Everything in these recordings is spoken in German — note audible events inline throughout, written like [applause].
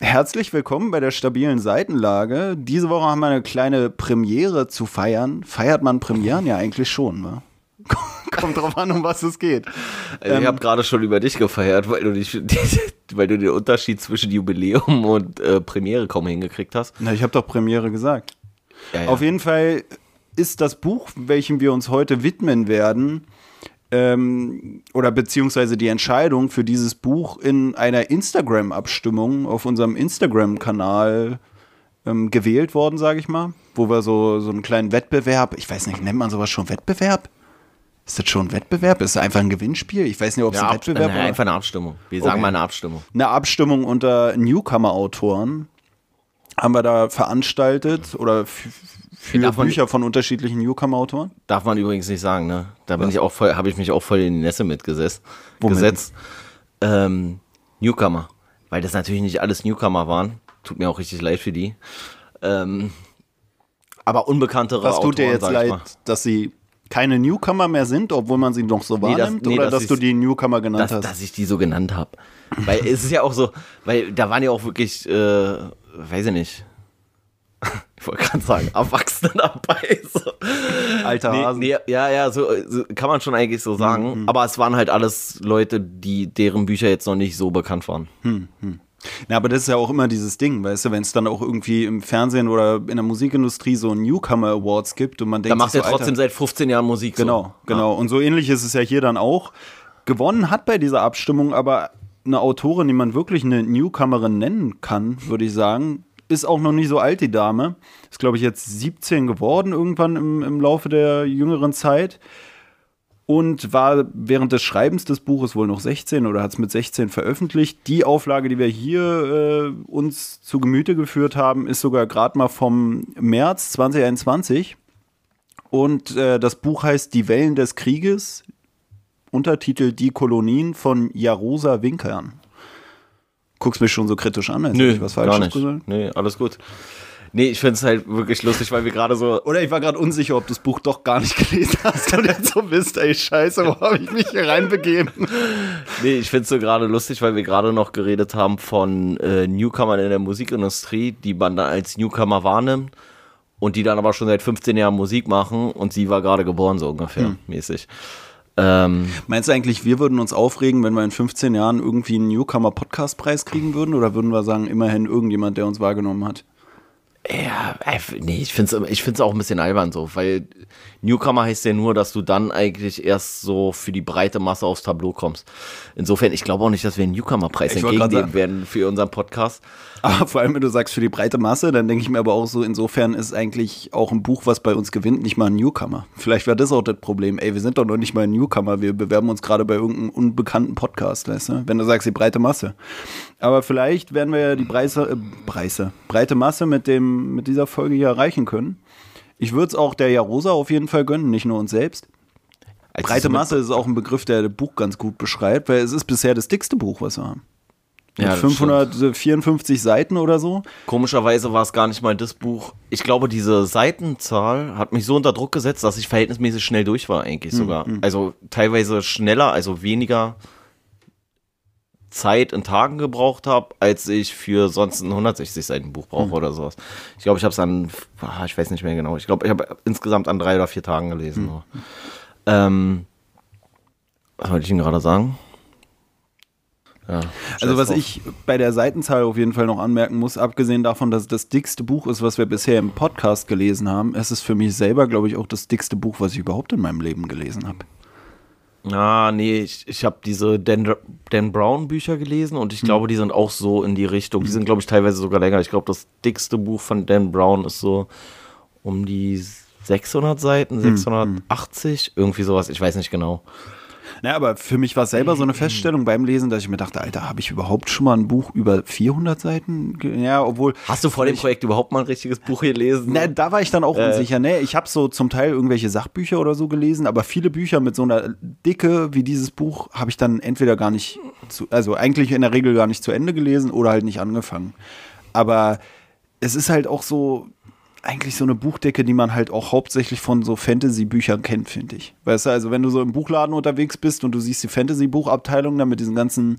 Herzlich willkommen bei der stabilen Seitenlage. Diese Woche haben wir eine kleine Premiere zu feiern. Feiert man Premieren ja eigentlich schon, wa? [laughs] Kommt drauf an, um was es geht. Also ich ähm, habe gerade schon über dich gefeiert, weil du, dich, [laughs] weil du den Unterschied zwischen Jubiläum und äh, Premiere kaum hingekriegt hast. Na, ich habe doch Premiere gesagt. Ja, ja. Auf jeden Fall ist das Buch, welchem wir uns heute widmen werden, ähm, oder beziehungsweise die Entscheidung für dieses Buch in einer Instagram-Abstimmung auf unserem Instagram-Kanal ähm, gewählt worden, sage ich mal, wo wir so, so einen kleinen Wettbewerb, ich weiß nicht, nennt man sowas schon Wettbewerb? Ist das schon ein Wettbewerb? Ist das einfach ein Gewinnspiel? Ich weiß nicht, ob es ein Wettbewerb ist. Nein, einfach eine Abstimmung. Wir sagen okay. mal eine Abstimmung. Eine Abstimmung unter Newcomer-Autoren haben wir da veranstaltet oder für darf Bücher von unterschiedlichen Newcomer-Autoren? Darf man übrigens nicht sagen, ne? Da bin Was? ich auch voll, habe ich mich auch voll in die Nässe mitgesetzt. Gesetzt. Ähm, Newcomer. Weil das natürlich nicht alles Newcomer waren. Tut mir auch richtig leid für die. Ähm, aber unbekanntere Was tut Autoren, dir jetzt leid, dass sie keine Newcomer mehr sind, obwohl man sie noch so wahrnimmt? Nee, das, nee, oder dass, dass du die Newcomer genannt dass, hast? Dass ich die so genannt habe. weil es ist ja auch so, weil da waren ja auch wirklich, äh, weiß ich nicht, ich wollte gerade sagen, Erwachsene dabei. [laughs] So. Alter nee, nee, ja, ja, so, so, kann man schon eigentlich so sagen. Mhm. Aber es waren halt alles Leute, die deren Bücher jetzt noch nicht so bekannt waren. Mhm. Na, aber das ist ja auch immer dieses Ding, weißt du, wenn es dann auch irgendwie im Fernsehen oder in der Musikindustrie so Newcomer Awards gibt und man denkt, da macht er so, trotzdem Alter, seit 15 Jahren Musik. Genau, so. genau. Ja. Und so ähnlich ist es ja hier dann auch. Gewonnen hat bei dieser Abstimmung aber eine Autorin, die man wirklich eine Newcomerin nennen kann, würde ich sagen, ist auch noch nicht so alt, die Dame. Ist, glaube ich, jetzt 17 geworden, irgendwann im, im Laufe der jüngeren Zeit. Und war während des Schreibens des Buches wohl noch 16 oder hat es mit 16 veröffentlicht. Die Auflage, die wir hier äh, uns zu Gemüte geführt haben, ist sogar gerade mal vom März 2021. Und äh, das Buch heißt Die Wellen des Krieges, Untertitel Die Kolonien von Jarosa Winkern guckst mich schon so kritisch an, als Nö, ich was Falsches gesagt. Nee, alles gut. Nee, ich finde es halt wirklich lustig, weil wir gerade so. Oder ich war gerade unsicher, ob du das Buch doch gar nicht [laughs] gelesen hast und jetzt so bist, ey, scheiße, wo habe ich mich hier reinbegeben? [laughs] Nee, ich finde es so gerade lustig, weil wir gerade noch geredet haben von äh, Newcomern in der Musikindustrie, die man dann als Newcomer wahrnimmt und die dann aber schon seit 15 Jahren Musik machen und sie war gerade geboren, so ungefähr hm. mäßig. Ähm, Meinst du eigentlich, wir würden uns aufregen, wenn wir in 15 Jahren irgendwie einen Newcomer-Podcast-Preis kriegen würden? Oder würden wir sagen, immerhin irgendjemand, der uns wahrgenommen hat? Ja, äh, nee, ich finde es ich find's auch ein bisschen albern so, weil Newcomer heißt ja nur, dass du dann eigentlich erst so für die breite Masse aufs Tableau kommst. Insofern, ich glaube auch nicht, dass wir einen Newcomer-Preis entgegennehmen werden für unseren Podcast. Aber vor allem, wenn du sagst für die breite Masse, dann denke ich mir aber auch so, insofern ist eigentlich auch ein Buch, was bei uns gewinnt, nicht mal ein Newcomer. Vielleicht wäre das auch das Problem. Ey, wir sind doch noch nicht mal ein Newcomer, wir bewerben uns gerade bei irgendeinem unbekannten Podcast, weißt du? Wenn du sagst, die breite Masse. Aber vielleicht werden wir ja die Preise, äh, Preise, breite Masse mit, dem, mit dieser Folge hier erreichen können. Ich würde es auch der Jarosa auf jeden Fall gönnen, nicht nur uns selbst. Als breite Masse ist auch ein Begriff, der das Buch ganz gut beschreibt, weil es ist bisher das dickste Buch, was wir haben. Ja, 554 Seiten oder so. Komischerweise war es gar nicht mal das Buch. Ich glaube, diese Seitenzahl hat mich so unter Druck gesetzt, dass ich verhältnismäßig schnell durch war, eigentlich hm, sogar. Mhm. Also teilweise schneller, also weniger Zeit in Tagen gebraucht habe, als ich für sonst ein 160 Seiten Buch brauche mhm. oder sowas. Ich glaube, ich habe es an, ah, ich weiß nicht mehr genau. Ich glaube, ich habe insgesamt an drei oder vier Tagen gelesen. Mhm. Ähm, was wollte ich Ihnen gerade sagen? Ja, also was drauf. ich bei der Seitenzahl auf jeden Fall noch anmerken muss, abgesehen davon, dass es das dickste Buch ist, was wir bisher im Podcast gelesen haben, es ist für mich selber, glaube ich, auch das dickste Buch, was ich überhaupt in meinem Leben gelesen habe. Ah, nee, ich, ich habe diese Dan, Dan Brown Bücher gelesen und ich hm. glaube, die sind auch so in die Richtung. Die sind, glaube ich, teilweise sogar länger. Ich glaube, das dickste Buch von Dan Brown ist so um die 600 Seiten, 680, hm. irgendwie sowas. Ich weiß nicht genau. Naja, aber für mich war es selber so eine Feststellung beim Lesen, dass ich mir dachte, Alter, habe ich überhaupt schon mal ein Buch über 400 Seiten? Ja, obwohl. Hast du vor dem Projekt überhaupt mal ein richtiges Buch gelesen? Na, da war ich dann auch äh. unsicher. Nee, ich habe so zum Teil irgendwelche Sachbücher oder so gelesen, aber viele Bücher mit so einer Dicke wie dieses Buch habe ich dann entweder gar nicht, zu, also eigentlich in der Regel gar nicht zu Ende gelesen oder halt nicht angefangen. Aber es ist halt auch so, eigentlich so eine Buchdecke, die man halt auch hauptsächlich von so Fantasy-Büchern kennt, finde ich. Weißt du, also wenn du so im Buchladen unterwegs bist und du siehst die Fantasy-Buchabteilung da mit diesen ganzen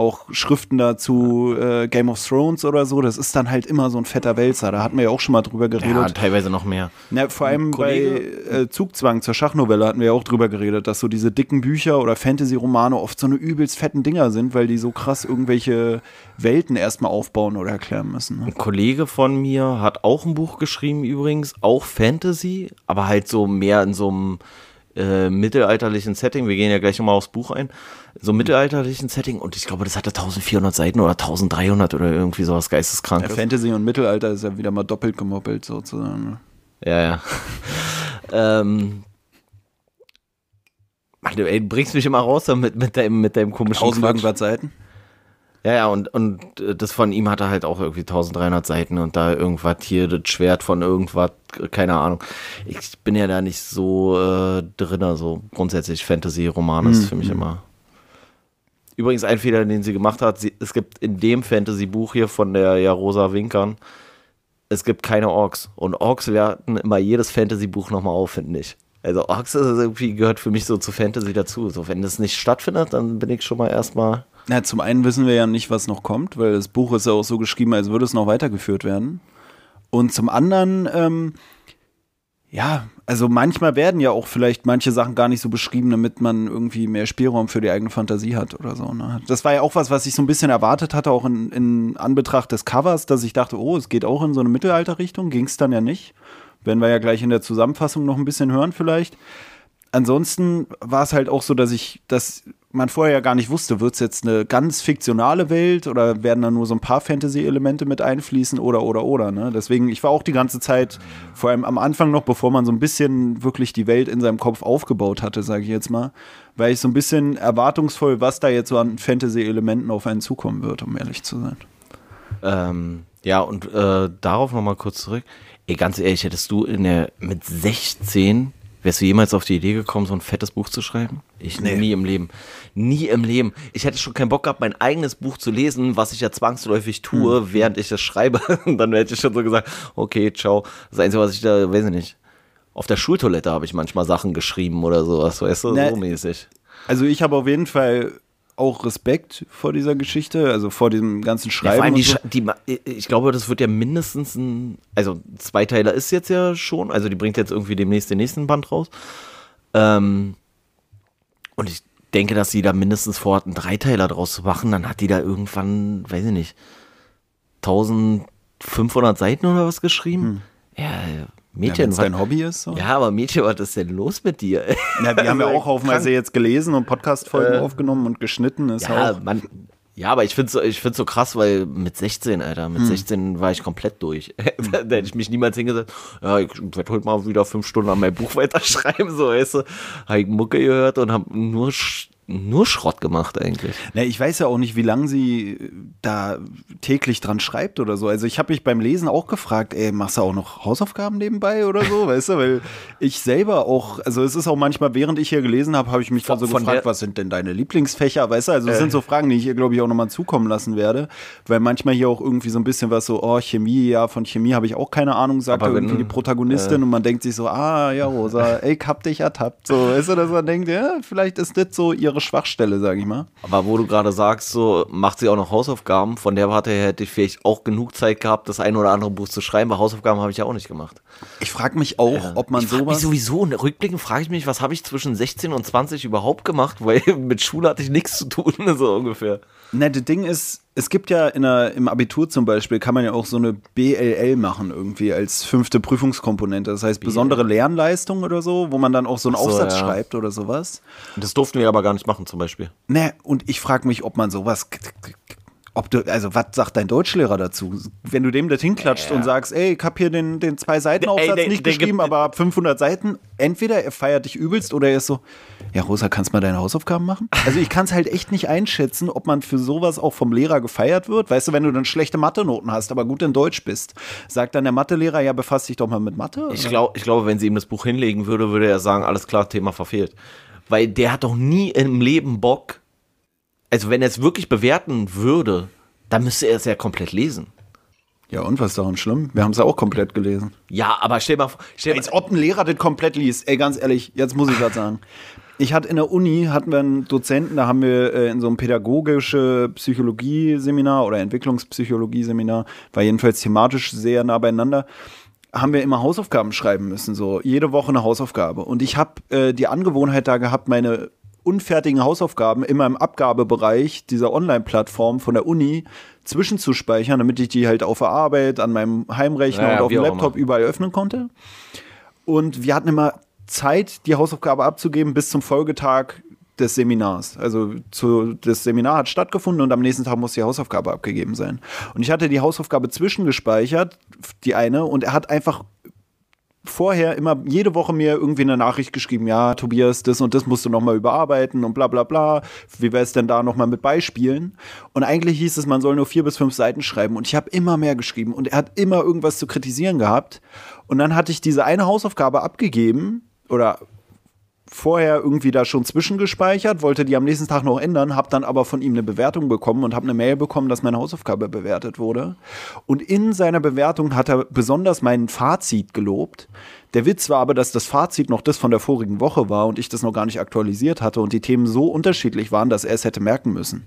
auch Schriften dazu äh, Game of Thrones oder so, das ist dann halt immer so ein fetter Wälzer. Da hatten wir ja auch schon mal drüber geredet. Ja, teilweise noch mehr. Na, vor allem bei äh, Zugzwang zur Schachnovelle hatten wir ja auch drüber geredet, dass so diese dicken Bücher oder Fantasy-Romane oft so eine übelst fetten Dinger sind, weil die so krass irgendwelche Welten erstmal aufbauen oder erklären müssen. Ne? Ein Kollege von mir hat auch ein Buch geschrieben übrigens, auch Fantasy, aber halt so mehr in so einem äh, mittelalterlichen Setting. Wir gehen ja gleich nochmal aufs Buch ein. So mittelalterlichen Setting und ich glaube, das hatte 1400 Seiten oder 1300 oder irgendwie sowas geisteskrank. Ja, Fantasy und Mittelalter ist ja wieder mal doppelt gemoppelt sozusagen. Ne? Ja, ja. [laughs] ähm, Mann, du, ey, bringst mich immer raus mit, mit, deinem, mit deinem komischen 1000 irgendwas Seiten? Ja, ja, und, und äh, das von ihm hat er halt auch irgendwie 1300 Seiten und da irgendwas hier, das Schwert von irgendwas, keine Ahnung. Ich bin ja da nicht so äh, drin, also grundsätzlich Fantasy-Roman ist mhm. für mich hm. immer. Übrigens ein Fehler, den sie gemacht hat, sie, es gibt in dem Fantasy-Buch hier von der ja, Rosa Winkern, es gibt keine Orks. Und Orks werten immer jedes Fantasy-Buch nochmal auf, finde ich. Also Orks ist irgendwie gehört für mich so zu Fantasy dazu. So, wenn das nicht stattfindet, dann bin ich schon mal erstmal na, zum einen wissen wir ja nicht, was noch kommt, weil das Buch ist ja auch so geschrieben, als würde es noch weitergeführt werden. Und zum anderen, ähm, ja, also manchmal werden ja auch vielleicht manche Sachen gar nicht so beschrieben, damit man irgendwie mehr Spielraum für die eigene Fantasie hat oder so. Ne? Das war ja auch was, was ich so ein bisschen erwartet hatte, auch in, in Anbetracht des Covers, dass ich dachte, oh, es geht auch in so eine Mittelalterrichtung, ging es dann ja nicht. Werden wir ja gleich in der Zusammenfassung noch ein bisschen hören vielleicht. Ansonsten war es halt auch so, dass ich, dass man vorher ja gar nicht wusste, wird es jetzt eine ganz fiktionale Welt oder werden da nur so ein paar Fantasy-Elemente mit einfließen oder oder oder. Ne? Deswegen, ich war auch die ganze Zeit, vor allem am Anfang noch, bevor man so ein bisschen wirklich die Welt in seinem Kopf aufgebaut hatte, sage ich jetzt mal, war ich so ein bisschen erwartungsvoll, was da jetzt so an Fantasy-Elementen auf einen zukommen wird, um ehrlich zu sein. Ähm, ja, und äh, darauf nochmal kurz zurück. Ey, ganz ehrlich, hättest du in der mit 16 Wärst du jemals auf die Idee gekommen, so ein fettes Buch zu schreiben? Ich nee. nie im Leben. Nie im Leben. Ich hätte schon keinen Bock gehabt, mein eigenes Buch zu lesen, was ich ja zwangsläufig tue, hm. während ich das schreibe. [laughs] Und dann hätte ich schon so gesagt, okay, ciao. Das Einzige, was ich da, weiß ich nicht. Auf der Schultoilette habe ich manchmal Sachen geschrieben oder sowas, weißt du, nee. so mäßig. Also ich habe auf jeden Fall auch Respekt vor dieser Geschichte, also vor diesem ganzen Schreiben. Ja, vor allem die, so. die, ich glaube, das wird ja mindestens ein, also Zweiteiler ist jetzt ja schon, also die bringt jetzt irgendwie demnächst den nächsten Band raus. Ähm, und ich denke, dass sie da mindestens vorhat, einen Dreiteiler draus zu machen, dann hat die da irgendwann, weiß ich nicht, 1500 Seiten oder was geschrieben. Hm. Ja, Mädchen, ja, dein Hobby ist so. Ja, aber Mädchen, was ist denn los mit dir? Ja, wir [laughs] haben ja auch haufenweise jetzt gelesen und Podcast-Folgen äh, aufgenommen und geschnitten. Ist ja, auch man, ja, aber ich finde es so, ich find's so krass, weil mit 16, Alter, mit hm. 16 war ich komplett durch. [laughs] da hätte ich mich niemals hingesetzt, ja, ich werde heute mal wieder fünf Stunden an meinem Buch [laughs] weiterschreiben, so, weißt du. Habe ich Mucke gehört und habe nur nur Schrott gemacht eigentlich. Na, ich weiß ja auch nicht, wie lange sie da täglich dran schreibt oder so. Also ich habe mich beim Lesen auch gefragt, ey, machst du auch noch Hausaufgaben nebenbei oder so, [laughs] weißt du? Weil ich selber auch, also es ist auch manchmal, während ich hier gelesen habe, habe ich mich von, dann so gefragt, was sind denn deine Lieblingsfächer, weißt du? Also es äh. sind so Fragen, die ich hier, glaube ich, auch nochmal zukommen lassen werde, weil manchmal hier auch irgendwie so ein bisschen was so, oh, Chemie, ja, von Chemie habe ich auch keine Ahnung, sagt Aber irgendwie die Protagonistin äh. und man denkt sich so, ah, ja, Rosa, [laughs] ey, ich hab dich ertappt, so, weißt du, dass man denkt, ja, vielleicht ist das so ihre ihre Schwachstelle, sage ich mal. Aber wo du gerade sagst, so macht sie auch noch Hausaufgaben, von der Warte her hätte ich vielleicht auch genug Zeit gehabt, das ein oder andere Buch zu schreiben, weil Hausaufgaben habe ich ja auch nicht gemacht. Ich frage mich auch, ob man ich sowas. Mich sowieso, in Rückblicken frage ich mich, was habe ich zwischen 16 und 20 überhaupt gemacht, weil [laughs] mit Schule hatte ich nichts zu tun, [laughs] so ungefähr. Ne, das Ding ist, es gibt ja der, im Abitur zum Beispiel, kann man ja auch so eine BLL machen irgendwie als fünfte Prüfungskomponente. Das heißt besondere Lernleistung oder so, wo man dann auch so einen so, Aufsatz ja. schreibt oder sowas. Das durften wir aber gar nicht machen zum Beispiel. Ne, und ich frage mich, ob man sowas ob du, also was sagt dein Deutschlehrer dazu? Wenn du dem das hinklatscht ja. und sagst, ey, ich hab hier den, den zwei Seiten Aufsatz ey, nicht geschrieben, aber ab 500 Seiten, entweder er feiert dich übelst oder er ist so, ja Rosa, kannst du mal deine Hausaufgaben machen? [laughs] Also ich kann es halt echt nicht einschätzen, ob man für sowas auch vom Lehrer gefeiert wird. Weißt du, wenn du dann schlechte Mathe-Noten hast, aber gut in Deutsch bist, sagt dann der Mathelehrer, ja, befasst dich doch mal mit Mathe? Ich, glaub, ich glaube, wenn sie ihm das Buch hinlegen würde, würde er sagen, alles klar, Thema verfehlt. Weil der hat doch nie im Leben Bock, also wenn er es wirklich bewerten würde, dann müsste er es ja komplett lesen. Ja, und was ist daran schlimm? Wir haben es ja auch komplett gelesen. Ja, aber stell mal vor. Als ob ein Lehrer das komplett liest. Ey, ganz ehrlich, jetzt muss ich was sagen. ich hatte in der Uni hatten wir einen Dozenten, da haben wir äh, in so einem pädagogische Psychologie-Seminar oder Entwicklungspsychologie-Seminar, war jedenfalls thematisch sehr nah beieinander, haben wir immer Hausaufgaben schreiben müssen, so jede Woche eine Hausaufgabe. Und ich habe äh, die Angewohnheit da gehabt, meine unfertigen Hausaufgaben immer im Abgabebereich dieser Online-Plattform von der Uni zwischenzuspeichern, damit ich die halt auf der Arbeit, an meinem Heimrechner Ja, und auf dem Laptop überall öffnen konnte. Und wir hatten immer Zeit, die Hausaufgabe abzugeben bis zum Folgetag des Seminars. Also zu, das Seminar hat stattgefunden und am nächsten Tag muss die Hausaufgabe abgegeben sein. Und ich hatte die Hausaufgabe zwischengespeichert, die eine, und er hat einfach vorher immer jede Woche mir irgendwie eine Nachricht geschrieben, ja, Tobias, das und das musst du nochmal überarbeiten und bla bla bla. Wie wäre es denn da nochmal mit Beispielen? Und eigentlich hieß es, man soll nur vier bis fünf Seiten schreiben. Und ich habe immer mehr geschrieben und er hat immer irgendwas zu kritisieren gehabt. Und dann hatte ich diese eine Hausaufgabe abgegeben oder vorher irgendwie da schon zwischengespeichert, wollte die am nächsten Tag noch ändern, habe dann aber von ihm eine Bewertung bekommen und habe eine Mail bekommen, dass meine Hausaufgabe bewertet wurde. Und in seiner Bewertung hat er besonders mein Fazit gelobt. Der Witz war aber, dass das Fazit noch das von der vorigen Woche war und ich das noch gar nicht aktualisiert hatte und die Themen so unterschiedlich waren, dass er es hätte merken müssen.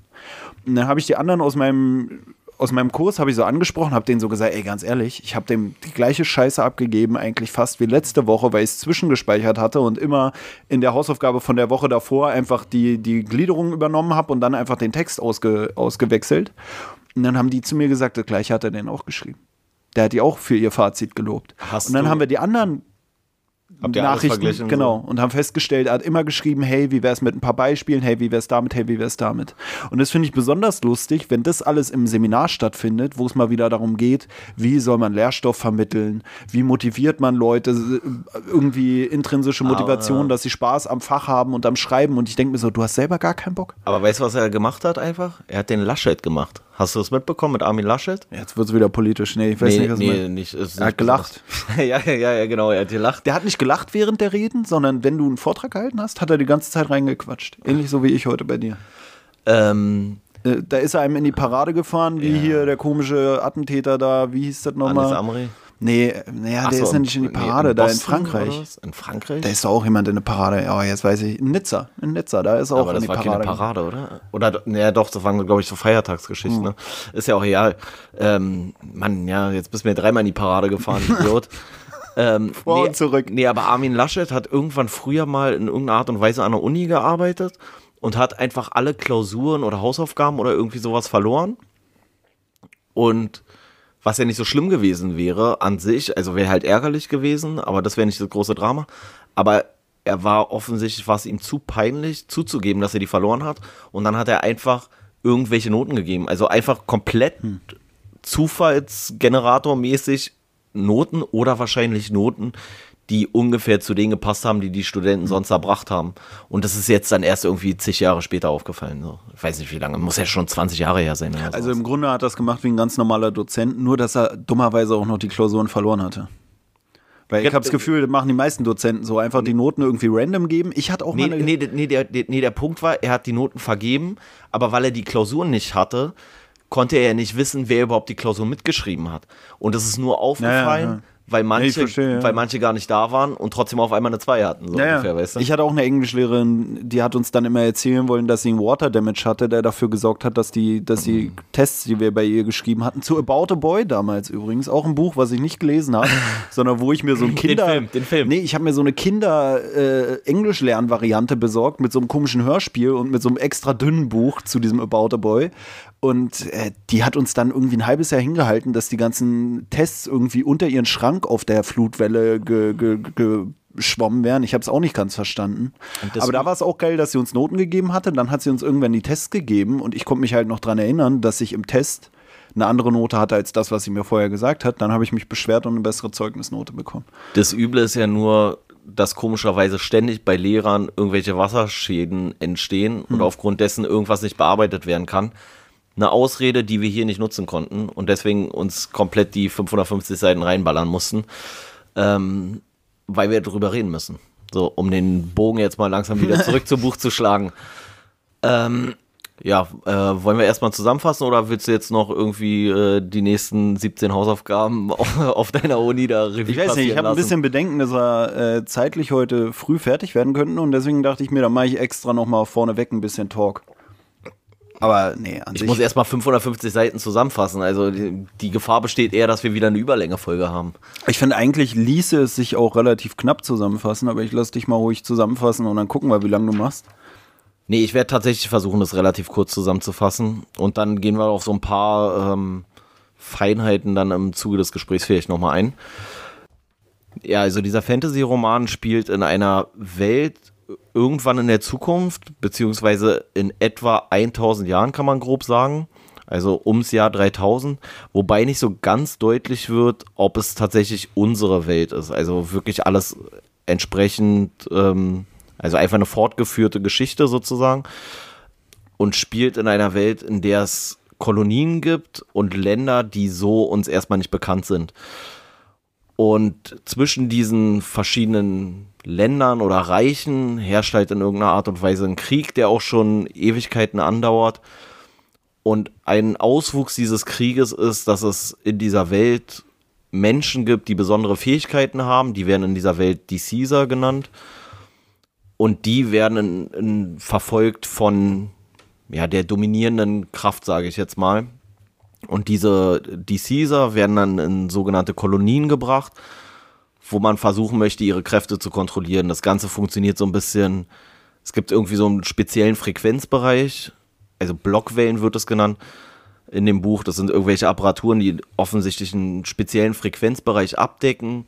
Und dann habe ich die anderen aus meinem aus meinem Kurs habe ich so angesprochen, habe denen so gesagt, ey, ganz ehrlich, ich habe dem die gleiche Scheiße abgegeben, eigentlich fast wie letzte Woche, weil ich es zwischengespeichert hatte und immer in der Hausaufgabe von der Woche davor einfach die, die Gliederung übernommen habe und dann einfach den Text ausge, ausgewechselt. Und dann haben die zu mir gesagt, das gleiche hat er denen auch geschrieben. Der hat die auch für ihr Fazit gelobt. Hast und dann haben wir die anderen Habt Nachrichten, genau, so? und haben festgestellt, er hat immer geschrieben, hey, wie wär's mit ein paar Beispielen, hey, wie wär's damit, hey, wie wär's damit. Und das finde ich besonders lustig, wenn das alles im Seminar stattfindet, wo es mal wieder darum geht, wie soll man Lehrstoff vermitteln, wie motiviert man Leute, äh, irgendwie intrinsische Motivation, dass sie Spaß am Fach haben und am Schreiben. Und ich denke mir so, du hast selber gar keinen Bock. Aber weißt du, was er gemacht hat einfach? Er hat den Laschet gemacht. Hast du das mitbekommen mit Armin Laschet? Jetzt wird's wieder politisch. Nee, ich weiß nicht, was du meinst. nicht. Er hat nicht gelacht. [laughs] ja, ja, ja, genau, er hat gelacht. Der hat nicht gelacht während der Reden, sondern wenn du einen Vortrag gehalten hast, hat er die ganze Zeit reingequatscht. Ähnlich so wie ich heute bei dir. Ähm, Äh, Da ist er einem in die Parade gefahren, wie Ja. hier der komische Attentäter da, wie hieß das Anis nochmal? Amri. Nee, naja, der so, ist ja nicht in die nee, Parade, da in Boston oder Frankreich. In Frankreich? Da ist doch auch jemand in der Parade. Ja, jetzt weiß ich. In Nizza. In Nizza, da ist auch aber in das die war Parade. keine Parade, oder? Oder, naja, doch, das waren, glaube ich, so Feiertagsgeschichten. Hm. Ne? Ist ja auch egal. Ähm, Mann, ja, jetzt bist du mir dreimal in die Parade gefahren, [laughs] Idiot. ähm, Vor nee, und zurück. Nee, aber Armin Laschet hat irgendwann früher mal in irgendeiner Art und Weise an der Uni gearbeitet und hat einfach alle Klausuren oder Hausaufgaben oder irgendwie sowas verloren. Und was ja nicht so schlimm gewesen wäre an sich, also wäre halt ärgerlich gewesen, aber das wäre nicht das große Drama. Aber er war offensichtlich, war es ihm zu peinlich zuzugeben, dass er die verloren hat. Und dann hat er einfach irgendwelche Noten gegeben. Also einfach komplett Zufallsgenerator-mäßig Noten oder wahrscheinlich Noten, die ungefähr zu denen gepasst haben, die die Studenten sonst erbracht haben. Und das ist jetzt dann erst irgendwie zig Jahre später aufgefallen. So. Ich weiß nicht wie lange, muss ja schon 20 Jahre her sein. Also im Grunde hat er das gemacht wie ein ganz normaler Dozent, nur dass er dummerweise auch noch die Klausuren verloren hatte. Weil ich Ja, habe das Gefühl, das machen die meisten Dozenten so, einfach die Noten irgendwie random geben. Ich hatte auch Nee, mal nee, nee, der, nee, der Punkt war, er hat die Noten vergeben, aber weil er die Klausuren nicht hatte, konnte er ja nicht wissen, wer überhaupt die Klausur mitgeschrieben hat. Und es ist nur aufgefallen, ja. Weil, manche, ich verstehe, ja. weil manche gar nicht da waren und trotzdem auf einmal eine 2 hatten, so Ja, ja. ungefähr, weißt du? Ich hatte auch eine Englischlehrerin, die hat uns dann immer erzählen wollen, dass sie einen Water Damage hatte, der dafür gesorgt hat, dass die, dass die Mhm. Tests, die wir bei ihr geschrieben hatten, zu About a Boy damals übrigens, auch ein Buch, was ich nicht gelesen habe, [laughs] sondern wo ich mir so ein Kinder... Film, den Film. Nee, ich habe mir so eine Kinder-Englisch-Lernvariante besorgt mit so einem komischen Hörspiel und mit so einem extra dünnen Buch zu diesem About a Boy. Und äh, die hat uns dann irgendwie ein halbes Jahr hingehalten, dass die ganzen Tests irgendwie unter ihren Schrank auf der Flutwelle ge, ge, ge geschwommen wären. Ich habe es auch nicht ganz verstanden. Aber da war es auch geil, dass sie uns Noten gegeben hatte. Dann hat sie uns irgendwann die Tests gegeben und ich konnte mich halt noch dran erinnern, dass ich im Test eine andere Note hatte als das, was sie mir vorher gesagt hat. Dann habe ich mich beschwert und eine bessere Zeugnisnote bekommen. Das Üble ist ja nur, dass komischerweise ständig bei Lehrern irgendwelche Wasserschäden entstehen und aufgrund dessen irgendwas nicht bearbeitet werden kann. Eine Ausrede, die wir hier nicht nutzen konnten und deswegen uns komplett die 550 Seiten reinballern mussten, ähm, weil wir drüber reden müssen. So, um den Bogen jetzt mal langsam wieder [laughs] zurück zum Buch zu schlagen. Ähm, Ja, äh, wollen wir erstmal zusammenfassen oder willst du jetzt noch irgendwie äh, die nächsten 17 Hausaufgaben [laughs] auf, auf deiner Uni da Revue Ich weiß nicht, ich habe ein bisschen Bedenken, dass wir äh, zeitlich heute früh fertig werden könnten und deswegen dachte ich mir, da mache ich extra nochmal vorneweg ein bisschen Talk. Aber nee, an Ich muss erstmal 550 Seiten zusammenfassen. Also die, die, Gefahr besteht eher, dass wir wieder eine Überlängefolge haben. Ich finde eigentlich ließe es sich auch relativ knapp zusammenfassen, aber ich lasse dich mal ruhig zusammenfassen und dann gucken wir, wie lange du machst. Nee, ich werde tatsächlich versuchen, das relativ kurz zusammenzufassen. Und dann gehen wir auf so ein paar ähm, Feinheiten dann im Zuge des Gesprächs vielleicht nochmal ein. Ja, also dieser Fantasy-Roman spielt in einer Welt irgendwann in der Zukunft, beziehungsweise in etwa 1000 Jahren, kann man grob sagen. Also ums Jahr 3000, wobei nicht so ganz deutlich wird, ob es tatsächlich unsere Welt ist. Also wirklich alles entsprechend ähm, also einfach eine fortgeführte Geschichte sozusagen. Und spielt in einer Welt, in der es Kolonien gibt und Länder, die so uns erstmal nicht bekannt sind. Und zwischen diesen verschiedenen Ländern oder Reichen herrscht halt in irgendeiner Art und Weise ein Krieg, der auch schon Ewigkeiten andauert. Und ein Auswuchs dieses Krieges ist, dass es in dieser Welt Menschen gibt, die besondere Fähigkeiten haben. Die werden in dieser Welt die Caesar genannt. Und die werden in, in, verfolgt von ja, der dominierenden Kraft, sage ich jetzt mal. Und diese, die Caesar werden dann in sogenannte Kolonien gebracht, wo man versuchen möchte, ihre Kräfte zu kontrollieren. Das Ganze funktioniert so ein bisschen, es gibt irgendwie so einen speziellen Frequenzbereich, also Blockwellen wird es genannt in dem Buch. Das sind irgendwelche Apparaturen, die offensichtlich einen speziellen Frequenzbereich abdecken,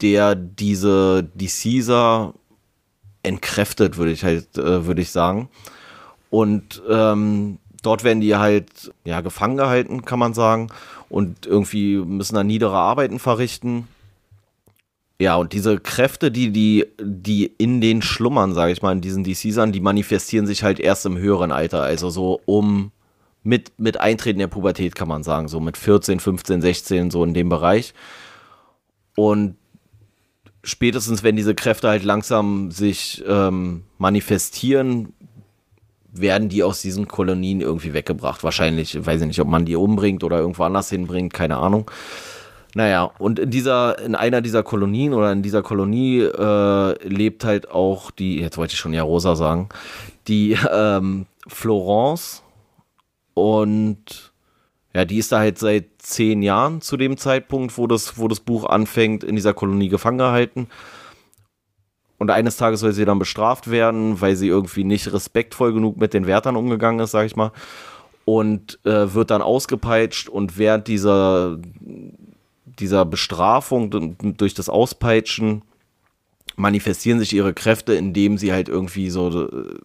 der diese, die Caesar entkräftet, würde ich halt, äh, würde ich sagen. Und ähm, dort werden die halt ja gefangen gehalten, kann man sagen, und irgendwie müssen da niedere Arbeiten verrichten. Ja, und diese Kräfte, die, die, die in den schlummern, sage ich mal, in diesen DCsern, die manifestieren sich halt erst im höheren Alter, also so um mit, mit Eintreten der Pubertät, kann man sagen, so mit 14, 15, 16, so in dem Bereich. Und spätestens, wenn diese Kräfte halt langsam sich ähm, manifestieren, werden die aus diesen Kolonien irgendwie weggebracht. Wahrscheinlich, weiß ich nicht, ob man die umbringt oder irgendwo anders hinbringt, keine Ahnung. Naja, und in dieser, in einer dieser Kolonien oder in dieser Kolonie äh, lebt halt auch die, jetzt wollte ich schon ja Rosa sagen, die ähm, Florence und ja, die ist da halt seit zehn Jahren zu dem Zeitpunkt, wo das, wo das Buch anfängt, in dieser Kolonie gefangen gehalten. Und eines Tages soll sie dann bestraft werden, weil sie irgendwie nicht respektvoll genug mit den Wärtern umgegangen ist, sag ich mal. Und äh, wird dann ausgepeitscht und während dieser, dieser Bestrafung durch das Auspeitschen manifestieren sich ihre Kräfte, indem sie halt irgendwie so äh,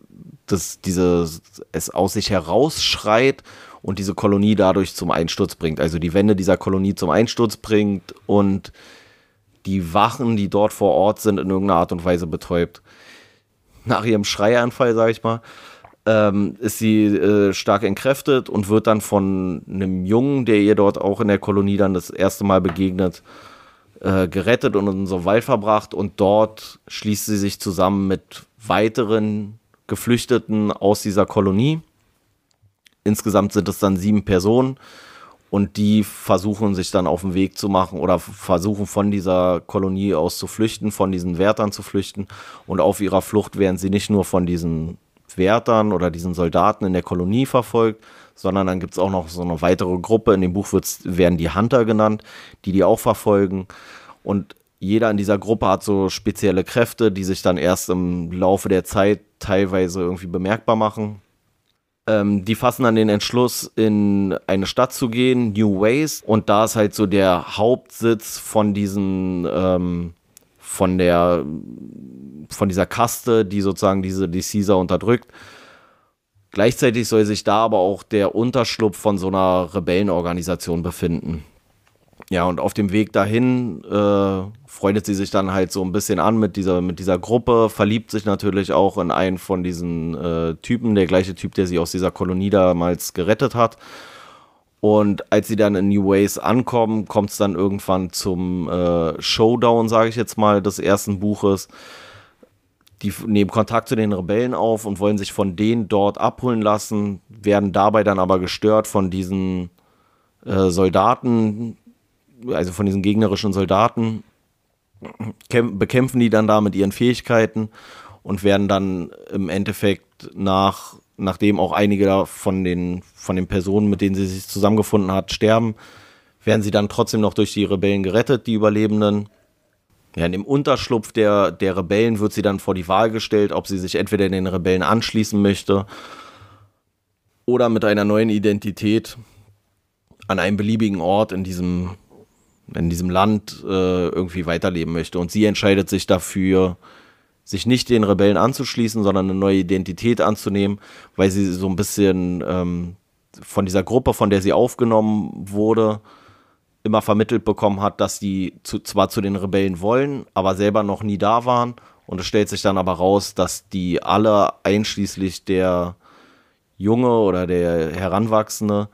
das, diese, es aus sich herausschreit und diese Kolonie dadurch zum Einsturz bringt. Also die Wände dieser Kolonie zum Einsturz bringt und die Wachen, die dort vor Ort sind, in irgendeiner Art und Weise betäubt. Nach ihrem Schreianfall, sage ich mal, ähm, ist sie äh, stark entkräftet und wird dann von einem Jungen, der ihr dort auch in der Kolonie dann das erste Mal begegnet, äh, gerettet und in so Wald verbracht. Und dort schließt sie sich zusammen mit weiteren Geflüchteten aus dieser Kolonie Insgesamt sind es dann sieben Personen und die versuchen sich dann auf den Weg zu machen oder versuchen von dieser Kolonie aus zu flüchten, von diesen Wärtern zu flüchten. Und auf ihrer Flucht werden sie nicht nur von diesen Wärtern oder diesen Soldaten in der Kolonie verfolgt, sondern dann gibt es auch noch so eine weitere Gruppe. In dem Buch werden die Hunter genannt, die die auch verfolgen. Und jeder in dieser Gruppe hat so spezielle Kräfte, die sich dann erst im Laufe der Zeit teilweise irgendwie bemerkbar machen. Ähm, die fassen dann den Entschluss, in eine Stadt zu gehen, New Ways. Und da ist halt so der Hauptsitz von diesen, ähm, von der, von dieser Kaste, die sozusagen diese, die Caesar unterdrückt. Gleichzeitig soll sich da aber auch der Unterschlupf von so einer Rebellenorganisation befinden. Ja, und auf dem Weg dahin äh, freundet sie sich dann halt so ein bisschen an mit dieser, mit dieser Gruppe, verliebt sich natürlich auch in einen von diesen äh, Typen, der gleiche Typ, der sie aus dieser Kolonie damals gerettet hat. Und als sie dann in New Ways ankommen, kommt es dann irgendwann zum äh, Showdown, sage ich jetzt mal, des ersten Buches. die nehmen Kontakt zu den Rebellen auf und wollen sich von denen dort abholen lassen, werden dabei dann aber gestört von diesen äh, Soldaten, also von diesen gegnerischen Soldaten, bekämpfen die dann da mit ihren Fähigkeiten und werden dann im Endeffekt nach, nachdem auch einige von den, von den Personen, mit denen sie sich zusammengefunden hat, sterben, werden sie dann trotzdem noch durch die Rebellen gerettet, die Überlebenden. Ja, in dem Unterschlupf der, der Rebellen wird sie dann vor die Wahl gestellt, ob sie sich entweder den Rebellen anschließen möchte oder mit einer neuen Identität an einem beliebigen Ort in diesem, in diesem Land äh, irgendwie weiterleben möchte. Und sie entscheidet sich dafür, sich nicht den Rebellen anzuschließen, sondern eine neue Identität anzunehmen, weil sie so ein bisschen ähm, von dieser Gruppe, von der sie aufgenommen wurde, immer vermittelt bekommen hat, dass die zu, zwar zu den Rebellen wollen, aber selber noch nie da waren. Und es stellt sich dann aber raus, dass die alle, einschließlich der Junge oder der Heranwachsende,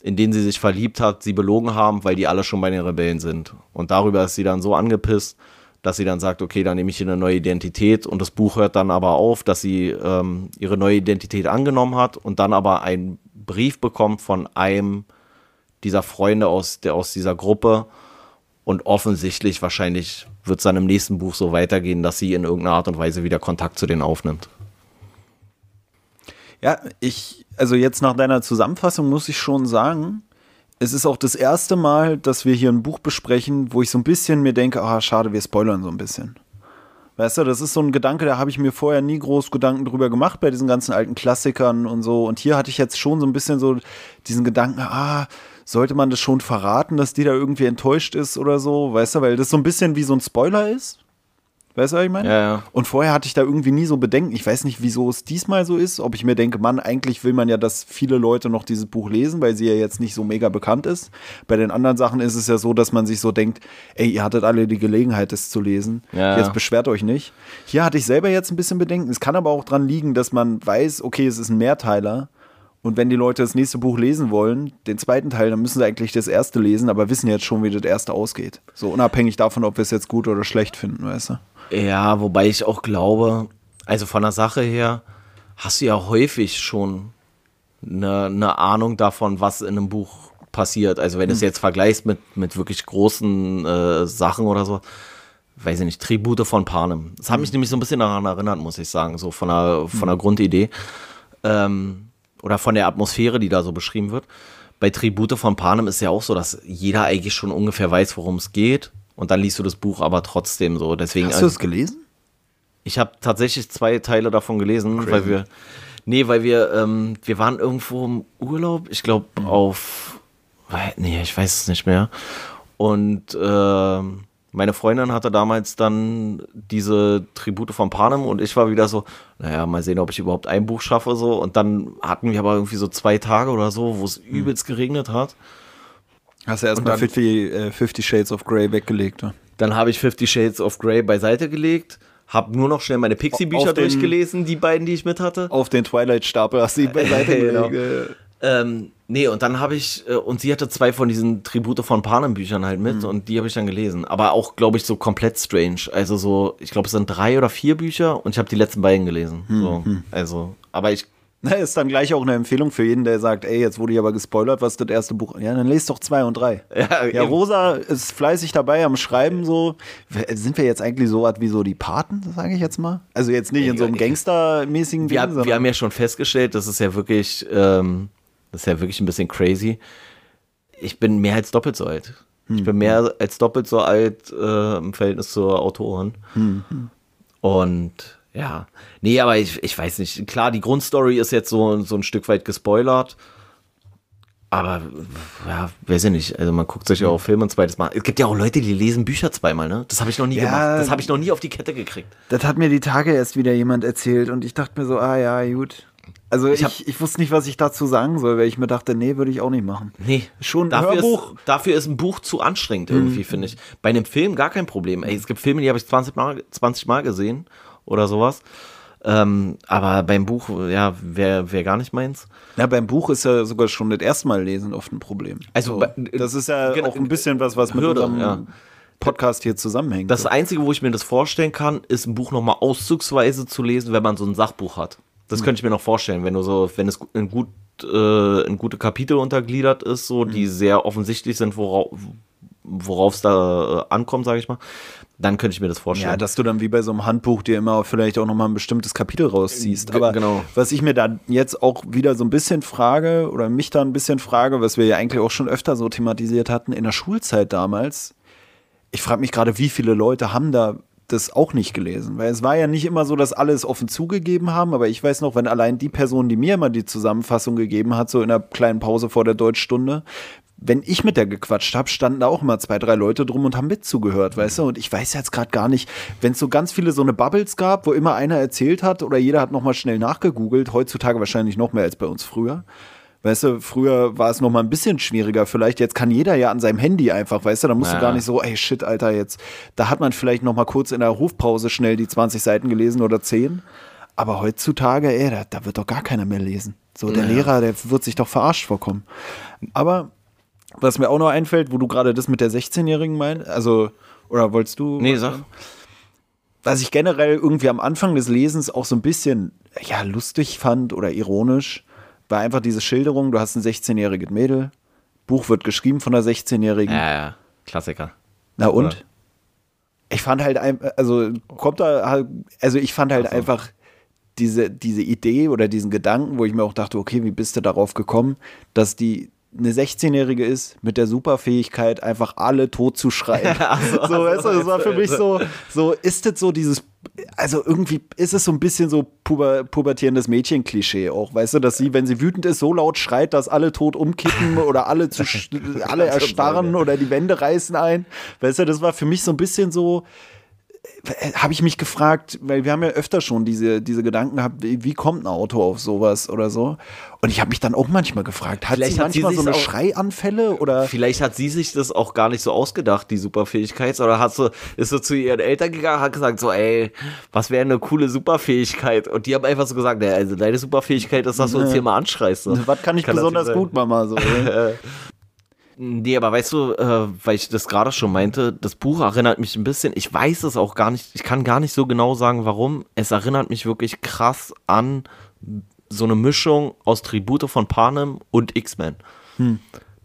in den sie sich verliebt hat, sie belogen haben, weil die alle schon bei den Rebellen sind. Und darüber ist sie dann so angepisst, dass sie dann sagt, okay, dann nehme ich hier eine neue Identität. Und das Buch hört dann aber auf, dass sie ähm, ihre neue Identität angenommen hat und dann aber einen Brief bekommt von einem dieser Freunde aus, der, aus dieser Gruppe. Und offensichtlich, wahrscheinlich wird es dann im nächsten Buch so weitergehen, dass sie in irgendeiner Art und Weise wieder Kontakt zu denen aufnimmt. Ja, ich, also jetzt nach deiner Zusammenfassung muss ich schon sagen, es ist auch das erste Mal, dass wir hier ein Buch besprechen, wo ich so ein bisschen mir denke, ah, schade, wir spoilern so ein bisschen. Weißt du, das ist so ein Gedanke, da habe ich mir vorher nie groß Gedanken drüber gemacht bei diesen ganzen alten Klassikern und so. Und hier hatte ich jetzt schon so ein bisschen so diesen Gedanken, ah, sollte man das schon verraten, dass die da irgendwie enttäuscht ist oder so, weißt du, weil das so ein bisschen wie so ein Spoiler ist. Weißt du, was ich meine? Ja, ja. Und vorher hatte ich da irgendwie nie so Bedenken. Ich weiß nicht, wieso es diesmal so ist. Ob ich mir denke, Mann, eigentlich will man ja, dass viele Leute noch dieses Buch lesen, weil sie ja jetzt nicht so mega bekannt ist. Bei den anderen Sachen ist es ja so, dass man sich so denkt, ey, ihr hattet alle die Gelegenheit, es zu lesen. Ja, jetzt beschwert euch nicht. Hier hatte ich selber jetzt ein bisschen Bedenken. Es kann aber auch dran liegen, dass man weiß, okay, es ist ein Mehrteiler. Und wenn die Leute das nächste Buch lesen wollen, den zweiten Teil, dann müssen sie eigentlich das erste lesen, aber wissen jetzt schon, wie das erste ausgeht. So unabhängig davon, ob wir es jetzt gut oder schlecht finden, weißt du? Ja, wobei ich auch glaube, also von der Sache her, hast du ja häufig schon eine, eine Ahnung davon, was in einem Buch passiert. Also wenn du es jetzt vergleichst mit, mit wirklich großen äh, Sachen oder so, weiß ich nicht, Tribute von Panem. Das hat mich nämlich so ein bisschen daran erinnert, muss ich sagen, so von der, von der Grundidee. Ähm, oder von der Atmosphäre, die da so beschrieben wird. Bei Tribute von Panem ist ja auch so, dass jeder eigentlich schon ungefähr weiß, worum es geht. Und dann liest du das Buch aber trotzdem so. Deswegen, Hast du es gelesen? ich habe tatsächlich zwei Teile davon gelesen, Crazy. weil wir, nee, weil wir, ähm, wir waren irgendwo im Urlaub, ich glaube auf, wei- nee, ich weiß es nicht mehr. Und ähm, meine Freundin hatte damals dann diese Tribute von Panem und ich war wieder so, naja, mal sehen, ob ich überhaupt ein Buch schaffe so. Und dann hatten wir aber irgendwie so zwei Tage oder so, wo es übelst geregnet hat. Hast du erstmal Und dann- 50, äh, 50 Shades of Grey weggelegt. Ja? Dann habe ich Fifty Shades of Grey beiseite gelegt, habe nur noch schnell meine Pixie-Bücher durchgelesen, die beiden, die ich mit hatte. Auf den Twilight-Stapel hast du ihn [laughs] beiseite Genau. gelegt. Ähm, nee, und dann habe ich, äh, und sie hatte zwei von diesen Tribute von Panem Büchern halt mit und die habe ich dann gelesen. Aber auch, glaube ich, so komplett strange. Also so, ich glaube, es sind drei oder vier Bücher und ich habe die letzten beiden gelesen. So, also, aber ich, [laughs] Na, ist dann gleich auch eine Empfehlung für jeden, der sagt, ey, jetzt wurde ich aber gespoilert, was ist das erste Buch? Ja, dann lest doch zwei und drei. [laughs] Ja, ja. Rosa ist fleißig dabei am Schreiben so. Sind wir jetzt eigentlich so was wie so die Paten, sage ich jetzt mal? Also jetzt nicht in so einem Gangstermäßigen wir, Ding, wir haben ja schon festgestellt, das ist ja wirklich, ähm, das ist ja wirklich ein bisschen crazy. Ich bin mehr als doppelt so alt. Ich bin mehr als doppelt so alt äh, im Verhältnis zur Autorin. Und ja, nee, aber ich, ich weiß nicht. Klar, die Grundstory ist jetzt so, so ein Stück weit gespoilert. Aber, ja, weiß ich nicht. Also, man guckt sich ja auch Filme ein zweites Mal. Es gibt ja auch Leute, die lesen Bücher zweimal, ne? Das habe ich noch nie Ja. gemacht. Das habe ich noch nie auf die Kette gekriegt. Das hat mir die Tage erst wieder jemand erzählt und ich dachte mir so, ah ja, gut. Also ich, hab- ich, wusste nicht, was ich dazu sagen soll, weil ich mir dachte, nee, würde ich auch nicht machen. Nee, Schon dafür Hörbuch. Mhm. Ist, dafür ist ein Buch zu anstrengend irgendwie, finde ich. Bei einem Film gar kein Problem. Ey, es gibt Filme, die habe ich 20 Mal, 20 Mal gesehen oder sowas. Ähm, aber beim Buch, ja, wäre wär gar nicht meins. Ja, beim Buch ist ja sogar schon das erste Mal lesen oft ein Problem. Also, so, das ist ja genau, auch ein bisschen was, was mit Hürde, unserem ja. Podcast hier zusammenhängt. Das Einzige, wo ich mir das vorstellen kann, ist ein Buch nochmal auszugsweise zu lesen, wenn man so ein Sachbuch hat. Das Hm. könnte ich mir noch vorstellen, wenn du so, wenn es in gut äh, in gute Kapitel untergliedert ist, so die sehr offensichtlich sind, worauf worauf es da äh, ankommt, sage ich mal, dann könnte ich mir das vorstellen. Ja, dass du dann wie bei so einem Handbuch dir immer vielleicht auch nochmal ein bestimmtes Kapitel rausziehst. Aber genau. was ich mir dann jetzt auch wieder so ein bisschen frage oder mich da ein bisschen frage, was wir ja eigentlich auch schon öfter so thematisiert hatten in der Schulzeit damals. Ich frage mich gerade, wie viele Leute haben da das auch nicht gelesen, weil es war ja nicht immer so, dass alle es offen zugegeben haben, aber ich weiß noch, wenn allein die Person, die mir immer die Zusammenfassung gegeben hat, so in der kleinen Pause vor der Deutschstunde, wenn ich mit der gequatscht habe, standen da auch immer zwei, drei Leute drum und haben mitzugehört, weißt du? Und ich weiß jetzt gerade gar nicht, wenn es so ganz viele so eine Bubbles gab, wo immer einer erzählt hat oder jeder hat nochmal schnell nachgegoogelt, heutzutage wahrscheinlich noch mehr als bei uns früher. Weißt du, früher war es noch mal ein bisschen schwieriger vielleicht. Jetzt kann jeder ja an seinem Handy einfach, weißt du, da musst Ja. du gar nicht so, ey, shit, Alter, jetzt. Da hat man vielleicht noch mal kurz in der Rufpause schnell die 20 Seiten gelesen oder 10. Aber heutzutage, ey, da, da wird doch gar keiner mehr lesen. So, der Lehrer, der wird sich doch verarscht vorkommen. Aber was mir auch noch einfällt, wo du gerade das mit der 16-Jährigen meinst, also, oder wolltest du? nee, sag. was ich generell irgendwie am Anfang des Lesens auch so ein bisschen ja, lustig fand oder ironisch, war einfach diese Schilderung, du hast ein 16-jähriges Mädel, Buch wird geschrieben von einer 16-Jährigen. Ja, ja, Klassiker. Na und? Oder? Ich fand halt, also kommt da, halt- also ich fand halt so. einfach diese, diese Idee oder diesen Gedanken, wo ich mir auch dachte, okay, wie bist du darauf gekommen, dass die eine 16-Jährige ist mit der Superfähigkeit, einfach alle tot zu schreien. [laughs] so, so, weißt du, das war für mich so, so ist das so dieses, also irgendwie ist es so ein bisschen so puber, pubertierendes Mädchen-Klischee auch, weißt du, dass sie, wenn sie wütend ist, so laut schreit, dass alle tot umkippen [laughs] oder alle zu, alle erstarren oder die Wände reißen ein. Weißt du, das war für mich so ein bisschen so, habe ich mich gefragt, weil wir haben ja öfter schon diese, diese Gedanken gehabt, wie, wie kommt ein Auto auf sowas oder so. Und ich habe mich dann auch manchmal gefragt, hat Vielleicht sie hat sie manchmal so eine auch- Schreianfälle oder Vielleicht hat sie sich das auch gar nicht so ausgedacht, die Superfähigkeit, oder hat so, ist so zu ihren Eltern gegangen, hat gesagt so, ey, was wäre eine coole Superfähigkeit? Und die haben einfach so gesagt, naja, also deine Superfähigkeit ist, dass du uns hier mal anschreist. So. was kann ich Kann besonders gut, Mama? So, ne? [laughs] Nee, aber weißt du, äh, weil ich das gerade schon meinte, das Buch erinnert mich ein bisschen, ich weiß es auch gar nicht, ich kann gar nicht so genau sagen, warum. Es erinnert mich wirklich krass an so eine Mischung aus Tribute von Panem und X-Men.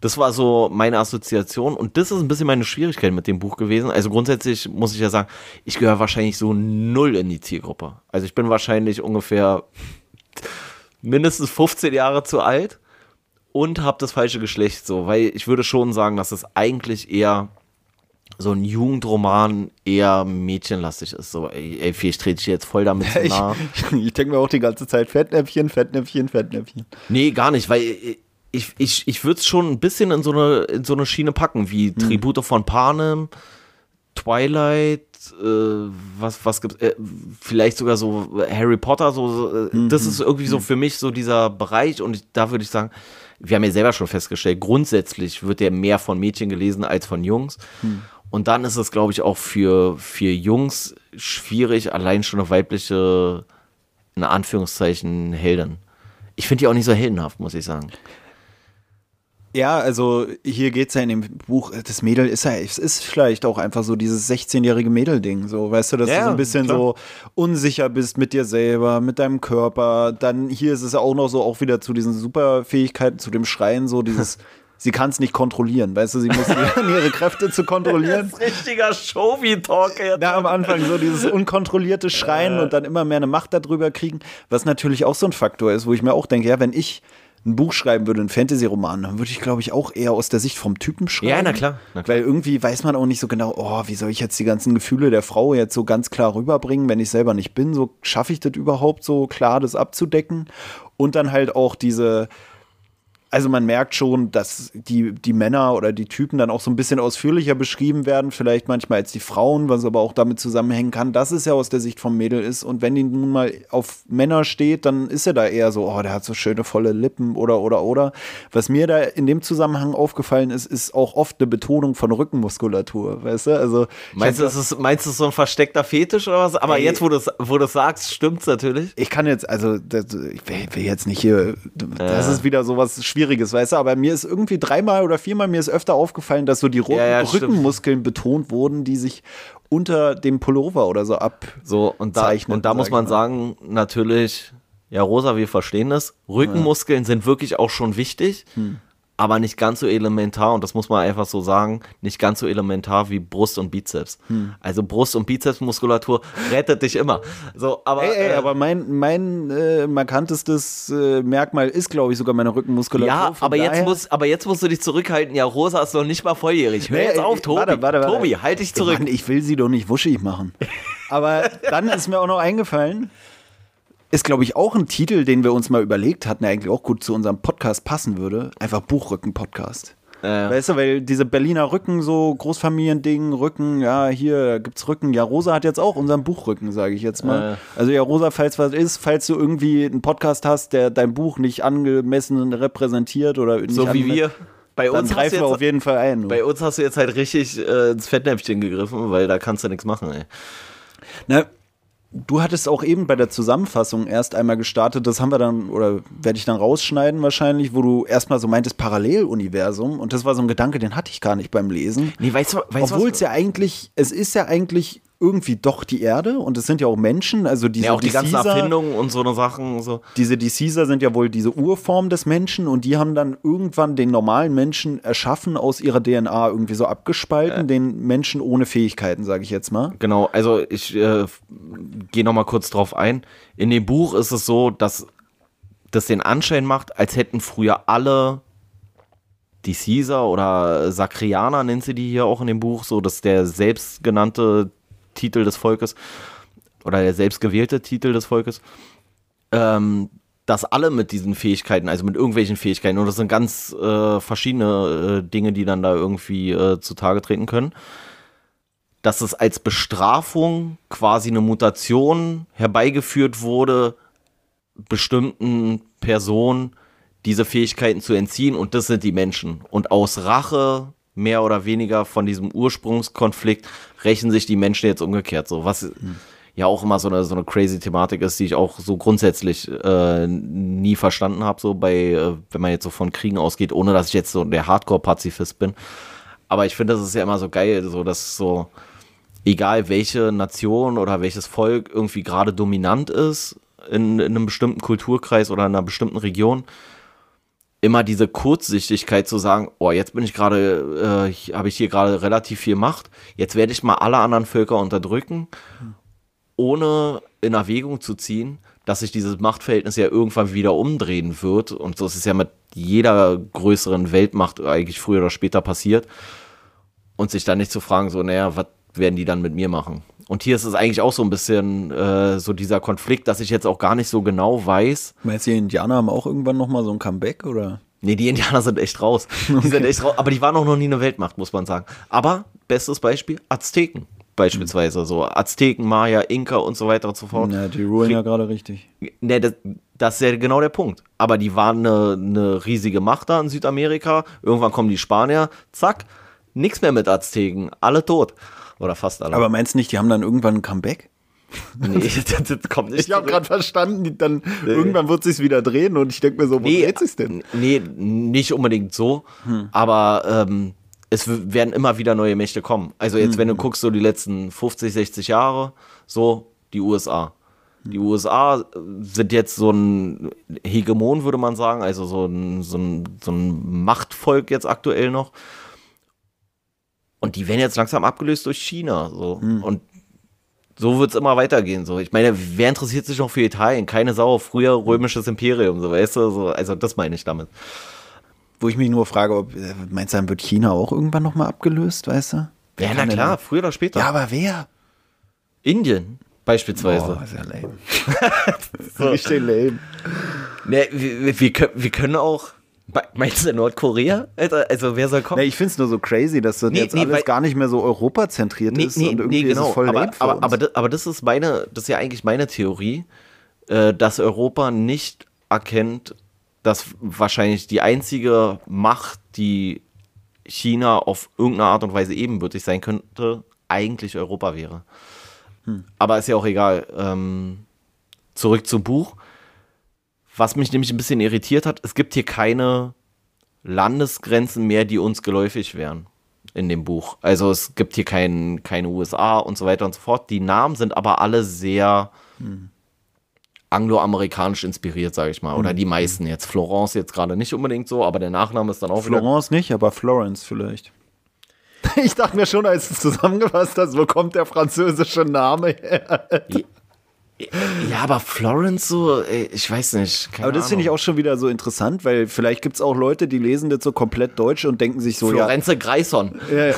Das war so meine Assoziation und das ist ein bisschen meine Schwierigkeit mit dem Buch gewesen. Also grundsätzlich muss ich ja sagen, ich gehöre wahrscheinlich so null in die Zielgruppe. Also ich bin wahrscheinlich ungefähr mindestens 15 Jahre zu alt und habe das falsche Geschlecht so, weil ich würde schon sagen, dass es eigentlich eher so ein Jugendroman eher mädchenlastig ist. So, ey, ey ich trete dich jetzt voll damit [laughs] zu ich nah. [laughs] ich denke mir auch die ganze Zeit Fettnäpfchen, Fettnäpfchen, Fettnäpfchen. Nee, gar nicht, weil ich, ich, ich würde es schon ein bisschen in so eine, in so eine Schiene packen, wie Tribute von Panem, Twilight, äh, was, was gibt's, äh, vielleicht sogar so Harry Potter, so, äh, das ist irgendwie so für mich so dieser Bereich und ich, da würde ich sagen, wir haben ja selber schon festgestellt, grundsätzlich wird der mehr von Mädchen gelesen als von Jungs. Und dann ist es, glaube ich, auch für, für Jungs schwierig, allein schon eine weibliche, in Anführungszeichen, Heldin. Ich finde die auch nicht so heldenhaft, muss ich sagen. Ja, also hier geht es ja in dem Buch, das Mädel ist ja, es ist vielleicht auch einfach so dieses 16-jährige Mädel-Ding, so, weißt du, dass du Ja, so ein bisschen klar. so unsicher bist mit dir selber, mit deinem Körper. Dann hier ist es ja auch noch so, auch wieder zu diesen Superfähigkeiten, zu dem Schreien, so dieses, [laughs] sie kann es nicht kontrollieren, weißt du, sie muss [laughs] lernen, ihre Kräfte zu kontrollieren. ist richtiger Showy-Talk jetzt. Ja, am Anfang so dieses unkontrollierte Schreien und dann immer mehr eine Macht darüber kriegen, was natürlich auch so ein Faktor ist, wo ich mir auch denke, ja, wenn ich ein Buch schreiben würde, einen Fantasy-Roman, dann würde ich, glaube ich, auch eher aus der Sicht vom Typen schreiben. Ja, na klar, na klar. Weil irgendwie weiß man auch nicht so genau, oh, wie soll ich jetzt die ganzen Gefühle der Frau jetzt so ganz klar rüberbringen, wenn ich selber nicht bin, so schaffe ich das überhaupt so klar, das abzudecken. Und dann halt auch diese, also man merkt schon, dass die, die Männer oder die Typen dann auch so ein bisschen ausführlicher beschrieben werden, vielleicht manchmal als die Frauen, was aber auch damit zusammenhängen kann, dass es ja aus der Sicht vom Mädel ist. Und wenn die nun mal auf Männer steht, dann ist er da eher so, oh, der hat so schöne volle Lippen oder oder oder. Was mir da in dem Zusammenhang aufgefallen ist, ist auch oft eine Betonung von Rückenmuskulatur, weißt du? Also Meinst du, das ist, meinst du, so ein versteckter Fetisch oder was? Aber Ey. jetzt, wo du es wo du's sagst, stimmt's natürlich. ich kann jetzt, also das, ich will will jetzt nicht hier, das Ja. ist wieder sowas Schwieriges Schwieriges, weißt du, aber mir ist irgendwie dreimal oder viermal mir ist öfter aufgefallen, dass so die Ru Ja, ja, stimmt. Rückenmuskeln betont wurden, die sich unter dem Pullover oder so ab. So, und da, und da muss man mal. sagen, natürlich, ja, Rosa, wir verstehen das. Rückenmuskeln sind wirklich auch schon wichtig, Hm. Aber nicht ganz so elementar, und das muss man einfach so sagen, nicht ganz so elementar wie Brust und Bizeps. Hm. Also Brust- und Bizepsmuskulatur rettet dich immer. So, aber, Ey, ey, äh, aber mein, mein äh, markantestes äh, Merkmal ist, glaube ich, sogar meine Rückenmuskulatur. ja, aber jetzt, muss, aber jetzt musst du dich zurückhalten. Ja, Rosa ist noch nicht mal volljährig. Hör Nee, jetzt auf, ey, Tobi. warte, warte, warte. Tobi, halt dich zurück. Mann, ich will sie doch nicht wuschig machen. [laughs] Aber dann ist mir auch noch eingefallen, ist, glaube ich, auch ein Titel, den wir uns mal überlegt hatten, der eigentlich auch gut zu unserem Podcast passen würde. Einfach Buchrücken-Podcast. Äh, Weißt du, weil diese Berliner Rücken, so Großfamiliending, Rücken, ja, hier gibt's Rücken. Ja, Rosa hat jetzt auch unseren Buchrücken, sage ich jetzt mal. Äh. Also ja, Rosa, falls was ist, falls du irgendwie einen Podcast hast, der dein Buch nicht angemessen repräsentiert oder nicht so wie wir. Bei uns, greifen wir jetzt, auf jeden Fall ein. du. bei uns hast du jetzt halt richtig äh, ins Fettnäpfchen gegriffen, weil da kannst du nichts machen, ey. Na, du hattest auch eben bei der Zusammenfassung erst einmal gestartet, das haben wir dann, oder werde ich dann rausschneiden wahrscheinlich, wo du erstmal so meintest Paralleluniversum und das war so ein Gedanke, den hatte ich gar nicht beim Lesen. Nee, weißt du, weißt Obwohl es ja eigentlich, es ist ja eigentlich irgendwie doch die Erde und es sind ja auch Menschen, also diese ja, auch die ganzen Erfindungen und so eine Sachen. So. diese die Caesar sind ja wohl diese Urform des Menschen und die haben dann irgendwann den normalen Menschen erschaffen, aus ihrer DNA irgendwie so abgespalten, den Menschen ohne Fähigkeiten, sage ich jetzt mal. Genau, also ich äh, gehe noch mal kurz drauf ein. In dem Buch ist es so, dass das den Anschein macht, als hätten früher alle die Caesar oder Sakrianer nennt sie die hier auch in dem Buch, so dass der selbstgenannte Titel des Volkes oder der selbstgewählte Titel des Volkes, ähm, dass alle mit diesen Fähigkeiten, also mit irgendwelchen Fähigkeiten, und das sind ganz äh, verschiedene äh, Dinge, die dann da irgendwie äh, zutage treten können, dass es als Bestrafung quasi eine Mutation herbeigeführt wurde, bestimmten Personen diese Fähigkeiten zu entziehen und das sind die Menschen. Und aus Rache mehr oder weniger von diesem Ursprungskonflikt rächen sich die Menschen jetzt umgekehrt so, was ja auch immer so eine, so eine crazy Thematik ist, die ich auch so grundsätzlich äh, nie verstanden habe, so bei, äh, wenn man jetzt so von Kriegen ausgeht, ohne dass ich jetzt so der Hardcore-Pazifist bin. Aber ich finde, das ist ja immer so geil, so dass so, egal welche Nation oder welches Volk irgendwie gerade dominant ist in, in einem bestimmten Kulturkreis oder in einer bestimmten Region, immer diese Kurzsichtigkeit zu sagen, oh, jetzt bin ich gerade, äh, habe ich hier gerade relativ viel Macht, jetzt werde ich mal alle anderen Völker unterdrücken, ohne in Erwägung zu ziehen, dass sich dieses Machtverhältnis ja irgendwann wieder umdrehen wird. Und so ist es ja mit jeder größeren Weltmacht eigentlich früher oder später passiert. Und sich dann nicht zu fragen, so, naja, was werden die dann mit mir machen? Und hier ist es eigentlich auch so ein bisschen äh, so dieser Konflikt, dass ich jetzt auch gar nicht so genau weiß, Meinst du, die Indianer haben auch irgendwann nochmal so ein Comeback oder? Nee, die Indianer sind echt raus. Die [laughs] sind echt raus. Aber die waren auch noch nie eine Weltmacht, muss man sagen. Aber, bestes Beispiel, Azteken beispielsweise. So Azteken, Maya, Inka und so weiter und so fort. Ja, die ruhen ja gerade richtig. Nee, das, das ist ja genau der Punkt. Aber die waren eine, eine riesige Macht da in Südamerika. Irgendwann kommen die Spanier, zack, nix mehr mit Azteken. Alle tot. Oder fast alle. Aber meinst du nicht, die haben dann irgendwann ein Comeback? nee, [laughs] das, das kommt nicht Ich habe gerade verstanden, dann irgendwann wird sich's wieder drehen und ich denke mir so, wo Nee, dreht sich's denn? Nee, nicht unbedingt so, aber ähm, es werden immer wieder neue Mächte kommen. Also jetzt, wenn du guckst, so die letzten 50, 60 Jahre, so die USA. Die USA sind jetzt so ein Hegemon, würde man sagen, also so ein, so ein, so ein Machtvolk jetzt aktuell noch. Und die werden jetzt langsam abgelöst durch China. So. Und so wird es immer weitergehen. So. Ich meine, wer interessiert sich noch für Italien? Keine Sau, früher römisches Imperium, so weißt du? So, also das meine ich damit. Wo ich mich nur frage, ob, äh, meinst du, dann wird China auch irgendwann nochmal abgelöst, weißt du? Wer Ja, na denn- klar, früher oder später. Ja, aber wer? Indien beispielsweise. Boah, ist ja lame. [laughs] Richtig lame. Ne, wir, wir, wir, können, wir können auch. Meinst du Nordkorea? Alter, also wer soll kommen? Nee, ich finde es nur so crazy, dass das Nee, jetzt nee, alles gar nicht mehr so europazentriert ist und irgendwie ist es voll aber, aber, aber, das, aber das ist meine, das ist ja eigentlich meine Theorie, äh, dass Europa nicht erkennt, dass wahrscheinlich die einzige Macht, die China auf irgendeine Art und Weise ebenbürtig sein könnte, eigentlich Europa wäre. Hm. Aber ist ja auch egal. Ähm, zurück zum Buch. Was mich nämlich ein bisschen irritiert hat, es gibt hier keine Landesgrenzen mehr, die uns geläufig wären in dem Buch. Also es gibt hier kein, keine USA und so weiter und so fort. Die Namen sind aber alle sehr hm. angloamerikanisch inspiriert, sage ich mal. Oder die meisten jetzt. Florence jetzt gerade nicht unbedingt so, aber der Nachname ist dann auch Florence nicht, aber Florence vielleicht. [laughs] Ich dachte mir schon, als du es zusammengefasst hast, wo kommt der französische Name her? Ja, aber Florence so, ich weiß nicht. aber das finde ich auch schon wieder so interessant, weil vielleicht gibt es auch Leute, die lesen das so komplett deutsch und denken sich so, Florenze ja. Greison. Äh,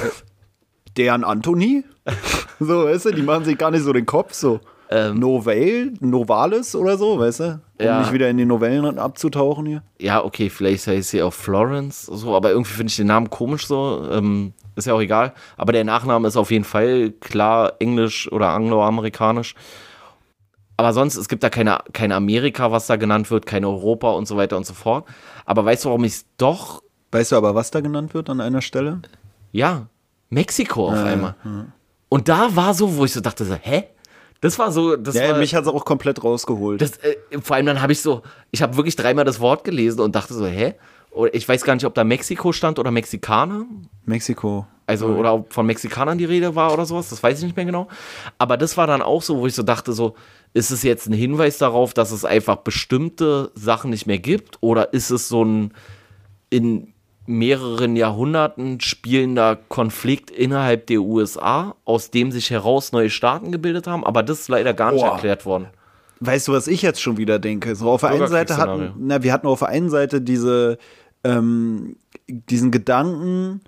deren Anthony? [laughs] so, weißt du, die machen sich gar nicht so den Kopf so. Ähm, Novell, Novalis oder so, weißt du? Um ja. nicht wieder in die Novellen abzutauchen hier. Ja, okay, vielleicht heißt sie auch Florence, so, aber irgendwie finde ich den Namen komisch so. Ähm, ist ja auch egal. Aber der Nachname ist auf jeden Fall klar englisch oder angloamerikanisch. Aber sonst, es gibt da keine, kein Amerika, was da genannt wird, kein Europa und so weiter und so fort. Aber weißt du, warum ich es doch. Weißt du aber, was da genannt wird an einer Stelle? Ja, Mexiko auf ja, einmal. Ja. Und da war so, wo ich so dachte, so, hä? Das war so. Das ja, war, mich hat es auch komplett rausgeholt. Das, äh, vor allem dann habe ich so, ich habe wirklich dreimal das Wort gelesen und dachte so, hä? ich weiß gar nicht, ob da Mexiko stand oder Mexikaner. Mexiko. Also, oder ob von Mexikanern die Rede war oder sowas, das weiß ich nicht mehr genau. Aber das war dann auch so, wo ich so dachte, so, ist es jetzt ein Hinweis darauf, dass es einfach bestimmte Sachen nicht mehr gibt? Oder ist es so ein in mehreren Jahrhunderten spielender Konflikt innerhalb der USA, aus dem sich heraus neue Staaten gebildet haben? Aber das ist leider gar nicht Boah. erklärt worden. Weißt du, was ich jetzt schon wieder denke? So auf der einen Seite hatten, na, wir hatten auf der einen Seite diese, ähm, diesen Gedanken,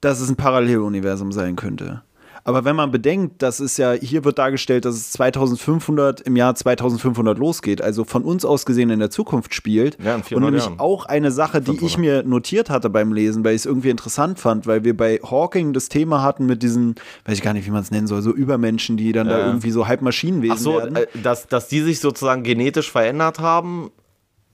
dass es ein Paralleluniversum sein könnte. Aber wenn man bedenkt, dass es ja, hier wird dargestellt, dass es 2500 im Jahr 2500 losgeht, also von uns aus gesehen in der Zukunft spielt. Ja, und nämlich Jahren. auch eine Sache, die ich mir notiert hatte beim Lesen, weil ich es irgendwie interessant fand, weil wir bei Hawking das Thema hatten mit diesen, weiß ich gar nicht, wie man es nennen soll, so Übermenschen, die dann ja. da irgendwie so halb Maschinenwesen Ach so, werden. Äh, dass, dass die sich sozusagen genetisch verändert haben,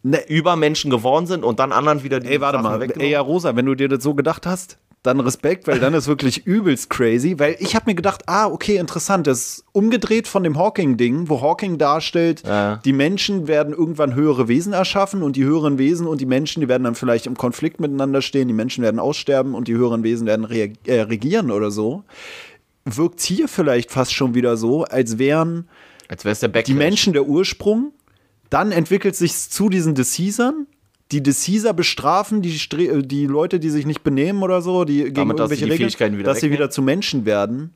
ne, Übermenschen geworden sind und dann anderen wieder die Ey, warte Sachen mal, ey, ja, Rosa, wenn du dir das so gedacht hast, dann Respekt, weil dann ist wirklich übelst crazy, weil ich habe mir gedacht, ah, okay, interessant, das ist umgedreht von dem Hawking-Ding, wo Hawking darstellt, ja. die Menschen werden irgendwann höhere Wesen erschaffen und die höheren Wesen und die Menschen, die werden dann vielleicht im Konflikt miteinander stehen, die Menschen werden aussterben und die höheren Wesen werden äh, regieren oder so. Wirkt hier vielleicht fast schon wieder so, als wären als der die Menschen der Ursprung, dann entwickelt sich zu diesen Deceasern die Caesar bestrafen, die, äh, die Leute, die sich nicht benehmen oder so, die gegen Damit, irgendwelche Regeln, dass sie wieder zu Menschen werden.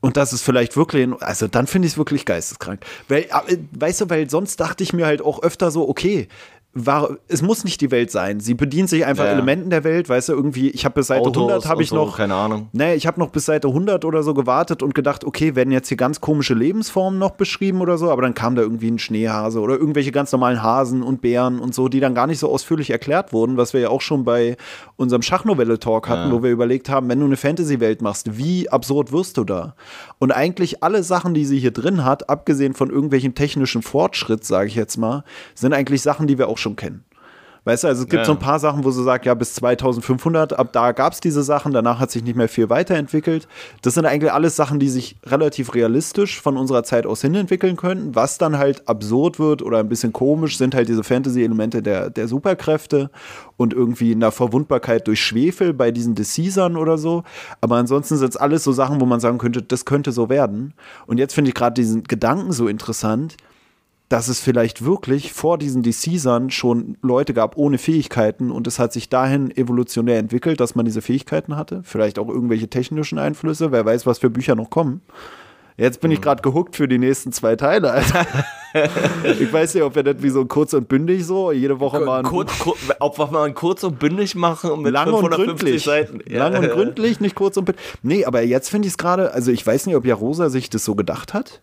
Und das ist vielleicht wirklich, also dann finde ich es wirklich geisteskrank. Weil, äh, weißt du, weil sonst dachte ich mir halt auch öfter so, okay, war, es muss nicht die Welt sein. Sie bedient sich einfach ja. Elementen der Welt, weißt du, irgendwie, ich habe bis Seite Autos 100 habe ich so, noch, keine Ahnung. Nee, ich habe noch bis Seite 100 oder so gewartet und gedacht, okay, werden jetzt hier ganz komische Lebensformen noch beschrieben oder so, aber dann kam da irgendwie ein Schneehase oder irgendwelche ganz normalen Hasen und Bären und so, die dann gar nicht so ausführlich erklärt wurden, was wir ja auch schon bei unserem Schachnovelle-Talk hatten, ja. wo wir überlegt haben, wenn du eine Fantasy-Welt machst, wie absurd wirst du da? Und eigentlich alle Sachen, die sie hier drin hat, abgesehen von irgendwelchen technischen Fortschritt, sage ich jetzt mal, sind eigentlich Sachen, die wir auch schon kennen. Weißt du, also es gibt ja. so ein paar Sachen, wo sie sagt, ja, bis 2500, ab da gab es diese Sachen, danach hat sich nicht mehr viel weiterentwickelt. Das sind eigentlich alles Sachen, die sich relativ realistisch von unserer Zeit aus hin entwickeln könnten. Was dann halt absurd wird oder ein bisschen komisch, sind halt diese Fantasy-Elemente der, der Superkräfte und irgendwie eine Verwundbarkeit durch Schwefel bei diesen Deceasern oder so. Aber ansonsten sind es alles so Sachen, wo man sagen könnte, das könnte so werden. Und jetzt finde ich gerade diesen Gedanken so interessant dass es vielleicht wirklich vor diesen Deceasern schon Leute gab ohne Fähigkeiten und es hat sich dahin evolutionär entwickelt, dass man diese Fähigkeiten hatte. Vielleicht auch irgendwelche technischen Einflüsse, wer weiß, was für Bücher noch kommen. Jetzt bin ich mhm. gerade gehuckt für die nächsten zwei Teile. Alter. [laughs] ich weiß nicht, ob wir das wie so kurz und bündig so jede Woche mal. Kurz, kur, ob wir mal kurz und bündig machen mit lang und gründlich. Seiten. Ja. Lang und gründlich, nicht kurz und bündig. Nee, aber jetzt finde ich es gerade, also ich weiß nicht, ob Jarosa sich das so gedacht hat.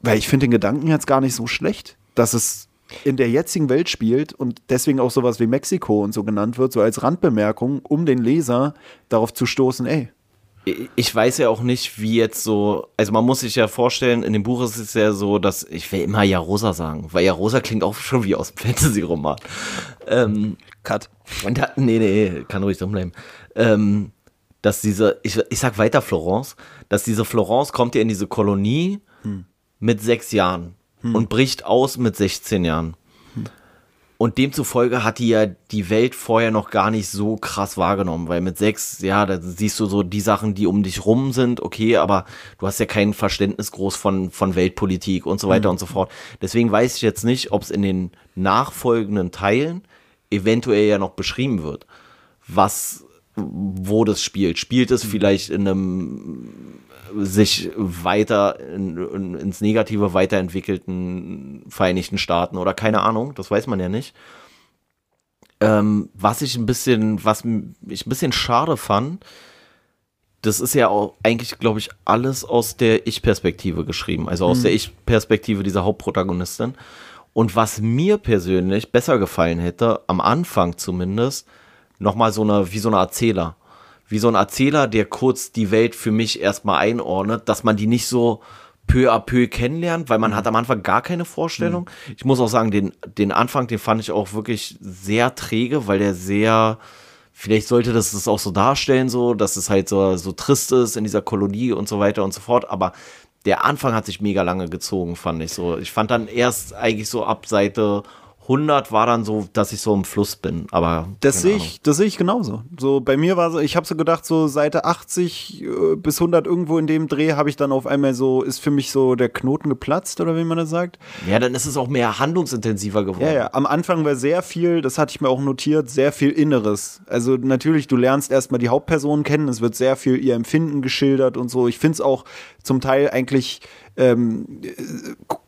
Weil ich finde den Gedanken jetzt gar nicht so schlecht, dass es in der jetzigen Welt spielt und deswegen auch sowas wie Mexiko und so genannt wird, so als Randbemerkung, um den Leser darauf zu stoßen, ey. Ich weiß ja auch nicht, wie jetzt so, also man muss sich ja vorstellen, in dem Buch ist es ja so, dass, ich will immer Jarosa sagen, weil Jarosa klingt auch schon wie aus dem Fantasy-Roman. Ähm, Cut. Da, nee, nee, kann ruhig drin bleiben. Ähm, dass diese, ich, ich sag weiter Florence, dass diese Florence kommt ja in diese Kolonie, hm mit sechs Jahren hm. und bricht aus mit 16 Jahren. Hm. Und demzufolge hat die ja die Welt vorher noch gar nicht so krass wahrgenommen, weil mit sechs, ja, da siehst du so die Sachen, die um dich rum sind, okay, aber du hast ja kein Verständnis groß von, von Weltpolitik und so weiter mhm. und so fort. Deswegen weiß ich jetzt nicht, ob es in den nachfolgenden Teilen eventuell ja noch beschrieben wird, was, wo das spielt. Spielt es mhm. vielleicht in einem sich weiter in, in, ins Negative weiterentwickelten Vereinigten Staaten oder keine Ahnung, das weiß man ja nicht. Ähm, was ich ein bisschen, was ich ein bisschen schade fand, das ist ja auch eigentlich, glaube ich, alles aus der Ich-Perspektive geschrieben, also aus mhm. der Ich-Perspektive dieser Hauptprotagonistin. Und was mir persönlich besser gefallen hätte, am Anfang zumindest, nochmal so eine, wie so eine Erzähler wie so ein Erzähler, der kurz die Welt für mich erstmal einordnet, dass man die nicht so peu à peu kennenlernt, weil man mhm. hat am Anfang gar keine Vorstellung. Mhm. Ich muss auch sagen, den, den Anfang, den fand ich auch wirklich sehr träge, weil der sehr, vielleicht sollte das das auch so darstellen, so, dass es halt so, so trist ist in dieser Kolonie und so weiter und so fort, aber der Anfang hat sich mega lange gezogen, fand ich so. Ich fand dann erst eigentlich so ab Seite 100 war dann so, dass ich so im Fluss bin. Aber das sehe ich, das sehe ich genauso. So bei mir war so, ich habe so gedacht, so Seite 80 äh, bis 100 irgendwo in dem Dreh habe ich dann auf einmal so, ist für mich so der Knoten geplatzt oder wie man das sagt. Ja, dann ist es auch mehr handlungsintensiver geworden. Ja, ja. Am Anfang war sehr viel, das hatte ich mir auch notiert, sehr viel Inneres. Also natürlich, du lernst erstmal die Hauptpersonen kennen, es wird sehr viel ihr Empfinden geschildert und so. Ich finde es auch zum Teil eigentlich ähm,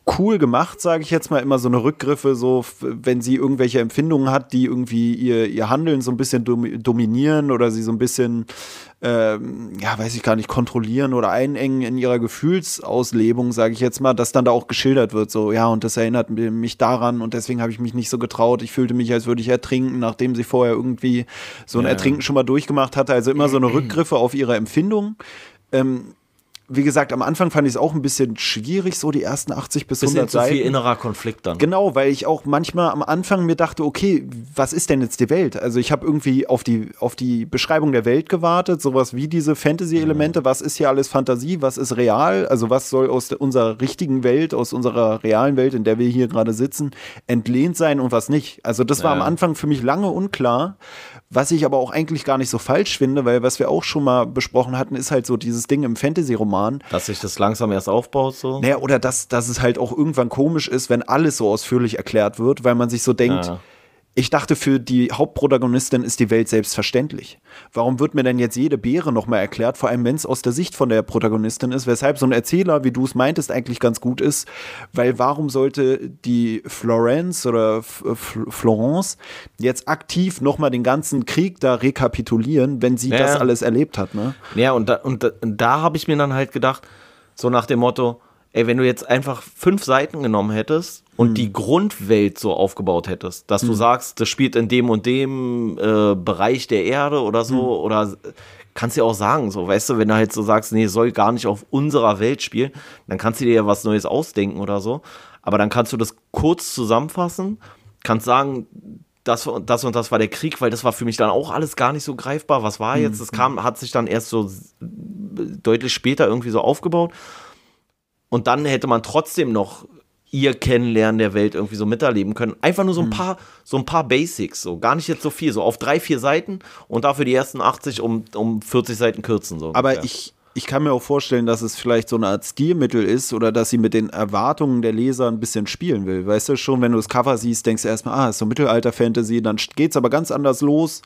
cool gemacht, sage ich jetzt mal, immer so eine Rückgriffe, so wenn sie irgendwelche Empfindungen hat, die irgendwie ihr, ihr Handeln so ein bisschen dominieren oder sie so ein bisschen, ähm, ja, weiß ich gar nicht, kontrollieren oder einengen in ihrer Gefühlsauslebung, sage ich jetzt mal, dass dann da auch geschildert wird, so, ja, und das erinnert mich daran und deswegen habe ich mich nicht so getraut. Ich fühlte mich, als würde ich ertrinken, nachdem sie vorher irgendwie so ein ja. Ertrinken schon mal durchgemacht hatte. Also immer so eine [clears throat] Rückgriffe auf ihre Empfindung. Ähm, wie gesagt, am Anfang fand ich es auch ein bisschen schwierig, so die ersten 80 bis bisschen 100 zu Seiten. viel innerer Konflikt dann. Genau, weil ich auch manchmal am Anfang mir dachte, okay, was ist denn jetzt die Welt? Also ich habe irgendwie auf die, auf die Beschreibung der Welt gewartet, sowas wie diese Fantasy-Elemente, mhm. was ist hier alles Fantasie, was ist real, also was soll aus unserer richtigen Welt, aus unserer realen Welt, in der wir hier gerade sitzen, entlehnt sein und was nicht. Also das war ja. am Anfang für mich lange unklar, was ich aber auch eigentlich gar nicht so falsch finde, weil was wir auch schon mal besprochen hatten, ist halt so dieses Ding im Fantasy-Roman. Dass sich das langsam erst aufbaut, so. Naja, oder dass, dass es halt auch irgendwann komisch ist, wenn alles so ausführlich erklärt wird, weil man sich so denkt, ja ich dachte, für die Hauptprotagonistin ist die Welt selbstverständlich. Warum wird mir denn jetzt jede Beere nochmal erklärt, vor allem wenn es aus der Sicht von der Protagonistin ist, weshalb so ein Erzähler, wie du es meintest, eigentlich ganz gut ist, weil warum sollte die Florence oder F F Florence jetzt aktiv nochmal den ganzen Krieg da rekapitulieren, wenn sie ja. das alles erlebt hat, ne? Ja, und da, und da, da habe ich mir dann halt gedacht, so nach dem Motto, ey, wenn du jetzt einfach fünf Seiten genommen hättest und mhm. die Grundwelt so aufgebaut hättest, dass mhm. du sagst, das spielt in dem und dem äh, Bereich der Erde oder so, mhm. oder kannst du ja auch sagen, so, weißt du, wenn du halt so sagst, nee, soll gar nicht auf unserer Welt spielen, dann kannst du dir ja was Neues ausdenken oder so. Aber dann kannst du das kurz zusammenfassen, kannst sagen, das, das und das war der Krieg, weil das war für mich dann auch alles gar nicht so greifbar. Was war jetzt? Das mhm. kam, hat sich dann erst so deutlich später irgendwie so aufgebaut. Und dann hätte man trotzdem noch ihr Kennenlernen der Welt irgendwie so miterleben können. Einfach nur so ein mhm. paar, so ein paar Basics, so gar nicht jetzt so viel, so auf drei, vier Seiten und dafür die ersten 80 um, um 40 Seiten kürzen. So Aber ungefähr. ich, ich kann mir auch vorstellen, dass es vielleicht so eine Art Stilmittel ist oder dass sie mit den Erwartungen der Leser ein bisschen spielen will. Weißt du, schon wenn du das Cover siehst, denkst du erstmal, ah, ist so Mittelalter-Fantasy, dann geht es aber ganz anders los.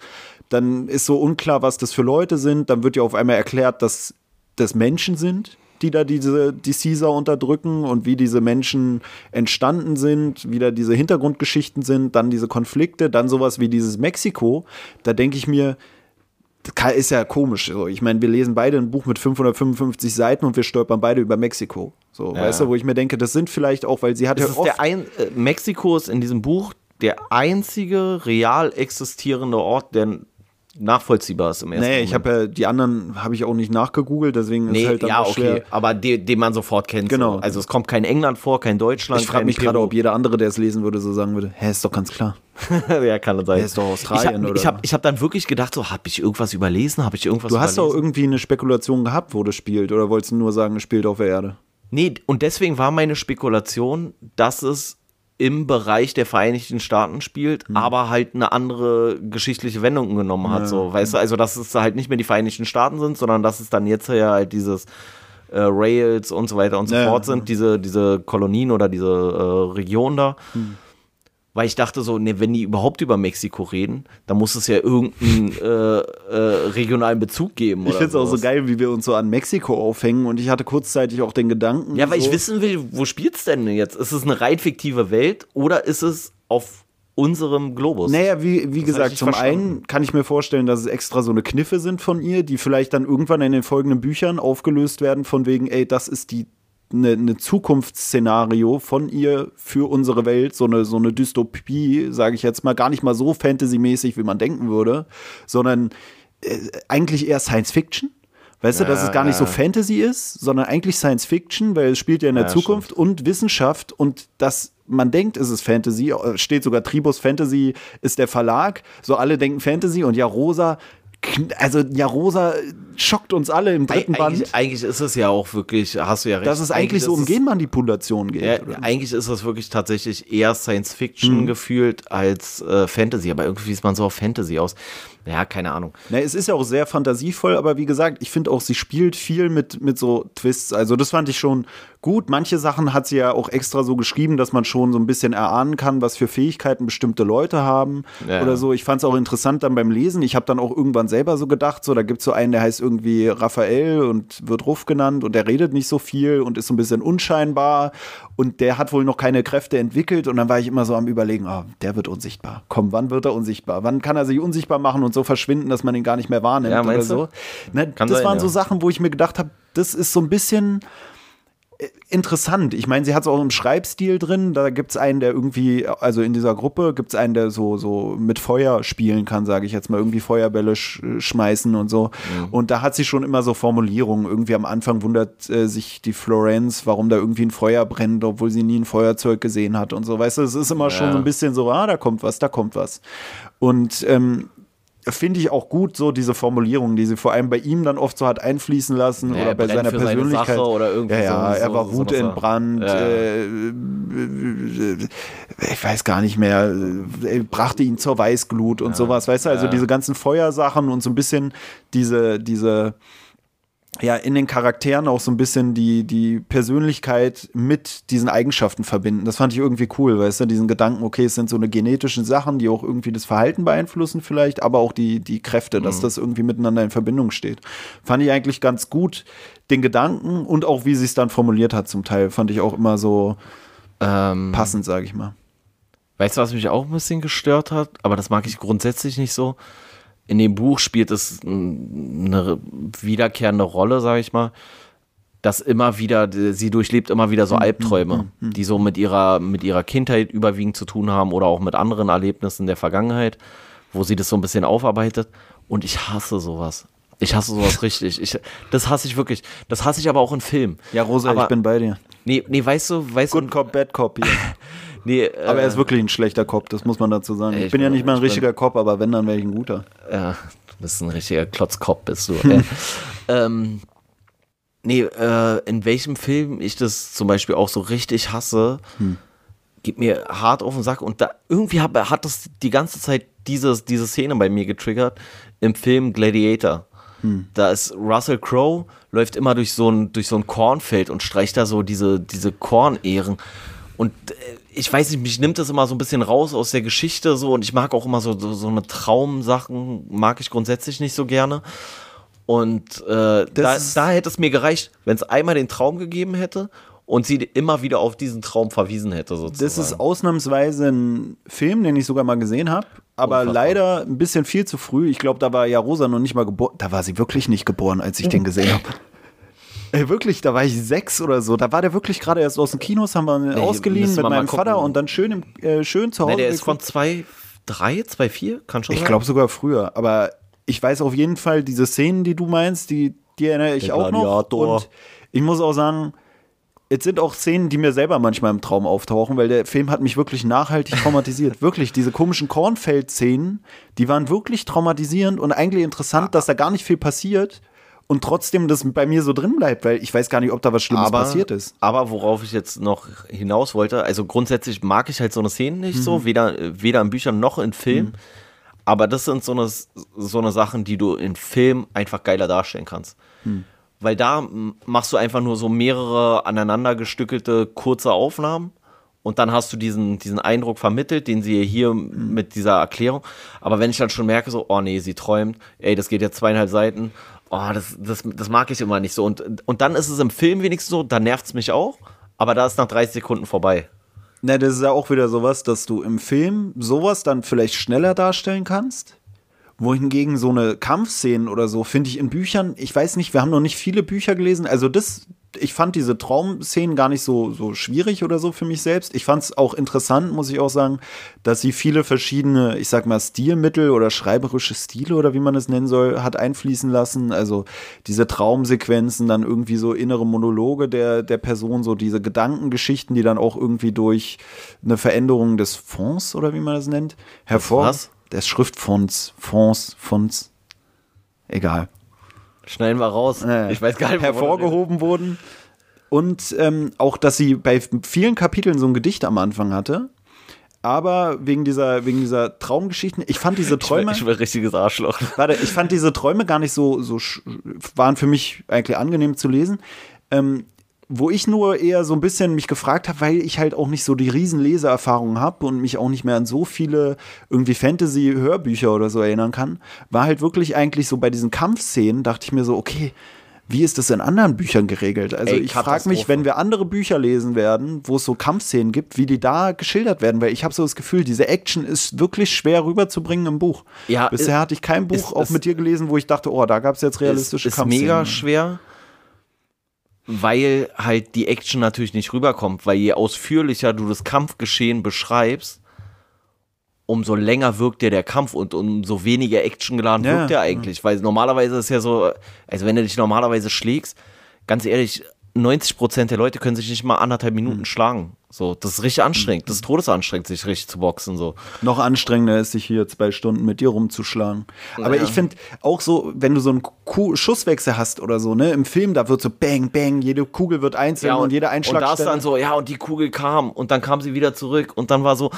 Dann ist so unklar, was das für Leute sind. Dann wird ja auf einmal erklärt, dass das Menschen sind, die da diese die Caesar unterdrücken und wie diese Menschen entstanden sind, wie da diese Hintergrundgeschichten sind, dann diese Konflikte, dann sowas wie dieses Mexiko. Da denke ich mir, ist ja komisch. So. Ich meine, wir lesen beide ein Buch mit 555 Seiten und wir stolpern beide über Mexiko. So, ja. weißt du, wo ich mir denke, das sind vielleicht auch, weil sie hat das ja oft ein, äh, Mexiko ist in diesem Buch der einzige real existierende Ort, der nachvollziehbar ist im ersten Nee, ich habe ja die anderen habe ich auch nicht nachgegoogelt, deswegen nee, ist halt dann ja, okay, schwer. aber den, den man sofort kennt. Genau. So. Also es kommt kein England vor, kein Deutschland. Ich frage mich gerade, ob jeder andere, der es lesen würde, so sagen würde, hä, ist doch ganz klar. [laughs] ja, kann das sein. Hä, ist doch Australien ich hab, oder? Ich habe ich hab dann wirklich gedacht, so, habe ich irgendwas überlesen, habe ich irgendwas Du hast überlesen? doch irgendwie eine Spekulation gehabt, wo das spielt, oder wolltest du nur sagen, es spielt auf der Erde? Nee, und deswegen war meine Spekulation, dass es im Bereich der Vereinigten Staaten spielt, Hm. aber halt eine andere geschichtliche Wendung genommen hat. So, weißt du, also dass es halt nicht mehr die Vereinigten Staaten sind, sondern dass es dann jetzt ja halt dieses äh, Rails und so weiter und so Ja, fort ja. sind, diese, diese Kolonien oder diese äh, Region da. Hm. Weil ich dachte so, ne, wenn die überhaupt über Mexiko reden, dann muss es ja irgendeinen [laughs] äh, äh, regionalen Bezug geben. Ich finde es auch so geil, wie wir uns so an Mexiko aufhängen und ich hatte kurzzeitig auch den Gedanken. Ja, weil so, ich wissen will, wo spielt's denn jetzt? Ist es eine rein fiktive Welt oder ist es auf unserem Globus? Naja, wie, wie gesagt, zum verstanden. einen kann ich mir vorstellen, dass es extra so eine Kniffe sind von ihr, die vielleicht dann irgendwann in den folgenden Büchern aufgelöst werden, von wegen, ey, das ist die eine, eine Zukunftsszenario von ihr für unsere Welt, so eine, so eine Dystopie, sage ich jetzt mal, gar nicht mal so fantasymäßig, wie man denken würde, sondern äh, eigentlich eher Science Fiction. Weißt du, dass es gar nicht so ja. Fantasy ist, sondern eigentlich Science Fiction, weil es spielt ja in der Ja, Zukunft und Wissenschaft und das man denkt, es ist Fantasy, äh, steht sogar Tribus Fantasy ist der Verlag, so alle denken Fantasy und ja Rosa also ja Rosa schockt uns alle im dritten Eig Band, eigentlich, eigentlich ist es ja auch wirklich, hast du ja recht. dass es eigentlich so um Genmanipulation geht. Ja, eigentlich ist es wirklich tatsächlich eher Science Fiction Mhm. gefühlt als äh, Fantasy, aber irgendwie ist man so auf Fantasy aus. Ja, keine Ahnung. Na, es ist ja auch sehr fantasievoll, aber wie gesagt, ich finde auch, sie spielt viel mit, mit so Twists. Also, das fand ich schon gut. Manche Sachen hat sie ja auch extra so geschrieben, dass man schon so ein bisschen erahnen kann, was für Fähigkeiten bestimmte Leute haben Ja. oder so. Ich fand es auch interessant dann beim Lesen. Ich habe dann auch irgendwann selber so gedacht, so, da gibt es so einen, der heißt irgendwie Raphael und wird Ruff genannt und der redet nicht so viel und ist so ein bisschen unscheinbar und der hat wohl noch keine Kräfte entwickelt und dann war ich immer so am überlegen, ah, der wird unsichtbar. Komm, wann wird er unsichtbar? Wann kann er sich unsichtbar machen und so verschwinden, dass man ihn gar nicht mehr wahrnimmt Ja, oder so? Ne, das sein, waren ja. so Sachen, wo ich mir gedacht habe, das ist so ein bisschen interessant. Ich meine, sie hat es auch im Schreibstil drin. Da gibt es einen, der irgendwie, also in dieser Gruppe gibt es einen, der so, so mit Feuer spielen kann, sage ich jetzt mal, irgendwie Feuerbälle sch schmeißen und so. Mhm. Und da hat sie schon immer so Formulierungen. Irgendwie am Anfang wundert äh, sich die Florence, warum da irgendwie ein Feuer brennt, obwohl sie nie ein Feuerzeug gesehen hat und so. Weißt du, es ist immer schon Ja. so ein bisschen so, ah, da kommt was, da kommt was. Und ähm, finde ich auch gut, so diese Formulierungen, die sie vor allem bei ihm dann oft so hat einfließen lassen Ja, oder er bei seiner seine Persönlichkeit. Sache oder irgendwie ja, ja, so- er war so Wut Ja. äh, ich weiß gar nicht mehr, äh, brachte ihn zur Weißglut und sowas, weißt du, also Ja. diese ganzen Feuersachen und so ein bisschen diese, diese, ja, in den Charakteren auch so ein bisschen die, die Persönlichkeit mit diesen Eigenschaften verbinden. Das fand ich irgendwie cool, weißt du, diesen Gedanken, okay, es sind so eine genetischen Sachen, die auch irgendwie das Verhalten beeinflussen vielleicht, aber auch die, die Kräfte, Mhm. dass das irgendwie miteinander in Verbindung steht. Fand ich eigentlich ganz gut, den Gedanken und auch wie sie es dann formuliert hat zum Teil, fand ich auch immer so Ähm, passend, sage ich mal. Weißt du, was mich auch ein bisschen gestört hat? Aber das mag ich grundsätzlich nicht so. In dem Buch spielt es eine wiederkehrende Rolle, sage ich mal, dass immer wieder, sie durchlebt immer wieder so Albträume, die so mit ihrer, mit ihrer Kindheit überwiegend zu tun haben oder auch mit anderen Erlebnissen der Vergangenheit, wo sie das so ein bisschen aufarbeitet. Und ich hasse sowas. Ich hasse sowas [laughs] richtig. Ich, das hasse ich wirklich. Das hasse ich aber auch in Filmen. Ja, Rosa, aber, ich bin bei dir. Nee, nee, weißt du, weißt Good du. Cop, Bad Cop hier. [laughs] Nee, Aber er äh, ist wirklich ein schlechter Cop, das muss man dazu sagen. Ey, Ich ich bin ja nicht mal ein richtiger Cop, aber wenn, dann wäre ich ein guter. Ja, du bist ein richtiger Klotzkopf, bist du. ey. [laughs] ähm, nee, äh, in welchem Film ich das zum Beispiel auch so richtig hasse, geht mir hart auf den Sack und da irgendwie hab, hat das die ganze Zeit dieses, diese Szene bei mir getriggert im Film Gladiator. Da ist Russell Crowe, läuft immer durch so ein, durch so ein Kornfeld und streicht da so diese, diese Kornehren. Und äh, ich weiß nicht, mich nimmt das immer so ein bisschen raus aus der Geschichte so und ich mag auch immer so, so, so eine Traumsachen, mag ich grundsätzlich nicht so gerne. Und äh, da, da hätte es mir gereicht, wenn es einmal den Traum gegeben hätte und sie immer wieder auf diesen Traum verwiesen hätte, sozusagen. Das ist ausnahmsweise ein Film, den ich sogar mal gesehen habe, aber Unfassbar. leider ein bisschen viel zu früh. Ich glaube, da war ja Rosa noch nicht mal geboren. Da war sie wirklich nicht geboren, als ich den gesehen habe. Ey, wirklich, da war ich sechs oder so. Da war der wirklich gerade erst aus den Kinos, haben wir ihn Nee, ausgeliehen mit meinem. Vater und dann schön, im, äh, schön zu Hause. Nee, der ist von. 2, 3, 2, 4, kann schon Ich glaube sogar früher, aber ich weiß auf jeden Fall, diese Szenen, die du meinst, die, die erinnere ich Der auch noch. Gladiator. Und ich muss auch sagen, es sind auch Szenen, die mir selber manchmal im Traum auftauchen, weil der Film hat mich wirklich nachhaltig [laughs] traumatisiert. wirklich, diese komischen Kornfeld-Szenen, die waren wirklich traumatisierend und eigentlich interessant, dass da gar nicht viel passiert. Und trotzdem das bei mir so drin bleibt, weil ich weiß gar nicht, ob da was Schlimmes aber, passiert ist. Aber worauf ich jetzt noch hinaus wollte, also grundsätzlich mag ich halt so eine Szene nicht mhm. so, weder, weder in Büchern noch in Filmen. Mhm. Aber das sind so eine, so eine Sachen, die du in Film einfach geiler darstellen kannst. Mhm. Weil da machst du einfach nur so mehrere aneinandergestückelte kurze Aufnahmen und dann hast du diesen, diesen Eindruck vermittelt, den sie hier mhm. mit dieser Erklärung. Aber wenn ich dann schon merke, so, oh nee, sie träumt, ey, das geht jetzt zweieinhalb Seiten, oh, das, das, das mag ich immer nicht so. Und, und dann ist es im Film wenigstens so, da nervt es mich auch, aber da ist nach 30 Sekunden vorbei. Na, das ist ja auch wieder sowas, dass du im Film sowas dann vielleicht schneller darstellen kannst. Wohingegen so eine Kampfszenen oder so finde ich in Büchern, ich weiß nicht, wir haben noch nicht viele Bücher gelesen. Also das, ich fand diese Traumszenen gar nicht so, so schwierig oder so für mich selbst. Ich fand es auch interessant, muss ich auch sagen, dass sie viele verschiedene, ich sag mal, Stilmittel oder schreiberische Stile oder wie man es nennen soll, hat einfließen lassen. Also diese Traumsequenzen, dann irgendwie so innere Monologe der, der Person, so diese Gedankengeschichten, die dann auch irgendwie durch eine Veränderung des Fonds oder wie man das nennt, hervor. Was? Des Schriftfonds, Fonds, Fonds. Egal. Schneiden wir raus. Äh, ich weiß gar nicht, hervorgehoben wurden. Und ähm, auch, dass sie bei vielen Kapiteln so ein Gedicht am Anfang hatte. Aber wegen dieser, wegen dieser Traumgeschichten, ich fand diese Träume. Ich war, ein richtiges Arschloch. Warte, ich fand diese Träume gar nicht so, so waren für mich eigentlich angenehm zu lesen. Ähm, wo ich nur eher so ein bisschen mich gefragt habe, weil ich halt auch nicht so die riesen Leseerfahrung habe und mich auch nicht mehr an so viele irgendwie Fantasy-Hörbücher oder so erinnern kann, war halt wirklich eigentlich so bei diesen Kampfszenen, dachte ich mir so, okay, wie ist das in anderen Büchern geregelt? Also Ey, ich frage mich, wenn wir andere Bücher lesen werden, wo es so Kampfszenen gibt, wie die da geschildert werden, weil ich habe so das Gefühl, diese Action ist wirklich schwer rüberzubringen im Buch. Ja, Bisher ist, hatte ich kein Buch ist, auch mit dir gelesen, wo ich dachte, oh, da gab es jetzt realistische ist, ist Kampfszenen. Ist mega schwer weil halt die Action natürlich nicht rüberkommt, weil je ausführlicher du das Kampfgeschehen beschreibst, umso länger wirkt dir der Kampf und umso weniger Action geladen ja, wirkt der eigentlich. Weil normalerweise ist ja so, also wenn du dich normalerweise schlägst, ganz ehrlich, 90 Prozent der Leute können sich nicht mal anderthalb Minuten mhm. schlagen. So, das ist richtig anstrengend. Das ist todesanstrengend, sich richtig zu boxen. So. Noch anstrengender ist, sich hier zwei Stunden mit dir rumzuschlagen. Aber ja. ich finde auch so, wenn du so einen Ku Schusswechsel hast oder so, ne, im Film, da wird so bang, bang, jede Kugel wird einzeln ja, und, und jeder Einschlag. Und da ist dann so, ja, und die Kugel kam und dann kam sie wieder zurück und dann war so,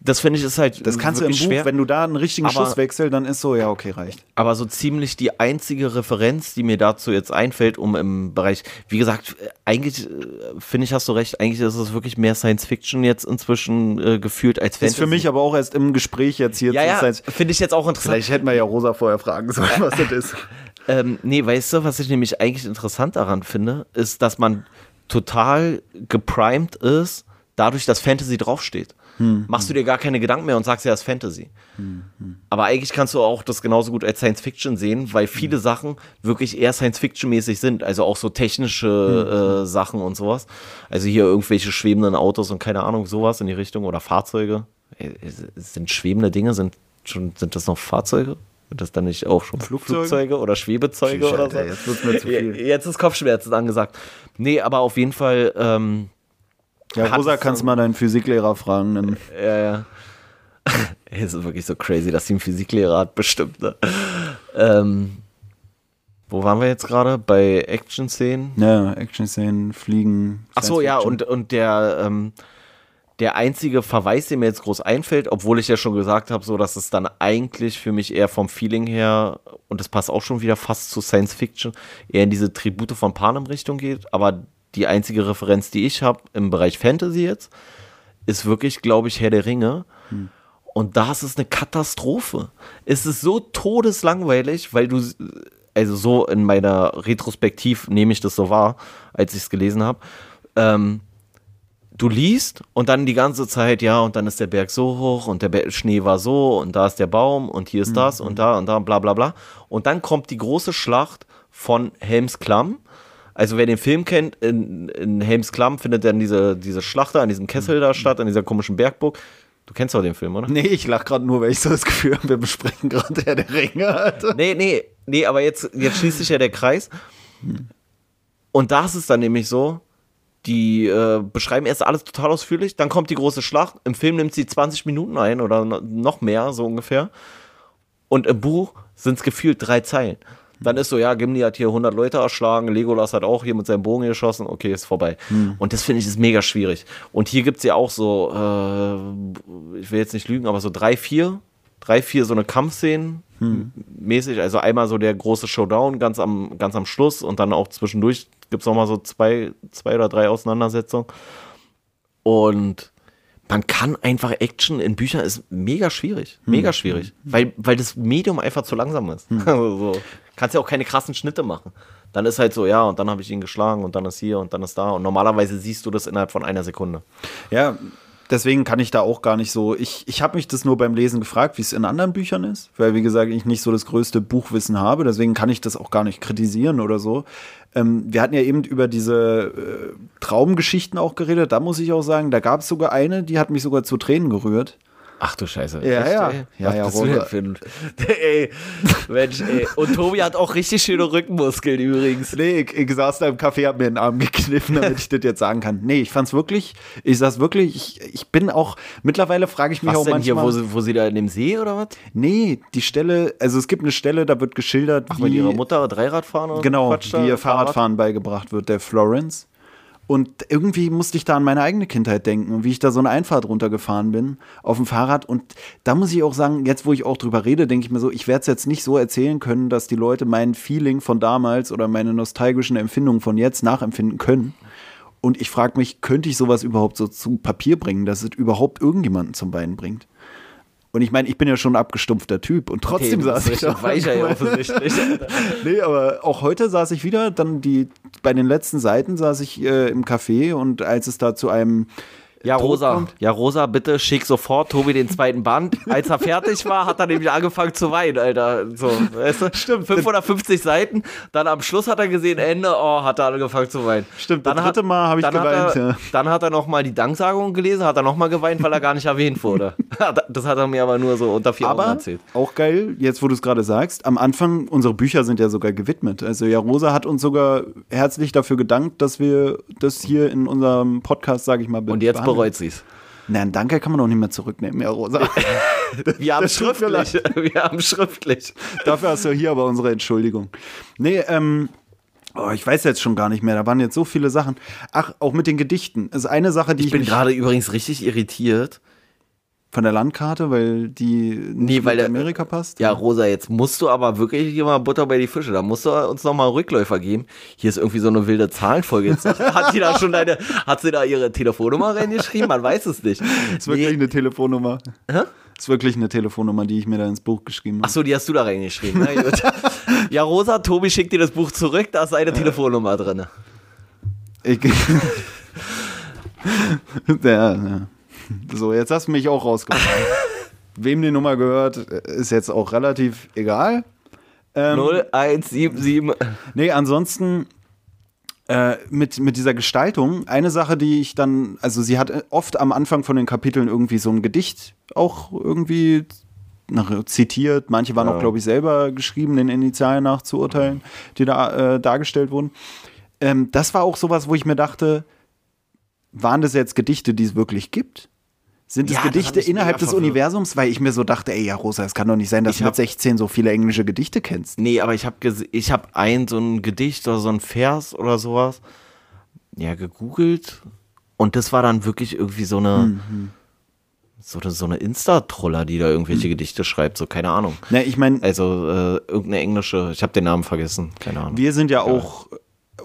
das finde ich ist halt. Das kannst du im Buch, schwer. wenn du da einen richtigen aber, Schusswechsel, dann ist so, ja, okay, reicht. Aber so ziemlich die einzige Referenz, die mir dazu jetzt einfällt, um im Bereich, wie gesagt, eigentlich äh, finde ich, hast du recht, eigentlich ist es wirklich mehr Science Fiction jetzt inzwischen äh, gefühlt als Fantasy. Ist für mich aber auch erst im Gespräch jetzt hier ja, ja, Finde ich jetzt auch interessant. Vielleicht hätten wir ja Rosa vorher fragen sollen, [laughs] was das ist. Ähm, nee, weißt du, was ich nämlich eigentlich interessant daran finde, ist, dass man total geprimed ist, dadurch, dass Fantasy draufsteht. Hm, Machst du dir gar keine Gedanken mehr und sagst ja, das ist Fantasy. Hm, hm. Aber eigentlich kannst du auch das genauso gut als Science Fiction sehen, weil viele hm. Sachen wirklich eher Science Fiction mäßig sind. Also auch so technische hm, äh, Sachen und sowas. Also hier irgendwelche schwebenden Autos und keine Ahnung, sowas in die Richtung oder Fahrzeuge. Äh, sind schwebende Dinge, sind, schon, sind das noch Fahrzeuge? Sind das dann nicht auch schon Flugzeuge, Flugzeuge oder Schwebezeuge Tschüss, oder so? Jetzt, wird mir zu viel. jetzt ist Kopfschmerzen angesagt. Nee, aber auf jeden Fall. Ähm, ja, Rosa, kannst du mal deinen Physiklehrer fragen. Dann. Ja, ja. [laughs] es ist wirklich so crazy, dass sie einen Physiklehrer hat, bestimmt. Ne? Ähm, wo waren wir jetzt gerade? Bei Action-Szenen? Ja, Action-Szenen, Fliegen. Ach so, ja, und, und der, ähm, der einzige Verweis, der mir jetzt groß einfällt, obwohl ich ja schon gesagt habe, so dass es dann eigentlich für mich eher vom Feeling her, und das passt auch schon wieder fast zu Science Fiction, eher in diese Tribute von Panem Richtung geht, aber die einzige Referenz, die ich habe im Bereich Fantasy jetzt, ist wirklich, glaube ich, Herr der Ringe. Hm. Und da ist es eine Katastrophe. Es ist so todeslangweilig, weil du, also so in meiner Retrospektiv nehme ich das so wahr, als ich es gelesen habe. Ähm, du liest und dann die ganze Zeit, ja, und dann ist der Berg so hoch und der Be Schnee war so und da ist der Baum und hier ist mhm. das und da und da und bla bla bla. Und dann kommt die große Schlacht von Helms Klamm. Also wer den Film kennt, in, in Helms Klamm findet dann diese, diese Schlacht da an diesem Kessel da statt, an dieser komischen Bergburg. Du kennst doch den Film, oder? Nee, ich lach gerade nur, weil ich so das Gefühl habe, wir besprechen gerade Herr der Ringe. Alter. Nee, nee, nee, aber jetzt, jetzt schließt sich ja der Kreis. Und da ist es dann nämlich so, die äh, beschreiben erst alles total ausführlich, dann kommt die große Schlacht. Im Film nimmt sie 20 Minuten ein oder noch mehr, so ungefähr. Und im Buch sind es gefühlt drei Zeilen. Dann ist so, ja, Gimli hat hier 100 Leute erschlagen, Legolas hat auch hier mit seinem Bogen geschossen, okay, ist vorbei. Und das finde ich ist mega schwierig. Und hier gibt es ja auch so, äh, ich will jetzt nicht lügen, aber so drei, vier, drei, vier so eine Kampfszenen mäßig. Also einmal so der große Showdown ganz am, ganz am Schluss und dann auch zwischendurch gibt es nochmal so zwei, zwei oder drei Auseinandersetzungen. Und man kann einfach Action in Büchern ist mega schwierig. Mega schwierig. Weil, weil das Medium einfach zu langsam ist. [laughs] Also so. Kannst ja auch keine krassen Schnitte machen. Dann ist halt so, ja, und dann habe ich ihn geschlagen und dann ist hier und dann ist da. Und normalerweise siehst du das innerhalb von einer Sekunde. Ja, deswegen kann ich da auch gar nicht so. Ich, ich habe mich das nur beim Lesen gefragt, wie es in anderen Büchern ist, weil, wie gesagt, ich nicht so das größte Buchwissen habe. Deswegen kann ich das auch gar nicht kritisieren oder so. Ähm, wir hatten ja eben über diese äh, Traumgeschichten auch geredet. Da muss ich auch sagen, da gab es sogar eine, die hat mich sogar zu Tränen gerührt. Ach du Scheiße. Ja, ja. ey? Ja, ja, Was bist du denn für ein- [laughs] ey, Mensch, ey. Und Tobi hat auch richtig schöne Rückenmuskeln übrigens. Nee, ich, ich saß da im Café, hab mir den Arm gekniffen, damit ich [laughs] das jetzt sagen kann. Nee, ich fand's wirklich, ich saß wirklich, ich, ich bin auch, mittlerweile frage ich mich Was auch denn hier, manchmal. wo sie, wo sie da in dem See oder was? nee, die Stelle, also es gibt eine Stelle, da wird geschildert, Ach, wie mit ihrer Mutter Dreirad fahren und genau, wie ihr Fahrradfahren beigebracht wird, der Florence. Und irgendwie musste ich da an meine eigene Kindheit denken und wie ich da so eine Einfahrt runtergefahren bin auf dem Fahrrad. Und da muss ich auch sagen, jetzt wo ich auch drüber rede, denke ich mir so, ich werde es jetzt nicht so erzählen können, dass die Leute mein Feeling von damals oder meine nostalgischen Empfindungen von jetzt nachempfinden können. Und ich frage mich, könnte ich sowas überhaupt so zu Papier bringen, dass es überhaupt irgendjemanden zum Beinen bringt? Und ich meine, ich bin ja schon ein abgestumpfter Typ und trotzdem Okay, saß ich da. Weicher ja offensichtlich. [laughs] Nee, aber auch heute saß ich wieder, dann die, bei den letzten Seiten saß ich äh, im Café und als es da zu einem Ja, Rosa. kommt- Ja, Rosa, bitte schick sofort Tobi den zweiten Band. Als er fertig war, hat er nämlich angefangen zu weinen, Alter. So, weißt du? Stimmt. 550 Seiten. Dann am Schluss hat er gesehen, Ende, oh, hat er angefangen zu weinen. Stimmt, dann das dritte Mal hab ich geweint, er, ja. Dann hat er nochmal die Danksagung gelesen, hat er nochmal geweint, weil er gar nicht erwähnt wurde. [laughs] das hat er mir aber nur so unter vier Augen Aber erzählt. auch geil, jetzt wo du es gerade sagst, am Anfang, unsere Bücher sind ja sogar gewidmet. Also ja, Rosa hat uns sogar herzlich dafür gedankt, dass wir das hier in unserem Podcast, sage ich mal, Und jetzt. Bereut sie's. Nein, danke kann man auch nicht mehr zurücknehmen, ja, Rosa. [laughs] Wir haben schriftlich. [laughs] Wir haben schriftlich. Dafür hast du hier aber unsere Entschuldigung. Nee, ähm, oh, ich weiß jetzt schon gar nicht mehr, da waren jetzt so viele Sachen. Ach, auch mit den Gedichten. Das ist eine Sache, die ich, Ich bin gerade übrigens richtig irritiert. Von der Landkarte, weil die nicht Nee, weil der- Amerika passt. Ja, Rosa, jetzt musst du aber wirklich hier mal Butter bei die Fische. Da musst du uns noch mal einen Rückläufer geben. Hier ist irgendwie so eine wilde Zahlenfolge. Jetzt [laughs] hat sie da schon deine, hat sie da ihre Telefonnummer reingeschrieben? Man weiß es nicht. [laughs] ist wirklich Nee. eine Telefonnummer. Hä? Ist wirklich eine Telefonnummer, die ich mir da ins Buch geschrieben habe. Ach so, die hast du da reingeschrieben. Gut. Ja, Rosa, Tobi schickt dir das Buch zurück. Da ist eine Telefonnummer drin. Ich, [laughs] ja, ja. [laughs] So, jetzt hast du mich auch rausgebracht. [laughs] Wem die Nummer gehört, ist jetzt auch relativ egal. Ähm, 0177. Nee, ansonsten äh, mit, mit dieser Gestaltung, eine Sache, die ich dann, also sie hat oft am Anfang von den Kapiteln irgendwie so ein Gedicht auch irgendwie nach, zitiert. Manche waren auch, Ja. glaube ich, selber geschrieben, den Initialen nach zu urteilen, die da äh, dargestellt wurden. Ähm, das war auch sowas, wo ich mir dachte, waren das jetzt Gedichte, die es wirklich gibt? Sind es Ja, Gedichte innerhalb des. Universums? Weil ich mir so dachte, ey, ja, Rosa, es kann doch nicht sein, dass Ich du mit hab- 16 so viele englische Gedichte kennst. Nee, aber ich habe ich hab ein so ein Gedicht oder so ein Vers oder sowas ja gegoogelt und das war dann wirklich irgendwie so eine so eine, so eine Insta-Troller, die da irgendwelche Gedichte schreibt, so keine Ahnung. Na, ich meine, Also äh, irgendeine englische, ich habe den Namen vergessen, keine Ahnung. Wir sind ja auch,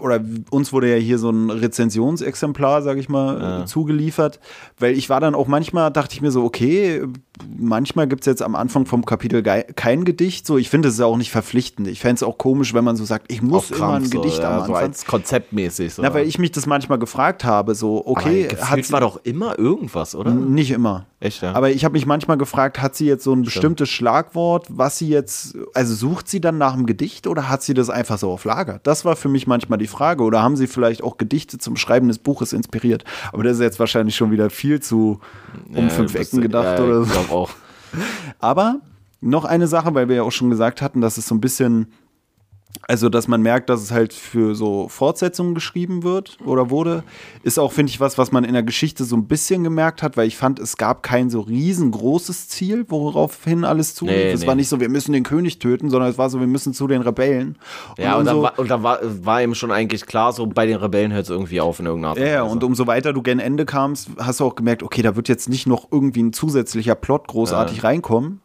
oder uns wurde ja hier so ein Rezensionsexemplar, sag ich mal, äh, zugeliefert, weil ich war dann auch manchmal, dachte ich mir so, okay, manchmal gibt es jetzt am Anfang vom Kapitel kein Gedicht, so, ich finde es ist auch nicht verpflichtend. Ich fände es auch komisch, wenn man so sagt, ich muss Auf immer ein Krampf so, Gedicht ja, am so Anfang. als konzeptmäßig. So. Na, weil ich mich das manchmal gefragt habe, so, okay, aber hat war doch immer irgendwas, oder? nicht immer. Echt, ja? Aber ich habe mich manchmal gefragt, hat sie jetzt so ein bestimmtes Schlagwort, was sie jetzt, also sucht sie dann nach einem Gedicht oder hat sie das einfach so auf Lager? Das war für mich manchmal die Frage. Oder haben sie vielleicht auch Gedichte zum Schreiben des Buches inspiriert? Aber das ist jetzt wahrscheinlich schon wieder viel zu um Ja, fünf Ecken gedacht ja, oder Ich so. glaube auch. Aber noch eine Sache, weil wir ja auch schon gesagt hatten, dass es so ein bisschen Also, dass man merkt, dass es halt für so Fortsetzungen geschrieben wird oder wurde, ist auch, finde ich, was, was man in der Geschichte so ein bisschen gemerkt hat, weil ich fand, es gab kein so riesengroßes Ziel, woraufhin alles zulief. Nee, es nee. war nicht so, wir müssen den König töten, sondern es war so, wir müssen zu den Rebellen. Ja, und, dann, war, und dann war, war ihm schon eigentlich klar, so bei den Rebellen hört es irgendwie auf in irgendeiner Art Ja, ja, und umso weiter du gen Ende kamst, hast du auch gemerkt, okay, da wird jetzt nicht noch irgendwie ein zusätzlicher Plot großartig reinkommen.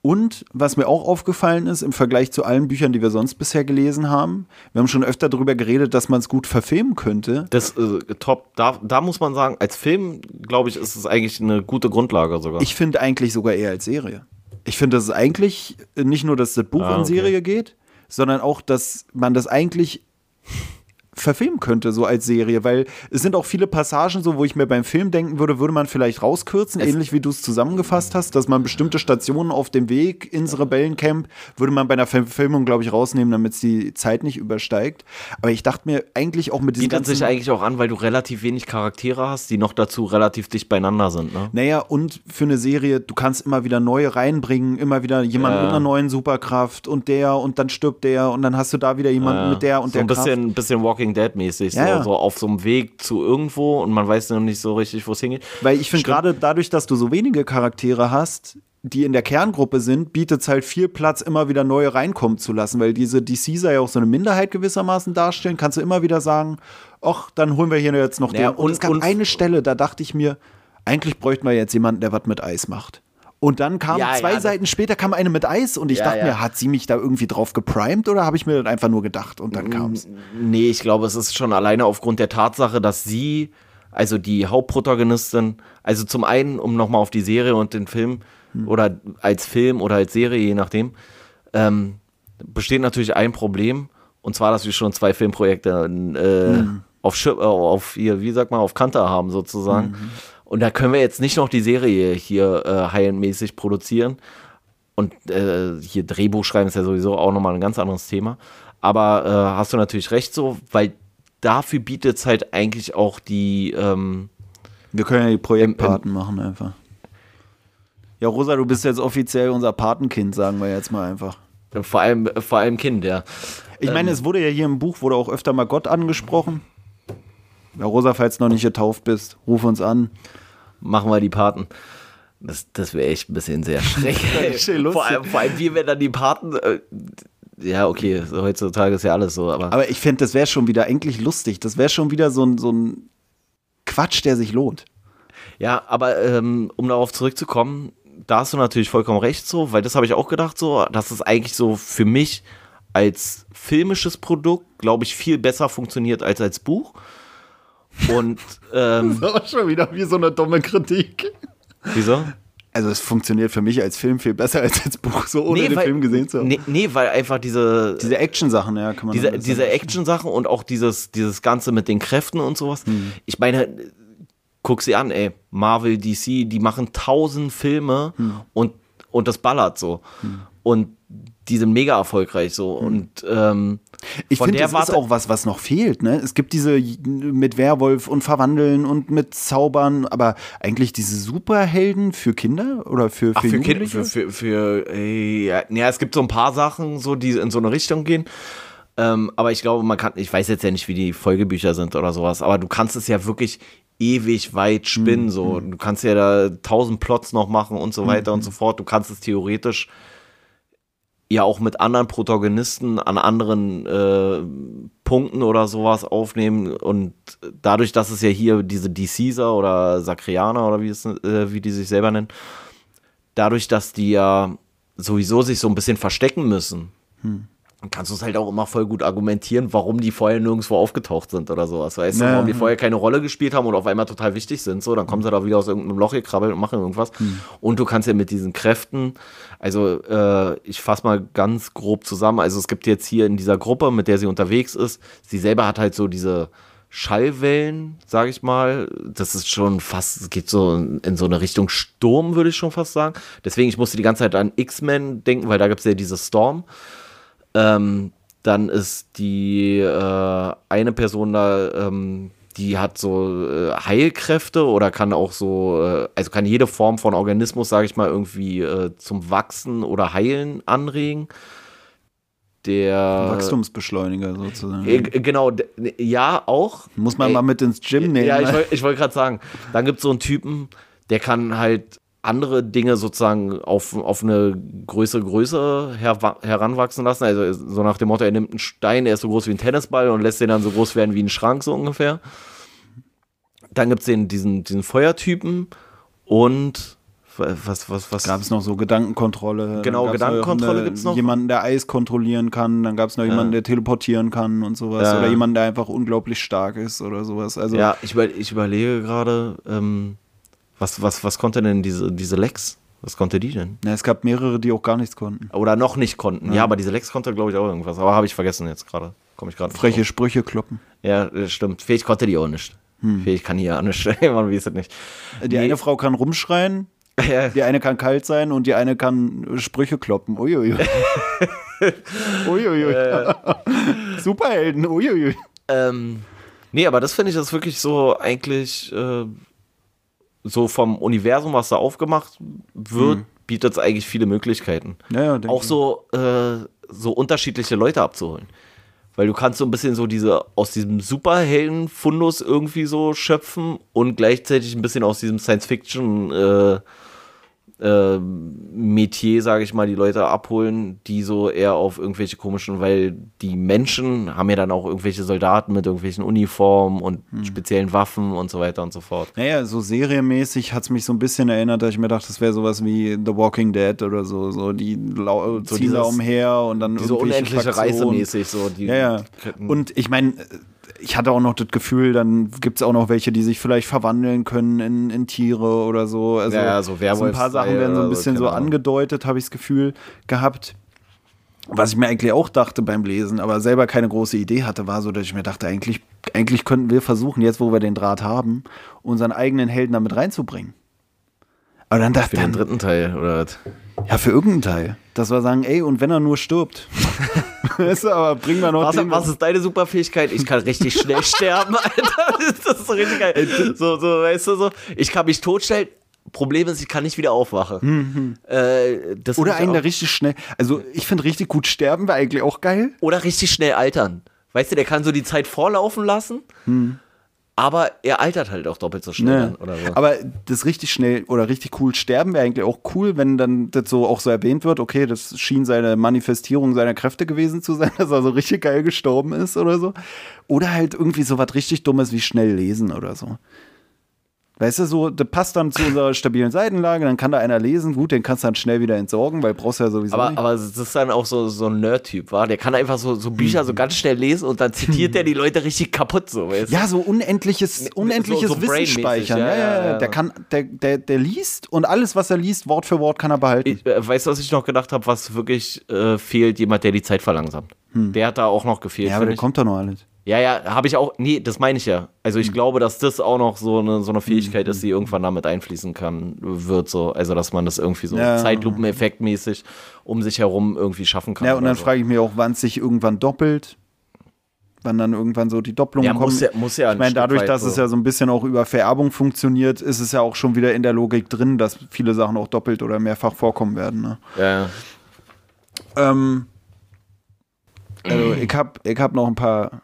Und was mir auch aufgefallen ist, im Vergleich zu allen Büchern, die wir sonst bisher gelesen haben, wir haben schon öfter darüber geredet, dass man es gut verfilmen könnte. Das äh, top, da, da muss man sagen, als Film, glaube ich, ist es eigentlich eine gute Grundlage sogar. Ich finde eigentlich sogar eher als Serie. Ich finde, dass es eigentlich nicht nur, dass das Buch Ah, in okay. Serie geht, sondern auch, dass man das eigentlich verfilmen könnte, so als Serie, weil es sind auch viele Passagen so, wo ich mir beim Film denken würde, würde man vielleicht rauskürzen, ähnlich wie du es zusammengefasst hast, dass man bestimmte Stationen auf dem Weg ins Rebellencamp, würde man bei einer Verfilmung, glaube ich, rausnehmen, damit es die Zeit nicht übersteigt. Aber ich dachte mir eigentlich auch mit diesen Bietet sich eigentlich auch an, weil du relativ wenig Charaktere hast, die noch dazu relativ dicht beieinander sind. Ne? Naja, und für eine Serie, du kannst immer wieder neue reinbringen, immer wieder jemand Ja. mit einer neuen Superkraft und der und dann stirbt der und dann hast du da wieder jemanden mit der und so der ein bisschen, Kraft. bisschen Walking Dead mäßig, Ja, so, ja. so auf so einem Weg zu irgendwo und man weiß noch nicht so richtig, wo es hingeht. Weil ich finde gerade dadurch, dass du so wenige Charaktere hast, die in der Kerngruppe sind, bietet es halt viel Platz, immer wieder neue reinkommen zu lassen, weil diese DCs ja auch so eine Minderheit gewissermaßen darstellen, kannst du immer wieder sagen, ach, dann holen wir hier jetzt noch Naja, den. Und, und- es gab und- eine Stelle, da dachte ich mir, eigentlich bräuchten wir jetzt jemanden, der was mit Eis macht. Und dann kam Ja, zwei ja, Seiten später kam eine mit Eis und ich Ja, dachte mir, hat sie mich da irgendwie drauf geprimed oder habe ich mir das einfach nur gedacht und dann kam es. Nee, ich glaube, es ist schon alleine aufgrund der Tatsache, dass sie, also die Hauptprotagonistin, also zum einen, um nochmal auf die Serie und den Film oder als Film oder als Serie, je nachdem, ähm, besteht natürlich ein Problem und zwar, dass wir schon zwei Filmprojekte äh, auf, Schir- äh, auf hier, wie sagt man, auf Kante haben sozusagen. Und da können wir jetzt nicht noch die Serie hier äh, high-end-mäßig produzieren. Und äh, hier Drehbuch schreiben ist ja sowieso auch nochmal ein ganz anderes Thema. Aber äh, hast du natürlich recht so, weil dafür bietet es halt eigentlich auch die, ähm, Wir können ja die Projektpaten machen einfach. Ja, Rosa, du bist jetzt offiziell unser Patenkind, sagen wir jetzt mal einfach. vor allem, vor allem Kind, ja. Ich meine, es wurde ja hier im Buch wurde auch öfter mal Gott angesprochen. Ja, Rosa, falls du noch nicht getauft bist, ruf uns an. Machen wir die Paten. Das, das wäre echt ein bisschen sehr [laughs] lustig. vor, allem, vor allem wir, wenn dann die Paten. Äh, ja, okay, heutzutage ist ja alles so, aber. Aber ich fände, das wäre schon wieder eigentlich lustig. Das wäre schon wieder so ein, so ein Quatsch, der sich lohnt. Ja, aber ähm, um darauf zurückzukommen, da hast du natürlich vollkommen recht so, weil das habe ich auch gedacht so, dass es eigentlich so für mich als filmisches Produkt, glaube ich, viel besser funktioniert als als Buch. Und [laughs] ähm, Das war schon wieder wie so eine dumme Kritik. wieso? Also es funktioniert für mich als Film viel besser als als Buch, so ohne den weil, Film gesehen zu haben. Nee, nee, weil einfach diese, Diese Action-Sachen, ja, kann man diese, diese Action-Sachen und auch dieses, dieses Ganze mit den Kräften und sowas. Hm. Ich meine, guck sie an, ey. Marvel, DC, die machen tausend Filme Hm. und, und das ballert so. Und die sind mega erfolgreich so. Und ähm, Ich finde, das ist auch was, was noch fehlt. Ne? Es gibt diese mit Werwolf und Verwandeln und mit Zaubern, aber eigentlich diese Superhelden für Kinder oder für, Ach, für, für Kinder, Jugendliche? für, für, für äh, ja, ja, es gibt so ein paar Sachen, so, die in so eine Richtung gehen. Ähm, aber ich glaube, man kann, ich weiß jetzt ja nicht, wie die Folgebücher sind oder sowas, aber du kannst es ja wirklich ewig weit spinnen, Mhm. so. Du kannst ja da tausend Plots noch machen und so weiter und so fort. Du kannst es theoretisch ja auch mit anderen Protagonisten an anderen äh, Punkten oder sowas aufnehmen. Und dadurch, dass es ja hier diese DCser oder Sakrianer oder wie, es, äh, wie die sich selber nennen, dadurch, dass die ja sowieso sich so ein bisschen verstecken müssen, kannst du es halt auch immer voll gut argumentieren, warum die vorher nirgendwo aufgetaucht sind oder sowas. Weißt du, Ja. warum die vorher keine Rolle gespielt haben und auf einmal total wichtig sind. So, dann kommen sie da wieder aus irgendeinem Loch gekrabbelt und machen irgendwas. Und du kannst ja mit diesen Kräften, also äh, ich fasse mal ganz grob zusammen. Also es gibt jetzt hier in dieser Gruppe, mit der sie unterwegs ist, sie selber hat halt so diese Schallwellen, sage ich mal. Das ist schon fast, es geht so in, in so eine Richtung Sturm, würde ich schon fast sagen. Deswegen, ich musste die ganze Zeit an X-Men denken, weil da gibt es ja diese Storm. Ähm, dann ist die äh, eine Person da, ähm, die hat so äh, Heilkräfte oder kann auch so, äh, also kann jede Form von Organismus, sage ich mal, irgendwie äh, zum Wachsen oder Heilen anregen. der. Wachstumsbeschleuniger sozusagen. Äh, genau, d- ja, auch. Muss man Ey, mal mit ins Gym nehmen. Ja, ich ne? wollte ich wollt gerade sagen, dann gibt es so einen Typen, der kann halt andere Dinge sozusagen auf, auf eine größere Größe herwa- heranwachsen lassen. Also so nach dem Motto, er nimmt einen Stein, der ist so groß wie ein Tennisball und lässt den dann so groß werden wie ein Schrank, so ungefähr. Dann gibt es diesen, diesen Feuertypen und was, was, was? Gab es noch so Gedankenkontrolle. Genau, Gedankenkontrolle eine- gibt's noch. Jemanden, der Eis kontrollieren kann. Dann gab es noch jemanden, der teleportieren kann und sowas. Ja. Oder jemanden, der einfach unglaublich stark ist oder sowas. Also, Ja, ich, über, ich überlege gerade, ähm, was, was, was konnte denn diese, diese Lex? Was konnte die denn? na, es gab mehrere, die auch gar nichts konnten. Oder noch nicht konnten. Ja, aber diese Lex konnte, glaube ich, auch irgendwas. Aber habe ich vergessen jetzt gerade. Komme ich gerade Freche drauf. Sprüche kloppen. Ja, das stimmt. Fähig konnte die auch nicht. Fähig kann die ja auch nicht. [laughs] Man weiß es nicht. Die Nee. eine Frau kann rumschreien, Ja, die eine kann kalt sein und die eine kann Sprüche kloppen. Uiuiui. [laughs] Uiuiui. [laughs] Superhelden. Uiuiui. ähm, nee, aber das finde ich das wirklich so eigentlich äh, so vom Universum, was da aufgemacht wird, bietet es eigentlich viele Möglichkeiten. Ja, ja, auch so, äh, so unterschiedliche Leute abzuholen. Weil du kannst so ein bisschen so diese aus diesem Superhelden-Fundus irgendwie so schöpfen und gleichzeitig ein bisschen aus diesem Science-Fiction äh, äh, Metier, sage ich mal, die Leute abholen, die so eher auf irgendwelche komischen, weil die Menschen haben ja dann auch irgendwelche Soldaten mit irgendwelchen Uniformen und Hm. speziellen Waffen und so weiter und so fort. Naja, so serienmäßig hat es mich so ein bisschen erinnert, dass ich mir dachte, das wäre sowas wie The Walking Dead oder so. So die lau So ziehen da umher und dann Diese unendliche Fraktionen. Reise mäßig so. Die Ja, ja. Und ich meine, ich hatte auch noch das Gefühl, dann gibt es auch noch welche, die sich vielleicht verwandeln können in, in Tiere oder so. Also Ja, so so ein paar Sachen werden so ein so, bisschen so Ahnung. angedeutet, habe ich das Gefühl gehabt. Was ich mir eigentlich auch dachte beim Lesen, aber selber keine große Idee hatte, war so, dass ich mir dachte, eigentlich, eigentlich könnten wir versuchen, jetzt wo wir den Draht haben, unseren eigenen Helden damit reinzubringen. Aber dann dachte für ich, den dritten Teil, oder? was? Ja, für irgendeinen Teil. Dass wir sagen, ey, und wenn er nur stirbt. [laughs] weißt du, aber bringen wir noch Was, den. was ist deine Superfähigkeit? Ich kann richtig schnell [laughs] sterben, Alter. Das ist so richtig geil. So, so, weißt du, so. Ich kann mich totstellen. Problem ist, ich kann nicht wieder aufwachen. Äh, das Oder einen, der auch- richtig schnell. Also, ich finde richtig gut sterben wäre eigentlich auch geil. Oder richtig schnell altern. Weißt du, der kann so die Zeit vorlaufen lassen, aber er altert halt auch doppelt so schnell. Ne. Oder so. Aber das richtig schnell oder richtig cool sterben wäre eigentlich auch cool, wenn dann das so auch so erwähnt wird, okay, das schien seine Manifestierung seiner Kräfte gewesen zu sein, [laughs] dass er so richtig geil gestorben ist oder so. Oder halt irgendwie so was richtig Dummes wie schnell lesen oder so. Weißt du, so, das passt dann zu unserer stabilen Seitenlage, dann kann da einer lesen, gut, den kannst du dann schnell wieder entsorgen, weil brauchst du ja sowieso Aber, nicht. aber das ist dann auch so, so ein Nerd-Typ, war. Der kann einfach so, so Bücher so ganz schnell lesen und dann zitiert der die Leute richtig kaputt, so, weißt du? Ja, so unendliches, unendliches so Wissen brainmäßig, speichern. ja, Ja, ja, ja, ja. ja. Der kann, der, der, der liest und alles, was er liest, Wort für Wort kann er behalten. Ich, äh, weißt du, was ich noch gedacht habe, was wirklich äh, fehlt? Jemand, der die Zeit verlangsamt. Der hat da auch noch gefehlt. Hm. ja, aber der ich. kommt doch noch alles. ja, ja, habe ich auch. Nee, das meine ich ja. Also Hm. ich glaube, dass das auch noch so eine, so eine Fähigkeit ist, die irgendwann damit einfließen kann, wird so. Also dass man das irgendwie so Ja. Zeitlupeneffektmäßig um sich herum irgendwie schaffen kann. Ja, und dann so. frage ich mich auch, wann es sich irgendwann doppelt. Wann dann irgendwann so die Doppelungen Ja, kommen. muss ja- muss ja ich ein meine, dadurch, dass so. es ja so ein bisschen auch über Vererbung funktioniert, ist es ja auch schon wieder in der Logik drin, dass viele Sachen auch doppelt oder mehrfach vorkommen werden. Ne? Ja, Ähm, also ich habe ich hab noch ein paar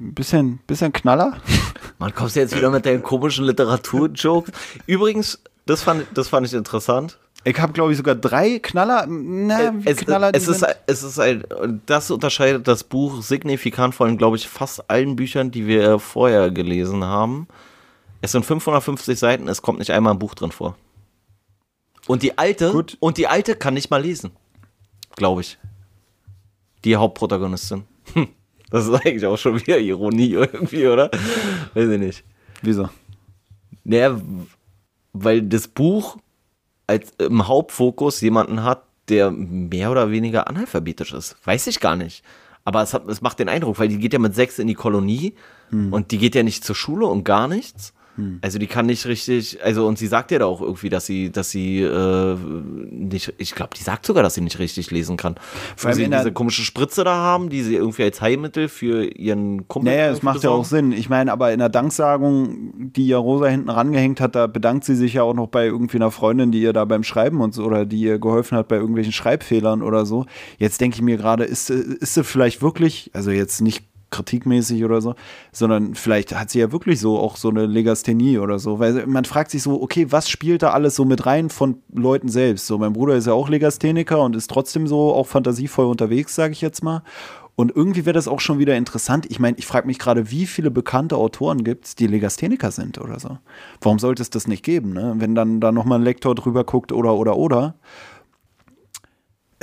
ein bisschen, bisschen Knaller. [laughs] Man kommst du jetzt wieder mit deinen komischen Literatur-Jokes. Übrigens, das fand, das fand ich interessant. Ich habe, glaube ich, sogar drei Knaller. Na, wie es, Knaller es, ist, es ist ein, das unterscheidet das Buch signifikant von, glaube ich, fast allen Büchern, die wir vorher gelesen haben. Es sind 550 Seiten, es kommt nicht einmal ein Buch drin vor. Und die alte, Gut. und die alte kann nicht mal lesen. Glaube ich. Die Hauptprotagonistin. Hm. [laughs] Das ist eigentlich auch schon wieder Ironie irgendwie, oder? Weiß ich nicht. Wieso? Naja, weil das Buch als im Hauptfokus jemanden hat, der mehr oder weniger analphabetisch ist. Weiß ich gar nicht. Aber es, hat, es macht den Eindruck, weil die geht ja mit sechs in die Kolonie und die geht ja nicht zur Schule und gar nichts. Also die kann nicht richtig, also und sie sagt ja da auch irgendwie, dass sie, dass sie äh, nicht, ich glaube, die sagt sogar, dass sie nicht richtig lesen kann. Weil sie diese komische Spritze da haben, die sie irgendwie als Heilmittel für ihren Kumpel. Naja, das irgendwie macht ja auch besorgen. Sinn. Ich meine, aber in der Danksagung, die ja Rosa hinten rangehängt hat, da bedankt sie sich ja auch noch bei irgendwie einer Freundin, die ihr da beim Schreiben und so oder die ihr geholfen hat bei irgendwelchen Schreibfehlern oder so. Jetzt denke ich mir gerade, ist, ist sie vielleicht wirklich, also jetzt nicht kritikmäßig oder so, sondern vielleicht hat sie ja wirklich so auch so eine Legasthenie oder so, weil man fragt sich so, okay, was spielt da alles so mit rein von Leuten selbst? So, mein Bruder ist ja auch Legastheniker und ist trotzdem so auch fantasievoll unterwegs, sage ich jetzt mal. Und irgendwie wäre das auch schon wieder interessant. Ich meine, ich frage mich gerade, wie viele bekannte Autoren gibt es, die Legastheniker sind oder so. Warum sollte es das nicht geben, ne? Wenn dann da nochmal ein Lektor drüber guckt oder, oder, oder.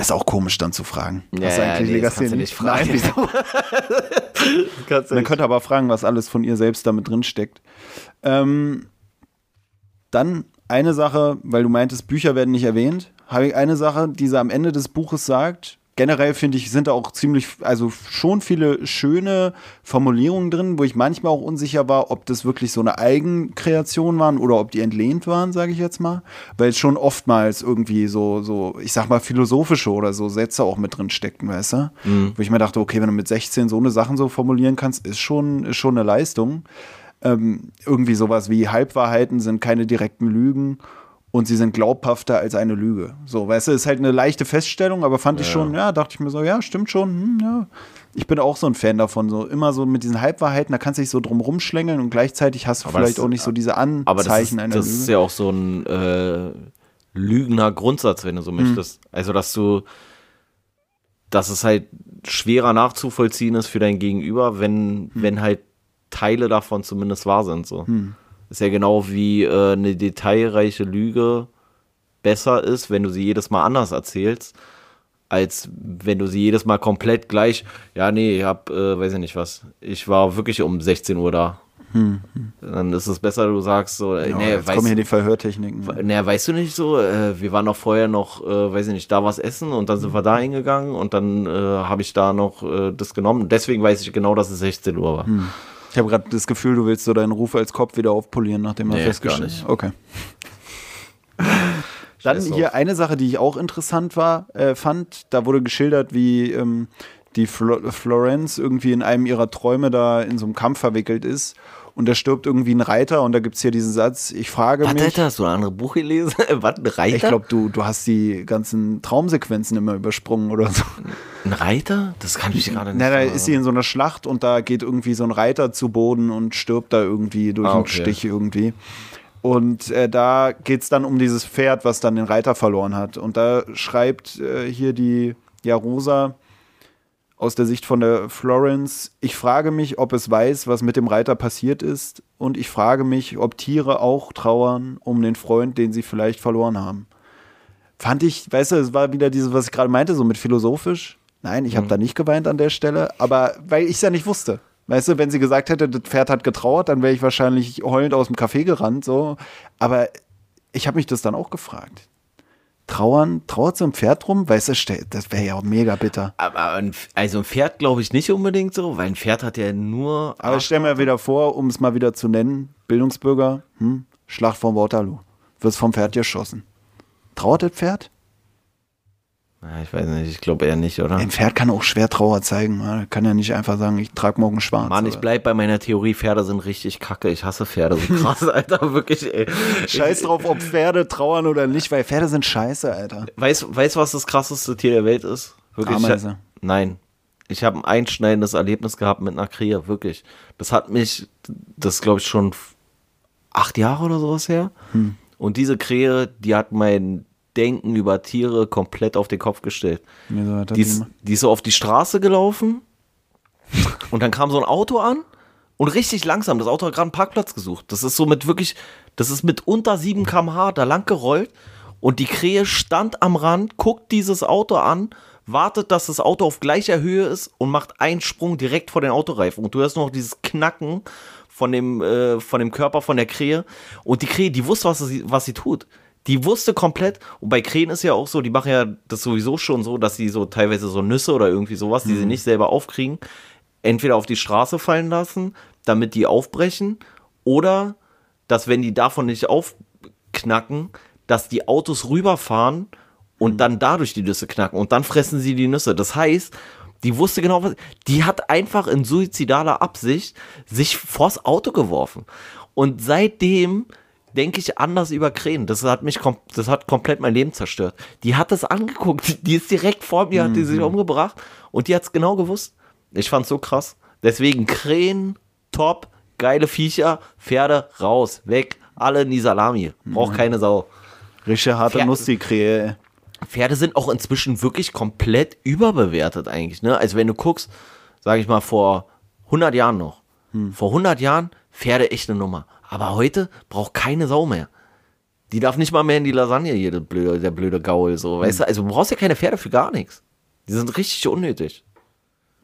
Ist auch komisch dann zu fragen. Ja, ja, nee, das kannst du nicht fragen. Nein, wieso? [laughs] Man könnte aber fragen, was alles von ihr selbst damit drin steckt. Ähm, dann eine Sache, weil du meintest, Bücher werden nicht erwähnt, habe ich eine Sache, die sie am Ende des Buches sagt. Generell finde ich, sind da auch ziemlich, also schon viele schöne Formulierungen drin, wo ich manchmal auch unsicher war, ob das wirklich so eine Eigenkreation waren oder ob die entlehnt waren, sage ich jetzt mal. Weil es schon oftmals irgendwie so, so, ich sag mal, philosophische oder so Sätze auch mit drin steckten, weißt du? Wo ich mir dachte, okay, wenn du mit 16 so eine Sachen so formulieren kannst, ist schon, ist schon eine Leistung ähm, irgendwie sowas wie Halbwahrheiten sind keine direkten Lügen und sie sind glaubhafter als eine Lüge. So, weißt du, ist halt eine leichte Feststellung, aber fand ich schon, ja, dachte ich mir so, ja, stimmt schon, hm, ja. Ich bin auch so ein Fan davon, so immer so mit diesen Halbwahrheiten, da kannst du dich so drum rumschlängeln und gleichzeitig hast du Aber vielleicht das- auch nicht so diese Anzeichen Aber das ist, einer das Lüge. ist ja auch so ein äh, lügender Grundsatz, wenn du Mhm. so möchtest. Also, dass du, dass es halt schwerer nachzuvollziehen ist für dein Gegenüber, Mhm. wenn, wenn halt Teile davon zumindest wahr sind. So. Mhm. Ist ja genau wie äh, eine detailreiche Lüge besser ist, wenn du sie jedes Mal anders erzählst, als wenn du sie jedes Mal komplett gleich, ja, nee, ich hab, äh, weiß ich nicht was, ich war wirklich um 16 Uhr da. Dann ist es besser, du sagst so, Hm, ja, nee, jetzt weißt, kommen hier die Verhörtechniken. naja, weißt du nicht so, äh, wir waren noch vorher noch, äh, weiß ich nicht, da was essen und dann sind wir da hingegangen und dann äh, habe ich da noch äh, das genommen. Deswegen weiß ich genau, dass es 16 Uhr war. Hm. Ich habe gerade das Gefühl, du willst so deinen Ruf als Kopf wieder aufpolieren, nachdem er Nee, festgestellt nicht. Okay. [laughs] Dann hier eine Sache, die ich auch interessant war, äh, fand, da wurde geschildert, wie ähm, die Flo Florence irgendwie in einem ihrer Träume da in so einem Kampf verwickelt ist und da stirbt irgendwie ein Reiter und da gibt es hier diesen Satz, ich frage Warte, mich, Alter, hast du ein anderes Buch gelesen? [laughs] Was, ein Reiter? ich glaube, du, du hast die ganzen Traumsequenzen immer übersprungen oder so. Ein Reiter? Das kann ich gerade nicht Na, da ist sie in so einer Schlacht und da geht irgendwie so ein Reiter zu Boden und stirbt da irgendwie durch Ah, einen okay. Stich irgendwie. Und äh, da geht es dann um dieses Pferd, was dann den Reiter verloren hat. Und da schreibt äh, hier die ja, Rosa aus der Sicht von der Florence, ich frage mich, ob es weiß, was mit dem Reiter passiert ist. Und ich frage mich, ob Tiere auch trauern um den Freund, den sie vielleicht verloren haben. Fand ich, weißt du, es war wieder dieses, was ich gerade meinte, so mit philosophisch. Nein, ich habe da nicht geweint an der Stelle, aber weil ich es ja nicht wusste. Weißt du, wenn sie gesagt hätte, das Pferd hat getrauert, dann wäre ich wahrscheinlich heulend aus dem Café gerannt, so. Aber ich habe mich das dann auch gefragt. Trauern, trauert so ein Pferd rum? Weißt du, das wäre ja auch mega bitter. Aber ein, also ein Pferd glaube ich nicht unbedingt so, weil ein Pferd hat ja nur. Aber ich stell mir wieder vor, um es mal wieder zu nennen, Bildungsbürger, hm, Schlacht von Waterloo. Wirst vom Pferd geschossen. Trauert das Pferd? Ja, ich weiß nicht, ich glaube eher nicht, oder? Ein Pferd kann auch schwer Trauer zeigen. Man kann ja nicht einfach sagen, ich trage morgen schwarz. Mann, ich bleib bei meiner Theorie, Pferde sind richtig kacke. Ich hasse Pferde so krass, [laughs] Alter, wirklich, ey. Scheiß drauf, ob Pferde trauern oder nicht, weil Pferde sind scheiße, Alter. Weißt weißt du, was das krasseste Tier der Welt ist? Wirklich? Ameise. Nein. Ich habe ein einschneidendes Erlebnis gehabt mit einer Krähe, wirklich. Das hat mich, das glaube ich schon acht Jahre oder sowas her. Hm. Und diese Krähe, die hat mein Denken über Tiere komplett auf den Kopf gestellt. Er Die ist, die ist so auf die Straße gelaufen und dann kam so ein Auto an und richtig langsam. Das Auto hat gerade einen Parkplatz gesucht. Das ist so mit wirklich, das ist mit unter 7 km/h da lang gerollt und die Krähe stand am Rand, guckt dieses Auto an, wartet, dass das Auto auf gleicher Höhe ist und macht einen Sprung direkt vor den Autoreifen. Und du hörst noch dieses Knacken von dem, äh, von dem Körper von der Krähe. Und die Krähe, die wusste, was sie, was sie tut. Die wusste komplett, und bei Krähen ist ja auch so, die machen ja das sowieso schon so, dass sie so teilweise so Nüsse oder irgendwie sowas, die sie nicht selber aufkriegen, entweder auf die Straße fallen lassen, damit die aufbrechen, oder dass wenn die davon nicht aufknacken, dass die Autos rüberfahren und dann dadurch die Nüsse knacken und dann fressen sie die Nüsse. Das heißt, die wusste genau, was. Die hat einfach in suizidaler Absicht sich vors Auto geworfen. Und seitdem denke ich anders über Krähen. Das hat mich, das hat komplett mein Leben zerstört. Die hat das angeguckt. [laughs] Die ist direkt vor mir, hat die sich umgebracht und die hat es genau gewusst. Ich fand's so krass. Deswegen Krähen, top, geile Viecher, Pferde, raus, weg, alle in die Salami. Braucht keine Sau. Richtig harte Nuss, die Krähe. Pferde sind auch inzwischen wirklich komplett überbewertet eigentlich. Ne? Also wenn du guckst, sage ich mal vor 100 Jahren noch, vor 100 Jahren Pferde echt eine Nummer. Aber heute braucht keine Sau mehr. Die darf nicht mal mehr in die Lasagne, jede blöde, der blöde Gaul, so, weißt du? Also du brauchst ja keine Pferde für gar nichts. Die sind richtig unnötig.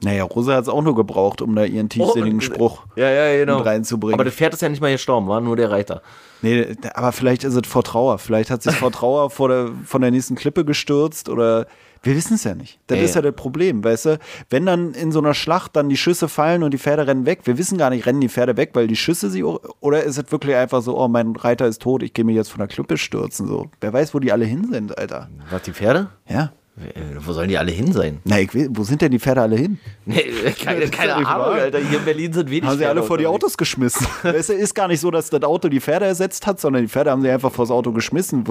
Naja, Rosa hat es auch nur gebraucht, um da ihren tiefsinnigen Oh, Spruch Ja, ja, genau. reinzubringen. Aber das Pferd ist ja nicht mal gestorben, war nur der Reiter. Nee, aber vielleicht ist es vor Trauer. Vielleicht hat sich vor [laughs] Trauer vor der, von der nächsten Klippe gestürzt oder wir wissen es ja nicht. Das Ja, ist ja das Problem, weißt du? Wenn dann in so einer Schlacht dann die Schüsse fallen und die Pferde rennen weg, wir wissen gar nicht, rennen die Pferde weg, weil die Schüsse sie oder ist es wirklich einfach so, oh, mein Reiter ist tot, ich gehe mich jetzt von der Klippe stürzen so. Wer weiß, wo die alle hin sind, Alter. Was, die Pferde? Ja. Äh, Wo sollen die alle hin sein? Na, ich weiß, wo sind denn die Pferde alle hin? Nee, [laughs] keine, Das keine ja Ahnung, wahr. Alter. Hier in Berlin sind wenig Haben sie alle vor die. Autos geschmissen. [laughs] Es ist gar nicht so, dass das Auto die Pferde ersetzt hat, sondern die Pferde haben sie einfach vors Auto geschmissen.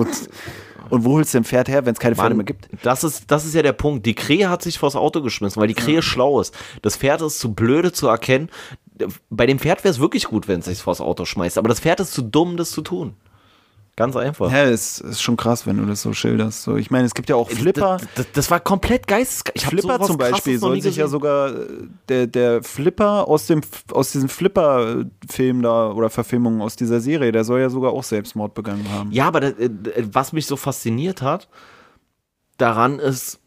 Und, wo holst du ein Pferd her, wenn es keine Pferde Mann, mehr gibt? Das ist, das ist ja der Punkt. Die Krähe hat sich vors Auto geschmissen, weil die Krähe schlau ist. Das Pferd ist zu blöde zu erkennen. Bei dem Pferd wäre es wirklich gut, wenn es sich vors Auto schmeißt. Aber das Pferd ist zu dumm, das zu tun. Ganz einfach. Ja, es ist schon krass, wenn du das so schilderst. So, ich meine, es gibt ja auch Flipper. Das, das, das war komplett geisteskrank. Flipper zum Beispiel soll sich ja sogar äh, der, der Flipper aus dem aus diesem Flipper-Film da oder Verfilmung aus dieser Serie, der soll ja sogar auch Selbstmord begangen haben. Ja, aber das, äh, was mich so fasziniert hat, daran ist,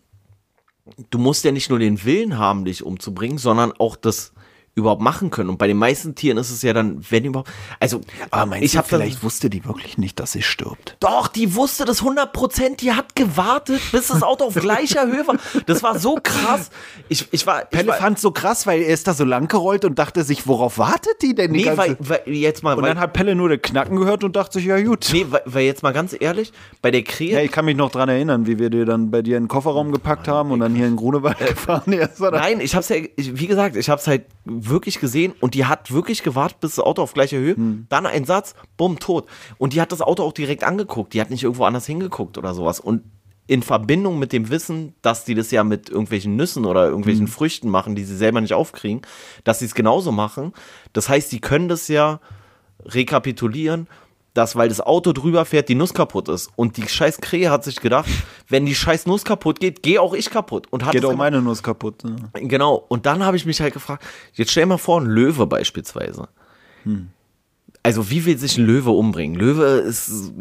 du musst ja nicht nur den Willen haben, dich umzubringen, sondern auch das überhaupt machen können. Und bei den meisten Tieren ist es ja dann, wenn überhaupt, also Aber meinst ich du, habe vielleicht wusste die wirklich nicht, dass sie stirbt? Doch, die wusste das 100%, die hat gewartet, bis das Auto auf [laughs] gleicher Höhe war. Das war so krass. Ich, ich war, Pelle fand so krass, weil er ist da so lang gerollt und dachte sich, worauf wartet die denn die nee, weil, weil, jetzt mal, Und weil, dann hat Pelle nur den Knacken gehört und dachte sich, ja gut. nee, weil, weil jetzt mal ganz ehrlich, bei der Krähe, Ja, ich kann mich noch dran erinnern, wie wir dir dann bei dir in den Kofferraum gepackt haben und dann hier in Grunewald gefahren. [laughs] Ja, Nein, ich hab's ja, ich, wie gesagt, ich hab's halt wirklich gesehen und die hat wirklich gewartet, bis das Auto auf gleicher Höhe, Hm. dann ein Satz, bumm, tot. Und die hat das Auto auch direkt angeguckt, die hat nicht irgendwo anders hingeguckt oder sowas. Und in Verbindung mit dem Wissen, dass die das ja mit irgendwelchen Nüssen oder irgendwelchen Hm. Früchten machen, die sie selber nicht aufkriegen, dass sie es genauso machen. Das heißt, die können das ja rekapitulieren, dass, weil das Auto drüber fährt, die Nuss kaputt ist. Und die scheiß Krähe hat sich gedacht, wenn die scheiß Nuss kaputt geht, geh auch ich kaputt. Und hat Geht auch gemacht. meine Nuss kaputt. Ne? Genau, und dann habe ich mich halt gefragt, jetzt stell mal vor, ein Löwe beispielsweise. Hm. Also wie will sich ein Löwe umbringen? Löwe ist,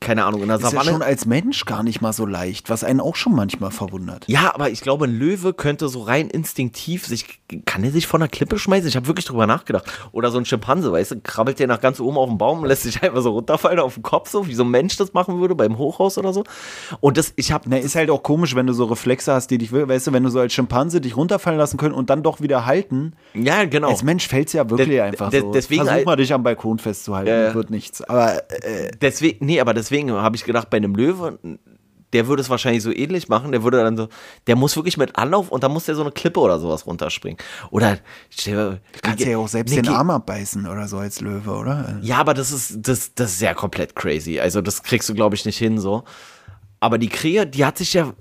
keine Ahnung, in der Ist ja Savanne. schon als Mensch gar nicht mal so leicht, was einen auch schon manchmal verwundert. Ja, aber ich glaube, ein Löwe könnte so rein instinktiv sich, kann er sich von der Klippe schmeißen? Ich habe wirklich drüber nachgedacht. Oder so ein Schimpanse, weißt du, krabbelt der nach ganz oben auf den Baum und lässt sich einfach so runterfallen auf den Kopf, so wie so ein Mensch das machen würde beim Hochhaus oder so. Und das, ich habe Na, ist halt auch komisch, wenn du so Reflexe hast, die dich, weißt du, wenn du so als Schimpanse dich runterfallen lassen können und dann doch wieder halten. ja genau. Als Mensch fällt es ja wirklich De- einfach de- so. deswegen Versuch halt- mal, dich am Balkon festzuhalten, Ja, ja. das wird nichts. Aber äh, Deswegen, nee, aber deswegen habe ich gedacht, bei einem Löwe, der würde es wahrscheinlich so ähnlich machen. Der würde dann so, der muss wirklich mit Anlauf und dann muss der so eine Klippe oder sowas runterspringen. Oder, du kannst ja auch selbst Nee, den Arm abbeißen oder so als Löwe, oder? Ja, aber das ist, das, das ist ja komplett crazy. Also, das kriegst du, glaube ich, nicht hin so. Aber die Krähe, die hat sich ja,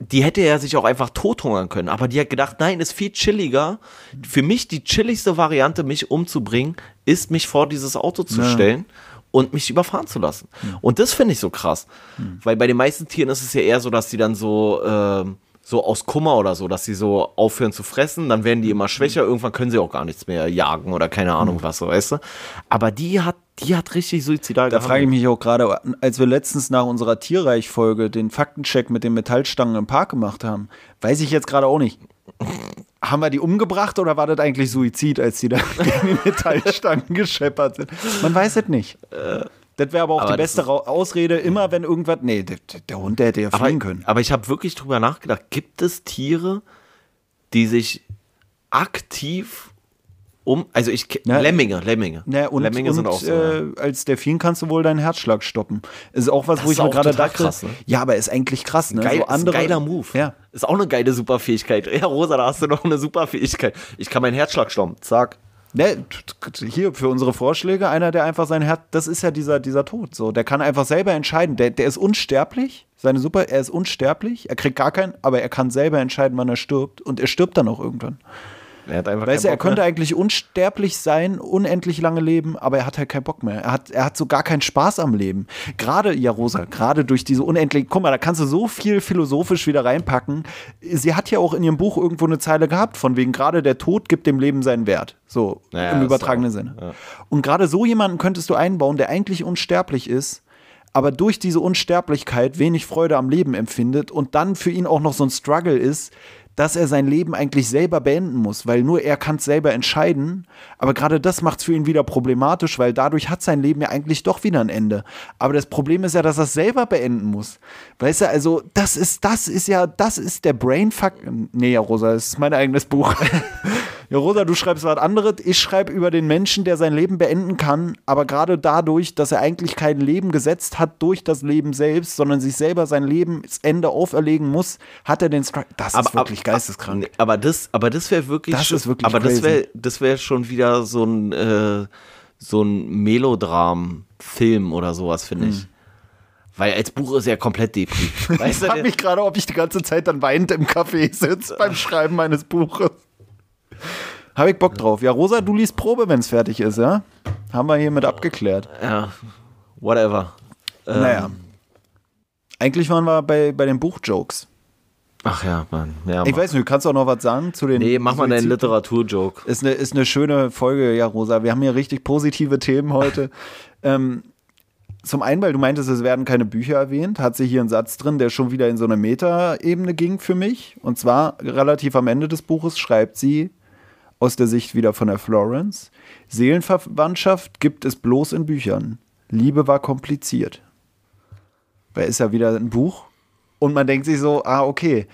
die hätte ja sich auch einfach tothungern können. Aber die hat gedacht, nein, ist viel chilliger. Für mich die chilligste Variante, mich umzubringen, ist, mich vor dieses Auto zu Ja. stellen und mich überfahren zu lassen. Und das finde ich so krass. Weil bei den meisten Tieren ist es ja eher so, dass die dann so, ähm, so aus Kummer oder so, dass sie so aufhören zu fressen, dann werden die immer schwächer, irgendwann können sie auch gar nichts mehr jagen oder keine Ahnung was, so, weißt du? Aber die hat, die hat richtig suizidal Da frage ich mich auch gerade, als wir letztens nach unserer Tierreich-Folge den Faktencheck mit den Metallstangen im Park gemacht haben, weiß ich jetzt gerade auch nicht. Haben wir die umgebracht oder war das eigentlich Suizid, als die da [laughs] gegen die Metallstangen gescheppert sind? Man weiß es nicht. das wäre aber auch aber die beste Ausrede, immer wenn irgendwas. Nee, der, der Hund, der hätte ja fliegen können. aber ich habe wirklich drüber nachgedacht, gibt es Tiere, die sich aktiv um, also ich, Ja. Lemminge, Lemminge. Ja, und, Lemminge und sind auch so. äh, als Delfin kannst du wohl deinen Herzschlag stoppen. Ist auch was, Das wo ich mir gerade dachte. krass, ne? Ja, aber ist eigentlich krass, ne? Geil, so ist ein andere, geiler Move. Ja. Ist auch eine geile Superfähigkeit. Ja, Rosa, da hast du noch eine Superfähigkeit. Ich kann meinen Herzschlag stoppen. Zack. Ne, hier für unsere Vorschläge, einer, der einfach sein Herz, das ist ja dieser, dieser Tod. So, der kann einfach selber entscheiden. Der, der ist unsterblich. Seine Super, er ist unsterblich. Er kriegt gar keinen, aber er kann selber entscheiden, wann er stirbt. Und er stirbt dann auch irgendwann. Er hat einfach Weißt du, er Bock könnte mehr. eigentlich unsterblich sein, unendlich lange leben, aber er hat halt keinen Bock mehr. Er hat, er hat so gar keinen Spaß am Leben. Gerade, ja, Rosa, gerade durch diese unendlich, guck mal, da kannst du so viel philosophisch wieder reinpacken. Sie hat ja auch in ihrem Buch irgendwo eine Zeile gehabt, von wegen, gerade der Tod gibt dem Leben seinen Wert. So, Ja, im übertragenen auch- Sinne. ja. Und gerade so jemanden könntest du einbauen, der eigentlich unsterblich ist, aber durch diese Unsterblichkeit wenig Freude am Leben empfindet und dann für ihn auch noch so ein Struggle ist, dass er sein Leben eigentlich selber beenden muss, weil nur er kann es selber entscheiden. Aber gerade das macht es für ihn wieder problematisch, weil dadurch hat sein Leben ja eigentlich doch wieder ein Ende. Aber das Problem ist ja, dass er es selber beenden muss. Weißt du, also das ist, das ist ja, das ist der Brainfuck. Nee, ja, Rosa, das ist mein eigenes Buch. [laughs] Ja, Rosa, du schreibst was anderes. Ich schreibe über den Menschen, der sein Leben beenden kann, aber gerade dadurch, dass er eigentlich kein Leben gesetzt hat durch das Leben selbst, sondern sich selber sein Lebensende auferlegen muss, hat er den Struggle. Das ist wirklich geisteskrank. Nee, aber das, aber das wäre wirklich. Das ist wirklich Aber das crazy. wäre, das wäre schon wieder so ein, äh, so ein Melodram-Film oder sowas, finde Hm. ich. Weil als Buch ist er komplett depri. [laughs] Weißt Ich frage mich gerade, ob ich die ganze Zeit dann weinend im Café sitze beim [laughs] Schreiben meines Buches. Habe ich Bock drauf. Ja, Rosa, du liest Probe, wenn es fertig ist, ja? Haben wir hiermit abgeklärt. ja, whatever. Ähm, Naja. Eigentlich waren wir bei, bei den Buchjokes. Ach ja, Mann. Ja, Ich mach- weiß nicht, kannst du auch noch was sagen zu den. nee, mach mal deinen Literaturjoke. Ist eine, ist eine schöne Folge, ja, Rosa. Wir haben hier richtig positive Themen heute. [laughs] ähm, zum einen, weil du meintest, es werden keine Bücher erwähnt, hat sie hier einen Satz drin, der schon wieder in so eine Meta-Ebene ging für mich. Und zwar relativ am Ende des Buches schreibt sie aus der Sicht wieder von der Florence: Seelenverwandtschaft gibt es bloß in Büchern. Liebe war kompliziert. Weil ist ja wieder ein Buch. Und man denkt sich so, ah, okay.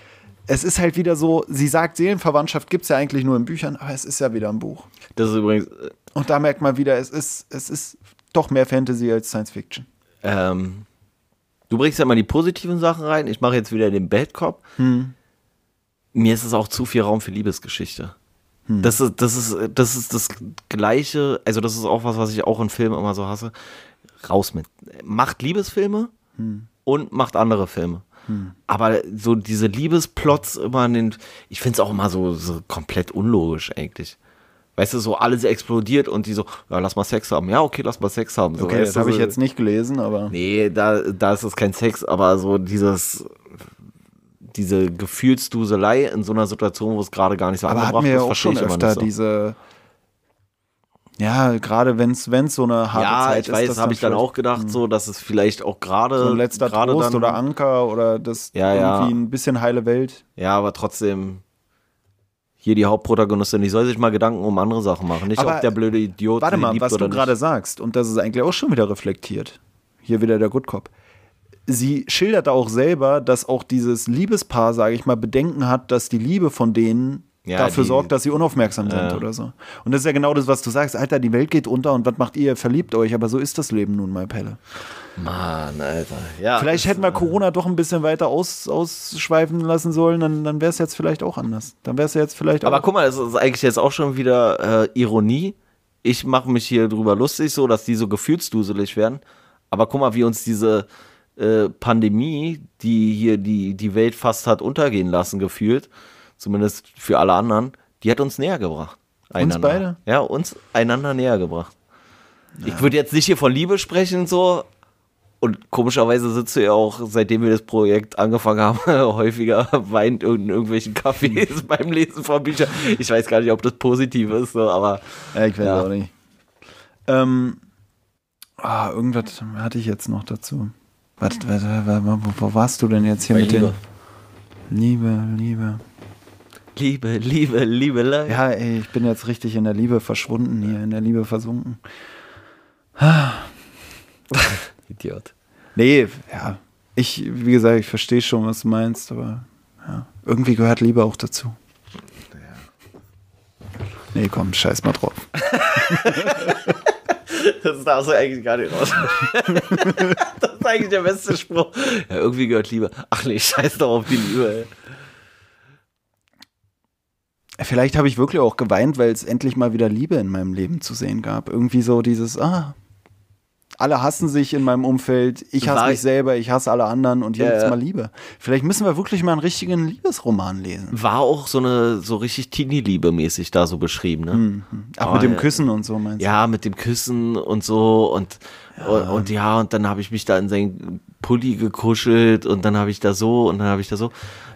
Es ist halt wieder so, sie sagt, Seelenverwandtschaft gibt es ja eigentlich nur in Büchern, aber es ist ja wieder ein Buch. Das ist übrigens, äh, Und da merkt man wieder, es ist, es ist doch mehr Fantasy als Science Fiction. ähm, du bringst ja mal die positiven Sachen rein. Ich mache jetzt wieder den Bad Cop. Hm. Mir ist es auch zu viel Raum für Liebesgeschichte. Hm. Das, ist, das, ist, das ist das Gleiche, also das ist auch was, was ich auch in Filmen immer so hasse. Raus mit. Macht Liebesfilme Hm. und macht andere Filme. Aber so diese Liebesplots immer in den. Ich finde es auch immer so, so komplett unlogisch eigentlich. Weißt du, so alles explodiert und die so, ja, lass mal Sex haben. Ja, okay, lass mal Sex haben. So, Okay, das habe ich jetzt nicht gelesen, aber. Nee, da, da ist es kein Sex, aber so dieses, diese Gefühlsduselei in so einer Situation, wo es gerade gar nicht so Aber angebracht wir ja ist, auch verstehe schon ich immer öfter so. diese. Ja, gerade wenn es so eine harte Ja, Zeit ich weiß, ist. habe ich dann auch gedacht, so, dass es vielleicht auch gerade. So ein letzter Trost dann, oder Anker oder das Ja, ja. irgendwie ein bisschen heile Welt. Ja, aber trotzdem. Hier die Hauptprotagonistin, die soll sich mal Gedanken um andere Sachen machen. Nicht, Aber, ob der blöde Idiot Warte mal, was du gerade sagst, und das ist eigentlich auch schon wieder reflektiert. Hier wieder der Good Cop. Sie schildert auch selber, dass auch dieses Liebespaar, sage ich mal, Bedenken hat, dass die Liebe von denen Ja, dafür die- sorgt, dass sie unaufmerksam sind Ja. oder so. Und das ist ja genau das, was du sagst. Alter, die Welt geht unter und was macht ihr? Verliebt euch, aber so ist das Leben nun mal, Pelle. Mann, Alter. Ja, Vielleicht hätten wir Corona doch ein bisschen weiter aus, ausschweifen lassen sollen, dann, dann wäre es jetzt vielleicht auch anders. Dann wäre es jetzt vielleicht Aber auch. guck mal, das ist eigentlich jetzt auch schon wieder äh, Ironie. Ich mache mich hier drüber lustig, so dass die so gefühlsduselig werden. Aber guck mal, wie uns diese äh, Pandemie, die hier die, die Welt fast hat untergehen lassen, gefühlt, zumindest für alle anderen, die hat uns näher gebracht. Einander. beide? Ja, uns einander näher gebracht. Ich würde jetzt nicht hier von Liebe sprechen, so. Und komischerweise sitzt du ja auch, seitdem wir das Projekt angefangen haben, [laughs] häufiger weint in irgendwelchen Cafés [laughs] beim Lesen von Büchern. Ich weiß gar nicht, ob das positiv ist, so, aber Ja, ich weiß Ja. auch nicht. Ähm, ah, irgendwas hatte ich jetzt noch dazu. Warte, warte, warte, wo, wo warst du denn jetzt hier Bei mit Liebe. den Liebe, Liebe. Liebe, Liebe, Liebe, Liebe. Ja, ey, ich bin jetzt richtig in der Liebe verschwunden hier, in der Liebe versunken. [laughs] Idiot. Nee, ja. Ich, wie gesagt, ich verstehe schon, was du meinst, aber ja, irgendwie gehört Liebe auch dazu. Nee, komm, scheiß mal drauf. [laughs] Das darfst du eigentlich gar nicht raus. [laughs] das ist eigentlich der beste Spruch. Ja, irgendwie gehört Liebe. Ach nee, scheiß doch auf die Liebe, ey. Vielleicht habe ich wirklich auch geweint, weil es endlich mal wieder Liebe in meinem Leben zu sehen gab. Irgendwie so dieses, ah, alle hassen sich in meinem Umfeld, ich hasse War- mich selber, ich hasse alle anderen und hier Ja, gibt's mal Liebe. Vielleicht müssen wir wirklich mal einen richtigen Liebesroman lesen. War auch so eine, so richtig Teenie-Liebe-mäßig da so beschrieben, ne? Auch Oh, mit dem ja. Küssen und so meinst du? Ja, mit dem Küssen und so und ja, und, und, ja, und dann habe ich mich da in seinen Pulli gekuschelt und dann habe ich da so und dann habe ich da so.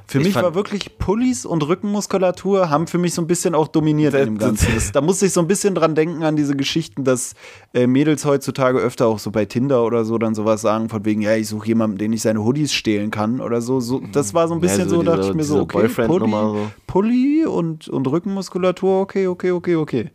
Für Ich mich war wirklich Pullis und Rückenmuskulatur haben für mich so ein bisschen auch dominiert in dem Ganzen. Das, da musste ich so ein bisschen dran denken an diese Geschichten, dass äh, Mädels heutzutage öfter auch so bei Tinder oder so dann sowas sagen, von wegen, ja, ich suche jemanden, den ich seine Hoodies stehlen kann oder so. so das war so ein Ja, bisschen so so, dachte diese- ich mir so, okay, Pulli, so. Pulli und, und Rückenmuskulatur, okay, okay, okay, okay.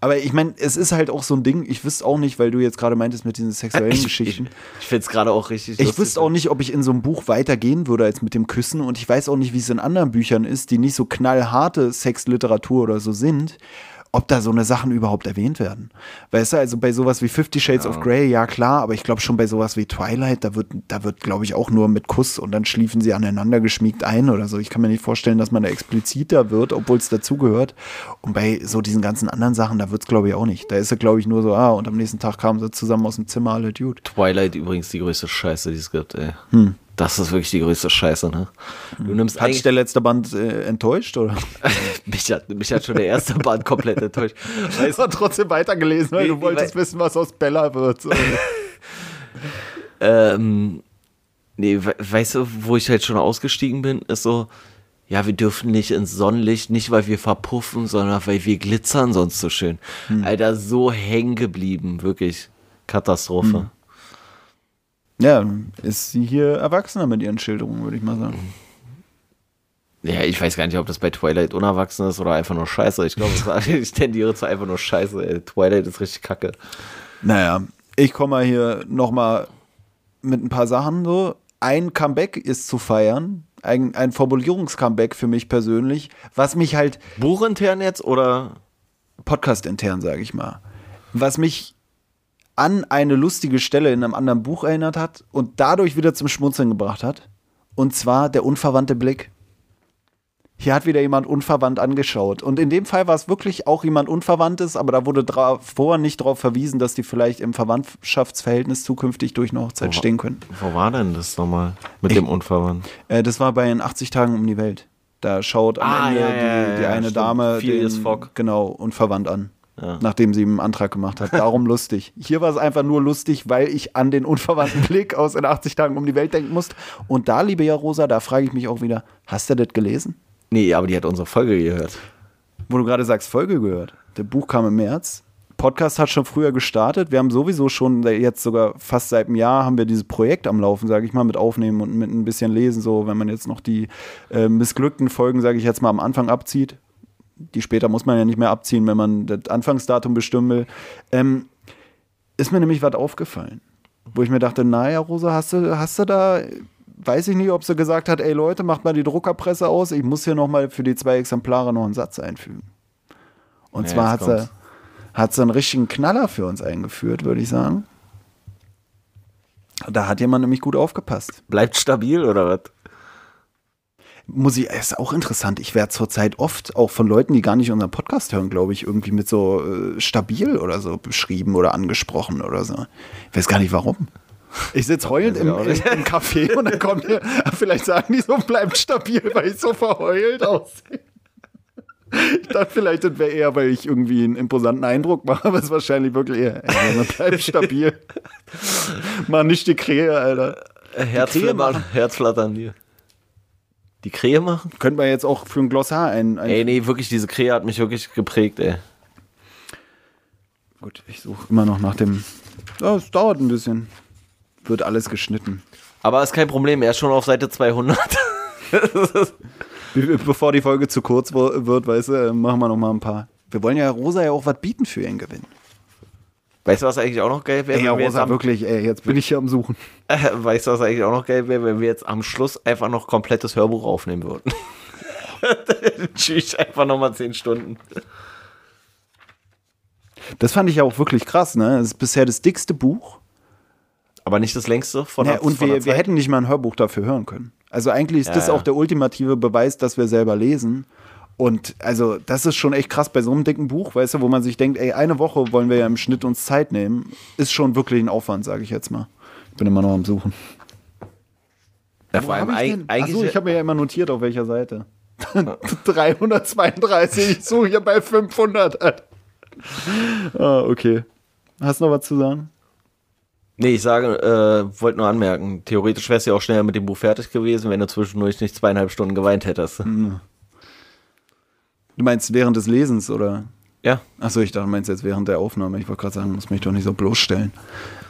Aber ich meine, es ist halt auch so ein Ding, ich wüsste auch nicht, weil du jetzt gerade meintest mit diesen sexuellen Ich, ich, Geschichten. ich finde es gerade auch richtig Ich wüsste auch nicht, ob ich in so einem Buch weitergehen würde als mit dem Küssen und ich weiß auch nicht, wie es in anderen Büchern ist, die nicht so knallharte Sexliteratur oder so sind, ob da so eine Sachen überhaupt erwähnt werden. Weißt du, also bei sowas wie Fifty Shades of Grey, ja klar, aber ich glaube schon bei sowas wie Twilight, da wird, da wird, glaube ich, auch nur mit Kuss und dann schliefen sie aneinander geschmiegt ein oder so. Ich kann mir nicht vorstellen, dass man da expliziter wird, obwohl es dazugehört. Und bei so diesen ganzen anderen Sachen, da wird es, glaube ich, auch nicht. Da ist es, glaube ich, nur so, ah, und am nächsten Tag kamen sie zusammen aus dem Zimmer, alle Dude. Twilight übrigens die größte Scheiße, die es gibt, ey. Hm. Das ist wirklich die größte Scheiße, ne? Du nimmst Hat dich der letzte Band äh, enttäuscht oder? [laughs] mich, hat, mich hat schon der erste Band komplett enttäuscht. Weißt, du trotzdem weitergelesen, weil Wie- du wolltest wie- wissen, was aus Bella wird. So. [laughs] ähm, nee, we weißt du, wo ich halt schon ausgestiegen bin, ist so, ja, wir dürfen nicht ins Sonnenlicht, nicht weil wir verpuffen, sondern weil wir glitzern sonst so schön. Alter, so hängen geblieben, wirklich. Katastrophe. Ja, ist sie hier erwachsener mit ihren Schilderungen, würde ich mal sagen. Ja, ich weiß gar nicht, ob das bei Twilight unerwachsen ist oder einfach nur scheiße. Ich glaube, [laughs] ich tendiere zu einfach nur scheiße. Twilight ist richtig kacke. Naja, ich komme mal hier nochmal mit ein paar Sachen so. Ein Comeback ist zu feiern. Ein, ein Formulierungs-Comeback für mich persönlich, was mich halt Buchintern jetzt oder? Podcast intern, sage ich mal, was mich an eine lustige Stelle in einem anderen Buch erinnert hat und dadurch wieder zum Schmunzeln gebracht hat. Und zwar der unverwandte Blick. Hier hat wieder jemand unverwandt angeschaut. Und in dem Fall war es wirklich auch jemand Unverwandtes, aber da wurde davor nicht darauf verwiesen, dass die vielleicht im Verwandtschaftsverhältnis zukünftig durch eine Hochzeit stehen können. Wo war denn das nochmal mit dem Unverwandt? Äh, das war bei den 80 Tagen um die Welt. Da schaut am Ah, Ende ja, ja, die, die ja, eine stimmt. Dame Phileas den, genau unverwandt an. Ja. Nachdem sie ihm einen Antrag gemacht hat. Darum [laughs] lustig. Hier war es einfach nur lustig, weil ich an den unverwandten [laughs] Blick aus in 80 Tagen um die Welt denken musste. Und da, liebe Jarosa, da frage ich mich auch wieder, hast du das gelesen? Nee, aber die hat unsere Folge gehört. Wo du gerade sagst, Folge gehört. Der Buch kam im März. Podcast hat schon früher gestartet. Wir haben sowieso schon jetzt sogar fast seit einem Jahr haben wir dieses Projekt am Laufen, sage ich mal, mit Aufnehmen und mit ein bisschen Lesen. So, wenn man jetzt noch die äh, missglückten Folgen, sage ich jetzt mal, am Anfang abzieht. Die später muss man ja nicht mehr abziehen, wenn man das Anfangsdatum bestimmen will. Ähm, ist mir nämlich was aufgefallen, wo ich mir dachte, naja, Rosa, hast du, hast du da, weiß ich nicht, ob sie gesagt hat, ey Leute, macht mal die Druckerpresse aus, ich muss hier nochmal für die zwei Exemplare noch einen Satz einfügen. Und Ja, zwar hat sie, hat sie einen richtigen Knaller für uns eingeführt, würde ich sagen. Da hat jemand nämlich gut aufgepasst. Bleibt stabil oder was? Muss ich, ist auch interessant. Ich werde zurzeit oft auch von Leuten, die gar nicht unseren Podcast hören, glaube ich, irgendwie mit so äh, stabil oder so beschrieben oder angesprochen oder so. Ich weiß gar nicht warum. Ich sitze heulend im, im, Café und dann kommt mir, vielleicht sagen die so, bleibt stabil, weil ich so verheult aussehe. Ich dachte vielleicht, das wäre eher, weil ich irgendwie einen imposanten Eindruck mache, aber es ist wahrscheinlich wirklich eher, ey, man bleibt stabil. [laughs] Mach nicht die Krähe, Alter. Herzflimmern, Herzflattern hier. Die Krähe machen? Könnte man jetzt auch für ein Glossar ein, ein Ey, nee, wirklich, diese Krähe hat mich wirklich geprägt, ey. Gut, ich suche immer noch nach dem. Ja, es dauert ein bisschen. Wird alles geschnitten. Aber ist kein Problem, er ist schon auf Seite 200. Be- [laughs] Bevor die Folge zu kurz wird, weißt du, äh, machen wir noch mal ein paar. Wir wollen ja Rosa ja auch was bieten für ihren Gewinn. Weißt du, was eigentlich auch noch geil wäre? Ey, ja, wenn wir jetzt Rosa, am- wirklich, ey, jetzt bin ich hier am Suchen. Äh, [laughs] weißt du, was eigentlich auch noch geil wäre, wenn wir jetzt am Schluss einfach noch komplettes Hörbuch aufnehmen würden? [laughs] Tschüss, einfach nochmal 10 Stunden. Das fand ich ja auch wirklich krass, ne? Das ist bisher das dickste Buch. Aber nicht das längste von Ja, der und von der wir, wir Zeit? hätten nicht mal ein Hörbuch dafür hören können. Also eigentlich ist Ja, das ja. auch der ultimative Beweis, dass wir selber lesen. Und also das ist schon echt krass bei so einem dicken Buch, weißt du, wo man sich denkt, ey, eine Woche wollen wir ja im Schnitt uns Zeit nehmen, ist schon wirklich ein Aufwand, sage ich jetzt mal. Ich bin immer noch am Suchen. Ja, vor allem eig- eigentlich. Achso, ich habe mir ja immer notiert, auf welcher Seite. 332, [laughs] ich suche hier bei 500. [laughs] ah, okay. Hast du noch was zu sagen? nee, ich sage, äh, wollte nur anmerken, theoretisch wärst du ja auch schneller mit dem Buch fertig gewesen, wenn du zwischendurch nicht zweieinhalb Stunden geweint hättest. Hm. Du meinst während des Lesens, oder? Ja. Achso, ich dachte, du meinst jetzt während der Aufnahme. Ich wollte gerade sagen, muss mich doch nicht so bloßstellen.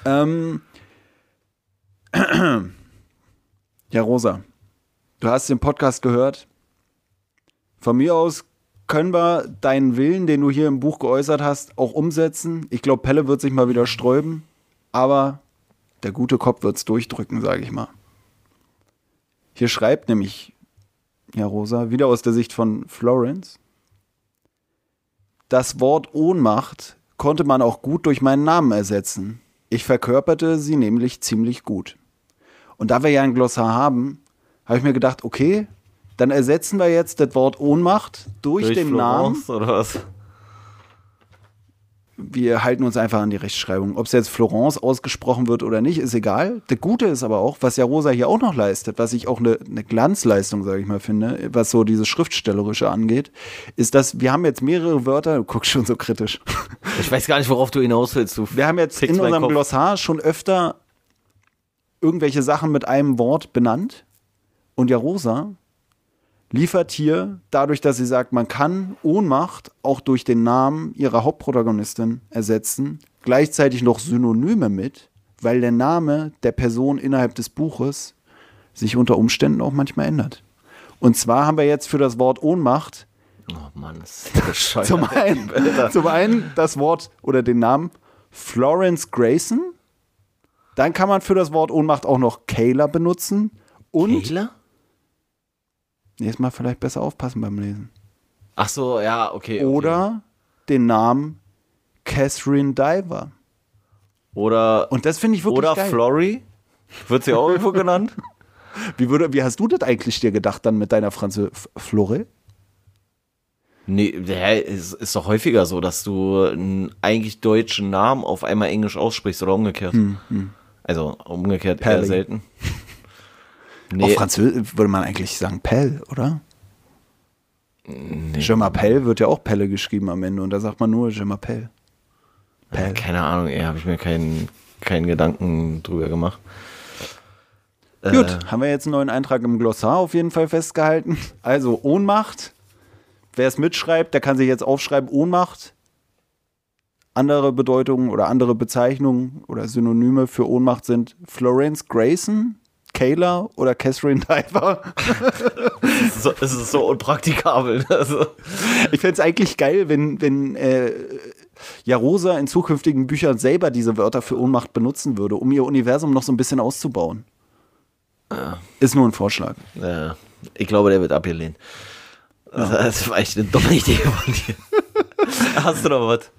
Ähm. [clears throat] Ja, Rosa, du hast den Podcast gehört. Von mir aus können wir deinen Willen, den du hier im Buch geäußert hast, auch umsetzen. Ich glaube, Pelle wird sich mal wieder sträuben, aber der gute Kopf wird es durchdrücken, sage ich mal. Hier schreibt nämlich, ja, Rosa, wieder aus der Sicht von Florence. Das Wort Ohnmacht konnte man auch gut durch meinen Namen ersetzen. Ich verkörperte sie nämlich ziemlich gut. Und da wir ja ein Glossar haben, habe ich mir gedacht, okay, dann ersetzen wir jetzt das Wort Ohnmacht durch, den Namen. Florence Oder was? Wir halten uns einfach an die Rechtschreibung. Ob es jetzt Florence ausgesprochen wird oder nicht, ist egal. Das Gute ist aber auch, was ja Rosa hier auch noch leistet, was ich auch eine, eine Glanzleistung, sage ich mal, finde, was so dieses Schriftstellerische angeht, ist, dass wir haben jetzt mehrere Wörter, du guckst schon so kritisch. [laughs] Ich weiß gar nicht, worauf du hinaus willst. Du Wir haben jetzt in unserem. Glossar schon öfter irgendwelche Sachen mit einem Wort benannt. Und ja, Rosa liefert hier, dadurch, dass sie sagt, man kann Ohnmacht auch durch den Namen ihrer Hauptprotagonistin ersetzen, gleichzeitig noch Synonyme mit, weil der Name der Person innerhalb des Buches sich unter Umständen auch manchmal ändert. Und zwar haben wir jetzt für das Wort Ohnmacht Oh Mann, das ist bescheuert. [laughs] zum einen, zum einen das Wort oder den Namen Florence Grayson. Dann kann man für das Wort Ohnmacht auch noch Kayla benutzen. Und Taylor? Nächstes Mal vielleicht besser aufpassen beim Lesen. Ach so, ja, okay. okay. Oder den Namen Catherine Diver. Oder, Und das finde ich wirklich oder geil. Flory? Wird sie auch irgendwo [laughs] genannt? Wie, würde, wie hast du das eigentlich dir gedacht dann mit deiner Franzö Flore? Nee, hä, ist, ist doch häufiger so, dass du einen eigentlich deutschen Namen auf einmal Englisch aussprichst oder umgekehrt. Also umgekehrt eher Perli. [laughs] selten. Auf Nee, Französisch würde man eigentlich sagen Pell, oder? Je m'appelle wird ja auch Pelle geschrieben am Ende und da sagt man nur Je m'appelle. äh, keine Ahnung, ey, habe ich mir keinen keinen Gedanken drüber gemacht. Gut, Äh, haben wir jetzt einen neuen Eintrag im Glossar auf jeden Fall festgehalten. Also Ohnmacht. Wer es mitschreibt, der kann sich jetzt aufschreiben Ohnmacht. Andere Bedeutungen oder andere Bezeichnungen oder Synonyme für Ohnmacht sind Florence Grayson, Kayla oder Catherine [laughs] Diver. es, ist so, es ist so unpraktikabel. Also, Ich fände es eigentlich geil, wenn, wenn äh, Jarosa in zukünftigen Büchern selber diese Wörter für Ohnmacht benutzen würde, um ihr Universum noch so ein bisschen auszubauen. Ist nur ein Vorschlag. äh, ich glaube, der wird abgelehnt. Das war echt eine dumme Idee von dir. [laughs] Hast du noch was?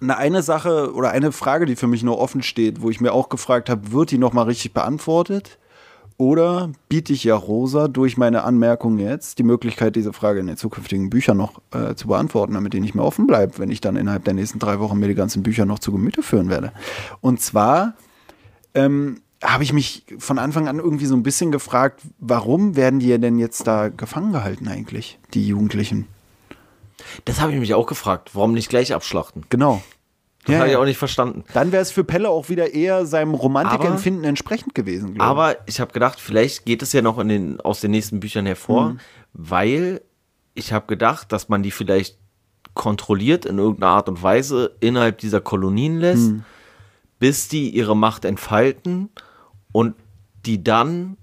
Eine, eine Sache oder eine Frage, die für mich noch offen steht, wo ich mir auch gefragt habe, wird die nochmal richtig beantwortet? Oder biete ich ja Rosa durch meine Anmerkung jetzt die Möglichkeit, diese Frage in den zukünftigen Büchern noch äh, zu beantworten, damit die nicht mehr offen bleibt, wenn ich dann innerhalb der nächsten drei Wochen mir die ganzen Bücher noch zu Gemüte führen werde? Und zwar ähm, habe ich mich von Anfang an irgendwie so ein bisschen gefragt, warum werden die denn jetzt da gefangen gehalten eigentlich, die Jugendlichen? Das habe ich mich auch gefragt. Warum nicht gleich abschlachten? Genau. Das Ja, habe ich auch nicht verstanden. Dann wäre es für Pelle auch wieder eher seinem Romantikempfinden entsprechend gewesen, glaube Aber ich habe gedacht, vielleicht geht es ja noch in den, aus den nächsten Büchern hervor, Mhm. weil ich habe gedacht, dass man die vielleicht kontrolliert in irgendeiner Art und Weise innerhalb dieser Kolonien lässt, Mhm. bis die ihre Macht entfalten und die dann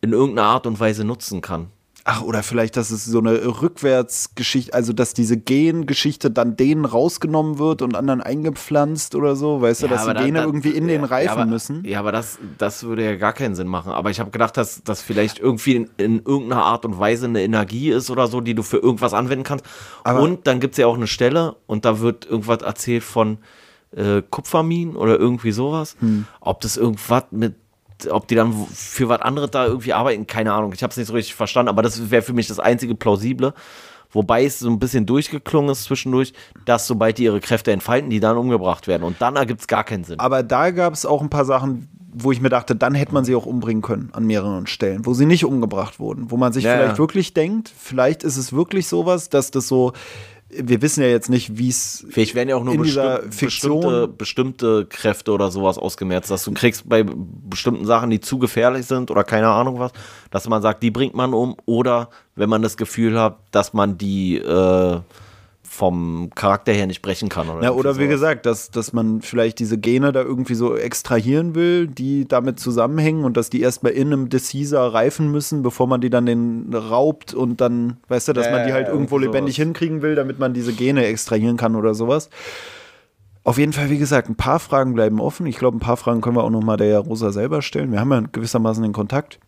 in irgendeiner Art und Weise nutzen kann. Ach, oder vielleicht, dass es so eine Rückwärtsgeschichte, also dass diese Gengeschichte dann denen rausgenommen wird und anderen eingepflanzt oder so, weißt du, dass die da- Gene da- irgendwie in den ja, Reifen aber, müssen. Ja, aber das, das würde ja gar keinen Sinn machen. Aber ich habe gedacht, dass das vielleicht irgendwie in, in irgendeiner Art und Weise eine Energie ist oder so, die du für irgendwas anwenden kannst. Aber- und dann gibt es ja auch eine Stelle und da wird irgendwas erzählt von äh, Kupferminen oder irgendwie sowas. Hm. Ob das irgendwas mit ob die dann für was anderes da irgendwie arbeiten, keine Ahnung. Ich habe es nicht so richtig verstanden, aber das wäre für mich das einzige plausible. Wobei es so ein bisschen durchgeklungen ist zwischendurch, dass sobald die ihre Kräfte entfalten, die dann umgebracht werden. Und dann ergibt es gar keinen Sinn. Aber da gab es auch ein paar Sachen, wo ich mir dachte, dann hätte man sie auch umbringen können an mehreren Stellen, wo sie nicht umgebracht wurden, wo man sich Ja, vielleicht ja. wirklich denkt, vielleicht ist es wirklich sowas, dass das so, wir wissen ja jetzt nicht, wie es Vielleicht werden ja auch nur in dieser bestimm Fiktion- bestimmte, bestimmte Kräfte oder sowas ausgemerzt, dass du kriegst bei bestimmten Sachen, die zu gefährlich sind oder keine Ahnung was, dass man sagt, die bringt man um oder wenn man das Gefühl hat, dass man die äh, vom Charakter her nicht brechen kann. Oder, Ja, oder wie sowas. gesagt, dass, dass man vielleicht diese Gene da irgendwie so extrahieren will, die damit zusammenhängen und dass die erstmal in einem Decisor reifen müssen, bevor man die dann den raubt und dann, weißt du, dass Ja, man die halt ja, irgendwo lebendig sowas. hinkriegen will, damit man diese Gene extrahieren kann oder sowas. Auf jeden Fall, wie gesagt, ein paar Fragen bleiben offen. Ich glaube, ein paar Fragen können wir auch nochmal der Rosa selber stellen. Wir haben ja gewissermaßen den Kontakt.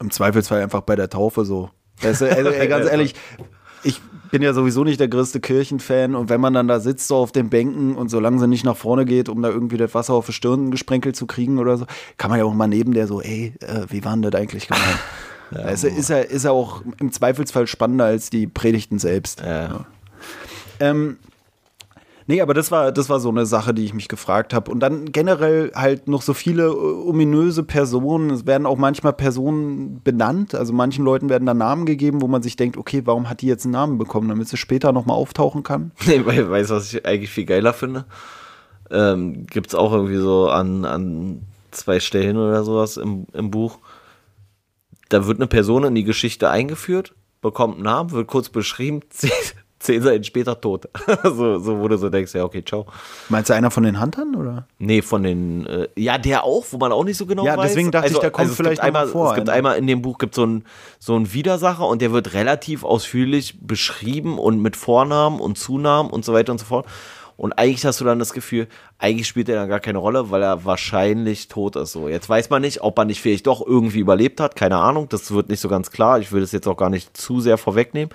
Im Zweifelsfall einfach bei der Taufe so. Weißt du, also, ey, [laughs] ganz ehrlich, ich bin ja sowieso nicht der größte Kirchenfan und wenn man dann da sitzt so auf den Bänken und solange sie nicht nach vorne geht, um da irgendwie das Wasser auf die Stirn gesprenkelt zu kriegen oder so, kann man ja auch mal neben der so, ey, äh, wie war denn das eigentlich [laughs] gemeint? also ist er ist er auch im Zweifelsfall spannender als die Predigten selbst. Ja. Ähm, nee, aber das war, das war so eine Sache, die ich mich gefragt habe. Und dann generell halt noch so viele äh, ominöse Personen. Es werden auch manchmal Personen benannt. Also manchen Leuten werden da Namen gegeben, wo man sich denkt, okay, warum hat die jetzt einen Namen bekommen, damit sie später nochmal auftauchen kann? [laughs] Nee, weil, weißt du, was ich eigentlich viel geiler finde? Ähm, Gibt es auch irgendwie so an, an zwei Stellen oder sowas im, im Buch. Da wird eine Person in die Geschichte eingeführt, bekommt einen Namen, wird kurz beschrieben, [laughs] zehn, Seiten später tot. [laughs] so, so, wo du so denkst, ja, okay, ciao. Meinst du einer von den Huntern, oder? Nee, von den, äh, ja, der auch, wo man auch nicht so genau Ja, weiß. deswegen dachte ich, da kommt es vielleicht einmal, vor Es gibt einer. einmal in dem Buch gibt so ein so ein Widersacher und der wird relativ ausführlich beschrieben und mit Vornamen und Zunamen und so weiter und so fort. Und eigentlich hast du dann das Gefühl, eigentlich spielt er dann gar keine Rolle, weil er wahrscheinlich tot ist. So, jetzt weiß man nicht, ob er nicht vielleicht doch irgendwie überlebt hat, keine Ahnung. Das wird nicht so ganz klar. Ich will das jetzt auch gar nicht zu sehr vorwegnehmen.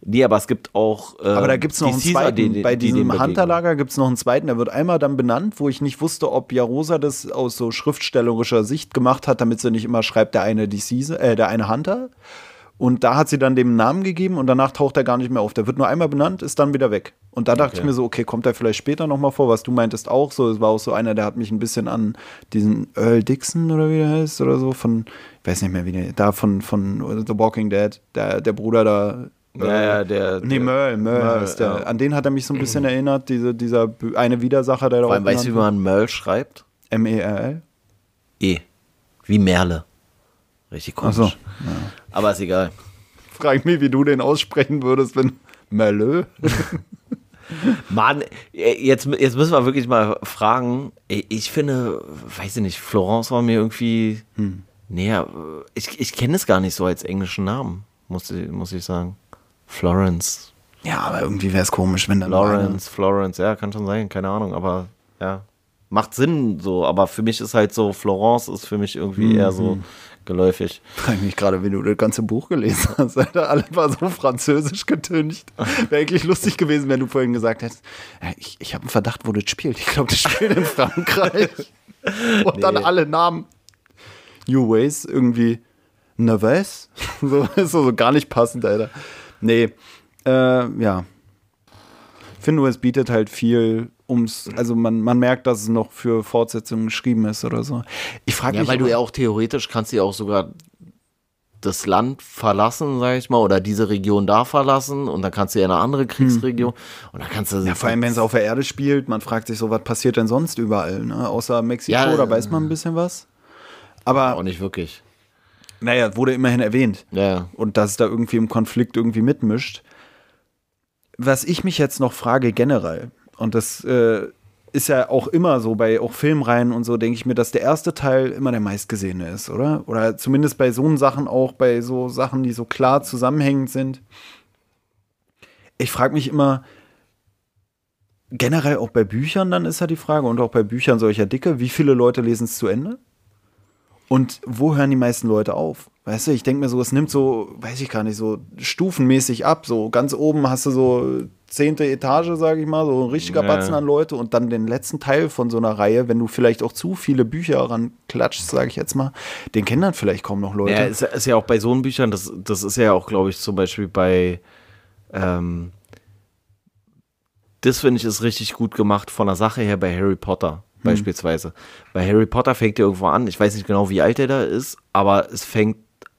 Nee, aber es gibt auch. ähm, Aber da gibt es noch die einen Caesar, zweiten. die- die- Bei die diesem begegnen. Hunterlager gibt es noch einen zweiten, der wird einmal dann benannt, wo ich nicht wusste, ob Jarosa das aus so schriftstellerischer Sicht gemacht hat, damit sie nicht immer schreibt, der eine die Caesar, äh, der eine Hunter. Und da hat sie dann dem Namen gegeben und danach taucht er gar nicht mehr auf. Der wird nur einmal benannt, ist dann wieder weg. Und da dachte Okay. ich mir so, okay, kommt er vielleicht später nochmal vor, was du meintest auch so. Es war auch so einer, der hat mich ein bisschen an diesen Earl Dixon oder wie der heißt oder so, von, ich weiß nicht mehr, wie der, da von, von The Walking Dead, der, der Bruder da. Ja, ja, der. Nee, der- Merle, Merle Merle, heißt der. ja. An den hat er mich so ein bisschen erinnert, diese, dieser eine Widersacher, der da Vor allem, weißt du, wie man Merle schreibt? M-E-R-L? E. Wie Merle. Richtig komisch. Achso. Aber ist egal. Frag mich, wie du den aussprechen würdest, wenn Merle. [laughs] Mann, äh, jetzt, jetzt müssen wir wirklich mal fragen. Äh, Ich finde, weiß ich nicht, Florence war mir irgendwie Hm. näher. Ich, ich kenne es gar nicht so als englischen Namen, muss muss ich sagen. Florence. Ja, aber irgendwie wäre es komisch, wenn dann Lawrence, Florence, ja, kann schon sein, keine Ahnung, aber ja. Macht Sinn so, aber für mich ist halt so, Florence ist für mich irgendwie eher so Mhm. geläufig. Frag mich gerade, wie du das ganze Buch gelesen hast. [laughs] Alter. Alles war so französisch getüncht. Wäre eigentlich lustig gewesen, wenn du vorhin gesagt hättest, ja, ich, ich habe einen Verdacht, wo das spielt. Ich glaube, das spielt in Frankreich. [laughs] Und dann Nee. alle Namen. New Ways, irgendwie Neves. [laughs] So ist so gar nicht passend, Alter. Nee, äh, ja. Ich finde nur, es bietet halt viel ums, also man, man merkt, dass es noch für Fortsetzungen geschrieben ist oder so. Ich frage Ja, mich. weil du ja auch theoretisch kannst du ja auch sogar das Land verlassen, sag ich mal, oder diese Region da verlassen und dann kannst du ja in eine andere Kriegsregion und dann kannst du Hm. Ja, vor allem, wenn es auf der Erde spielt, man fragt sich so, was passiert denn sonst überall, ne? Außer Mexiko, Ja, da äh, weiß man ein bisschen was. auch Aber, nicht wirklich. Naja, wurde immerhin erwähnt. Ja. Und dass es da irgendwie im Konflikt irgendwie mitmischt. Was ich mich jetzt noch frage generell, und das äh, ist ja auch immer so, bei auch Filmreihen und so, denke ich mir, dass der erste Teil immer der meistgesehene ist, oder? Oder zumindest bei so Sachen auch, bei so Sachen, die so klar zusammenhängend sind. Ich frage mich immer, generell auch bei Büchern, dann ist ja die Frage, und auch bei Büchern solcher Dicke, wie viele Leute lesen es zu Ende? Und wo hören die meisten Leute auf? Weißt du, ich denke mir so, es nimmt so, weiß ich gar nicht, so stufenmäßig ab. So ganz oben hast du so zehnte Etage, sage ich mal, so ein richtiger Ja. Batzen an Leute und dann den letzten Teil von so einer Reihe, wenn du vielleicht auch zu viele Bücher ranklatschst, sage ich jetzt mal, den kennen dann vielleicht kaum noch Leute. Ja, ist, ist ja auch bei so Büchern, das, das ist ja auch, glaube ich, zum Beispiel bei, ähm, das finde ich ist richtig gut gemacht von der Sache her bei Harry Potter beispielsweise. Bei Harry Potter fängt er irgendwo an, ich weiß nicht genau, wie alt er da ist, aber es fängt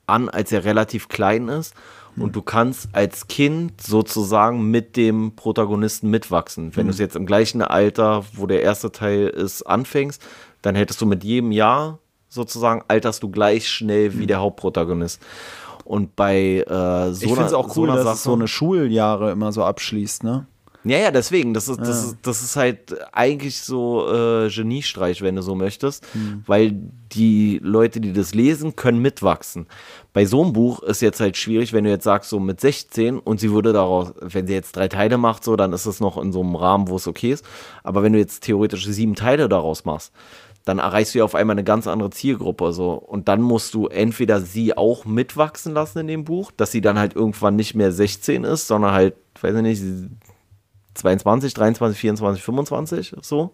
an, als er relativ klein ist und du kannst als Kind sozusagen mit dem Protagonisten mitwachsen. Wenn du es jetzt im gleichen Alter, wo der erste Teil ist, anfängst, dann hättest du mit jedem Jahr sozusagen alterst du gleich schnell wie der Hauptprotagonist. Und bei äh, so ich finde es einer- auch so cool, einer dass es so eine Schuljahre immer so abschließt, ne? Ja, ja, deswegen. Das ist, das ist, das ist halt eigentlich so äh, Geniestreich, wenn du so möchtest, weil die Leute, die das lesen, können mitwachsen. Bei so einem Buch ist jetzt halt schwierig, wenn du jetzt sagst, so mit 16 und sie würde daraus, wenn sie jetzt drei Teile macht, so, dann ist es noch in so einem Rahmen, wo es okay ist. Aber wenn du jetzt theoretisch sieben Teile daraus machst, dann erreichst du ja auf einmal eine ganz andere Zielgruppe. So. Und dann musst du entweder sie auch mitwachsen lassen in dem Buch, dass sie dann halt irgendwann nicht mehr 16 ist, sondern halt, weiß ich nicht, 22, 23, 24, 25, so.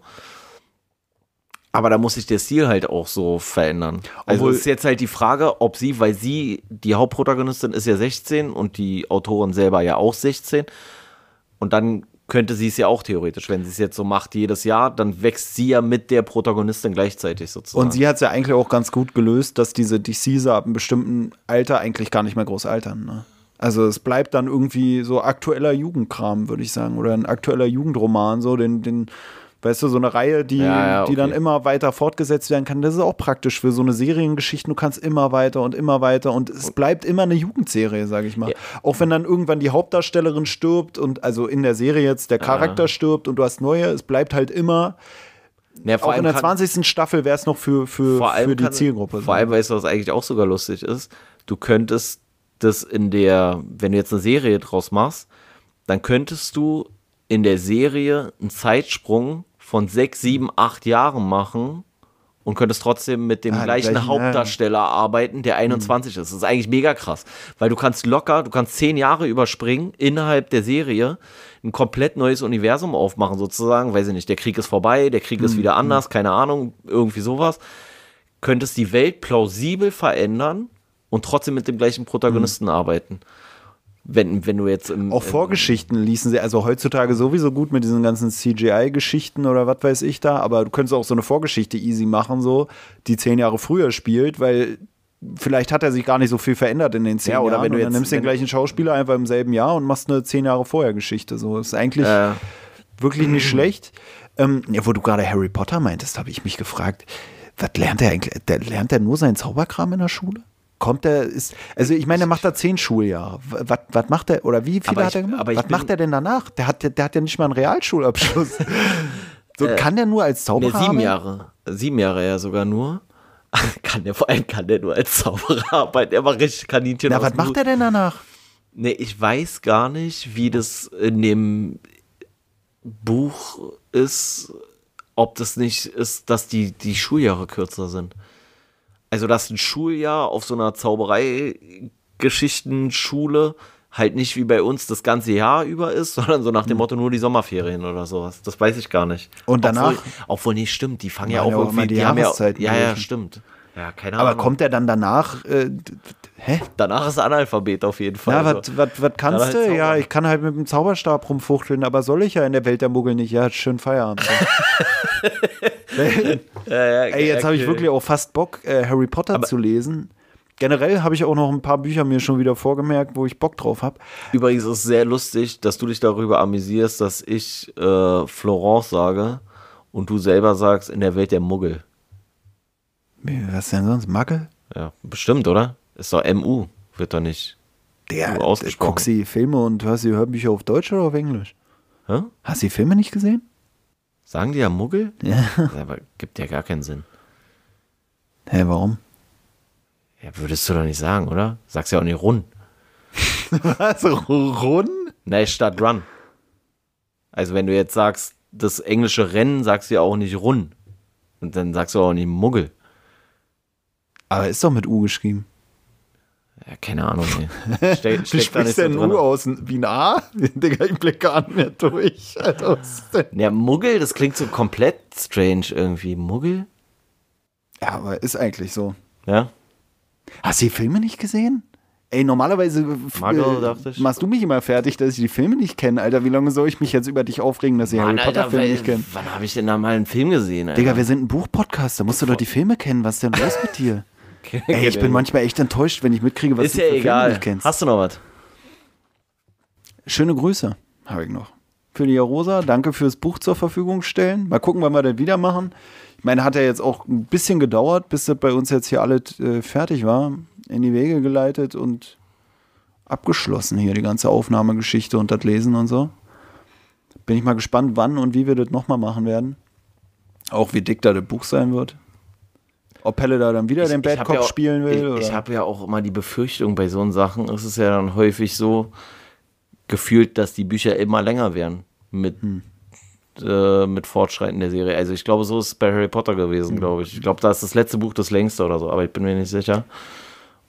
Aber da muss sich der Stil halt auch so verändern. Also Obwohl- ist jetzt halt die Frage, ob sie, weil sie, die Hauptprotagonistin ist ja 16 und die Autorin selber ja auch 16. Und dann könnte sie es ja auch theoretisch, wenn sie es jetzt so macht jedes Jahr, dann wächst sie ja mit der Protagonistin gleichzeitig sozusagen. Und sie hat es ja eigentlich auch ganz gut gelöst, dass diese DCs ab einem bestimmten Alter eigentlich gar nicht mehr groß altern. Ne? Also es bleibt dann irgendwie so aktueller Jugendkram, würde ich sagen, oder ein aktueller Jugendroman, so den, den, weißt du, so eine Reihe, die, Ja, ja, die dann okay. immer weiter fortgesetzt werden kann. Das ist auch praktisch für so eine Seriengeschichte. Du kannst immer weiter und immer weiter und es bleibt immer eine Jugendserie, sage ich mal. Ja. Auch wenn dann irgendwann die Hauptdarstellerin stirbt und also in der Serie jetzt der Charakter stirbt und du hast neue, es bleibt halt immer. ja, vor Auch in der kann- 20. Staffel wäre es noch für, für, für die kann- Zielgruppe. Vor allem, weißt du, was eigentlich auch sogar lustig ist, du könntest das in der, wenn du jetzt eine Serie draus machst, dann könntest du in der Serie einen Zeitsprung von sechs, sieben, acht Jahren machen und könntest trotzdem mit dem Ah, gleichen gleichen, Hauptdarsteller arbeiten, der 21 ist. Das ist eigentlich mega krass, weil du kannst locker, du kannst zehn Jahre überspringen innerhalb der Serie, ein komplett neues Universum aufmachen sozusagen, weiß ich nicht, der Krieg ist vorbei, der Krieg ist wieder anders, keine Ahnung, irgendwie sowas. Könntest die Welt plausibel verändern und trotzdem mit dem gleichen Protagonisten arbeiten. Wenn, wenn du jetzt im. Auch Vorgeschichten ließen sie, also heutzutage sowieso gut mit diesen ganzen CGI-Geschichten oder was weiß ich da, aber du könntest auch so eine Vorgeschichte easy machen, so, die zehn Jahre früher spielt, weil vielleicht hat er sich gar nicht so viel verändert in den zehn Ja, oder Jahren. wenn du jetzt- nimmst den gleichen Schauspieler einfach im selben Jahr und machst eine zehn Jahre vorher Geschichte. So, ist eigentlich Äh, wirklich nicht [clears throat] schlecht. Ähm, ja, wo du gerade Harry Potter meintest, habe ich mich gefragt, was lernt er eigentlich? Der, lernt er nur seinen Zauberkram in der Schule? Kommt er, ist, also ich meine, der macht da zehn Schuljahre. Was, was macht er, oder wie viele Aber hat er ich- gemacht? aber ich was macht er denn danach? Der hat, der hat ja nicht mal einen Realschulabschluss. [laughs] so, kann der nur als Zauberer sieben arbeiten? Jahre. Sieben Jahre ja sogar nur. [laughs] kann der, vor allem kann der nur als Zauberer [laughs] arbeiten. Er war richtig Kaninchen. Na, was dem macht er denn danach? Nee, ich weiß gar nicht, wie das in dem Buch ist, ob das nicht ist, dass die, die Schuljahre kürzer sind. Also, dass ein Schuljahr auf so einer Zauberei-Geschichtenschule halt nicht wie bei uns das ganze Jahr über ist, [laughs] sondern so nach dem Motto nur die Sommerferien oder sowas. Das weiß ich gar nicht. Und danach? Obwohl, obwohl nicht stimmt, die fangen ja auch irgendwie, die die haben ja, ja, ja, stimmt. Ja, keine Aber Ahnung. kommt er dann danach? Äh, hä? Danach ist Analphabet auf jeden Fall. Na, Also, was, kannst du? Ja, ich kann halt mit dem Zauberstab rumfuchteln, aber soll ich ja in der Welt der Muggel nicht. Ja, schön Feierabend. [laughs] [laughs] Ey, jetzt habe ich wirklich auch fast Bock, äh, Harry Potter zu lesen. Generell habe ich auch noch ein paar Bücher mir schon wieder vorgemerkt, wo ich Bock drauf habe. Übrigens ist es sehr lustig, dass du dich darüber amüsierst, dass ich äh, Florence sage und du selber sagst in der Welt der Muggel. Was denn sonst? Muggel? Ja, bestimmt, oder? Ist doch MU, wird doch nicht. Der, ausgesprochen. guckst die Filme und hörst die Hörbücher auf Deutsch oder auf Englisch? Hä? Hast du die Filme nicht gesehen? Sagen die ja Muggel? Ja. Aber gibt ja gar keinen Sinn. Hä, warum? Ja, würdest du doch nicht sagen, oder? Sagst ja auch nicht Run. [laughs] Was? Run? Nein, statt Run. Also wenn du jetzt sagst, das englische Rennen, sagst du ja auch nicht Run. Und dann sagst du auch nicht Muggel. Aber ist doch mit U geschrieben. Ja, keine Ahnung. Nee. [laughs] Ste Wie sprichst du denn U aus? Wie ein A? Digga, ich blicke gar nicht mehr durch. [laughs] Alter? Ja, Muggel, das klingt so komplett strange irgendwie. Muggel? Ja, aber ist eigentlich so. Ja. Hast du die Filme nicht gesehen? Ey, normalerweise Margot, äh, dachte ich. machst du mich immer fertig, dass ich die Filme nicht kenne. Alter, wie lange soll ich mich jetzt über dich aufregen, dass ich Mann, Harry Potter Alter, Filme weil- nicht kenne? wann habe ich denn da mal einen Film gesehen, Alter? Digga, wir sind ein Buchpodcast, da musst du doch die Filme kennen. Was ist denn los mit dir? [laughs] Ey, ich bin manchmal echt enttäuscht, wenn ich mitkriege, was Ist du ja egal. nicht kennst. Hast du noch was? Schöne Grüße, habe ich noch. Für die Rosa, danke fürs Buch zur Verfügung stellen. Mal gucken, wann wir das wieder machen. Ich meine, hat ja jetzt auch ein bisschen gedauert, bis das bei uns jetzt hier alles äh, fertig war, in die Wege geleitet und abgeschlossen hier, die ganze Aufnahmegeschichte und das Lesen und so. Bin ich mal gespannt, wann und wie wir das nochmal machen werden. Auch wie dick da das Buch sein wird. Ob Pelle da dann wieder den Bad Cop ja auch- spielen will. Ich, ich habe ja auch immer die Befürchtung, bei so Sachen ist es ja dann häufig so gefühlt, dass die Bücher immer länger werden mit, Hm. äh, mit Fortschreiten der Serie. Also ich glaube, so ist es bei Harry Potter Hm. gewesen, glaube ich. Ich glaube, da ist das letzte Buch das längste oder so, aber ich bin mir nicht sicher.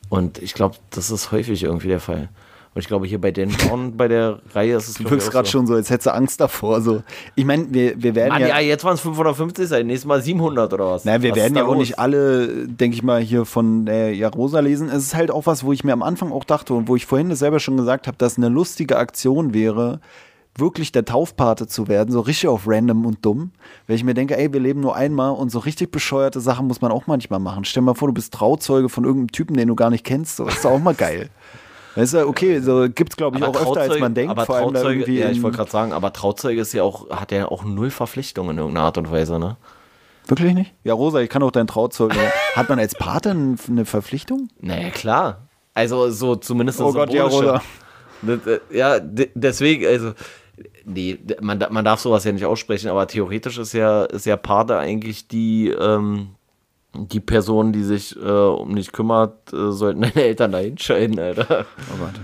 Und ich glaube, das ist häufig irgendwie der Fall. Und ich glaube, hier bei Dan Brown, bei der Reihe ist es Du wirkst gerade so. schon so, als hättest du Angst davor. So. Ich meine, wir, wir werden Mann, ja, ja, jetzt waren es 550 sein, nächstes Mal 700 oder was? Na, wir Was werden ja auch nicht alle, denke ich mal, hier von äh, Jarosa lesen. Es ist halt auch was, wo ich mir am Anfang auch dachte und wo ich vorhin das selber schon gesagt habe, dass eine lustige Aktion wäre, wirklich der Taufpate zu werden, so richtig auf random und dumm. Weil ich mir denke, ey, wir leben nur einmal und so richtig bescheuerte Sachen muss man auch manchmal machen. Stell dir mal vor, du bist Trauzeuge von irgendeinem Typen, den du gar nicht kennst. So, das ist auch mal geil. [laughs] Weißt du, okay, so gibt's glaube ich Aber auch öfter, als man denkt. Aber vor allem Trauzeuge, irgendwie ja, ich wollte gerade sagen, aber Trauzeuge ist ja auch, hat ja auch null Verpflichtungen in irgendeiner Art und Weise, ne? Wirklich nicht? Ja, Rosa, ich kann auch dein Trauzeuge. [laughs] Hat man als Pate eine Verpflichtung? Naja, klar. Also so zumindest Oh Gott, ja, Rosa. [laughs] Das, äh, Ja, de- deswegen, also, nee, man, man darf sowas ja nicht aussprechen, aber theoretisch ist ja, ist ja Pate eigentlich die, ähm, die Person, die sich äh, um dich kümmert, äh, sollten [laughs] deine Eltern da hinscheiden, Alter. Oh Gott.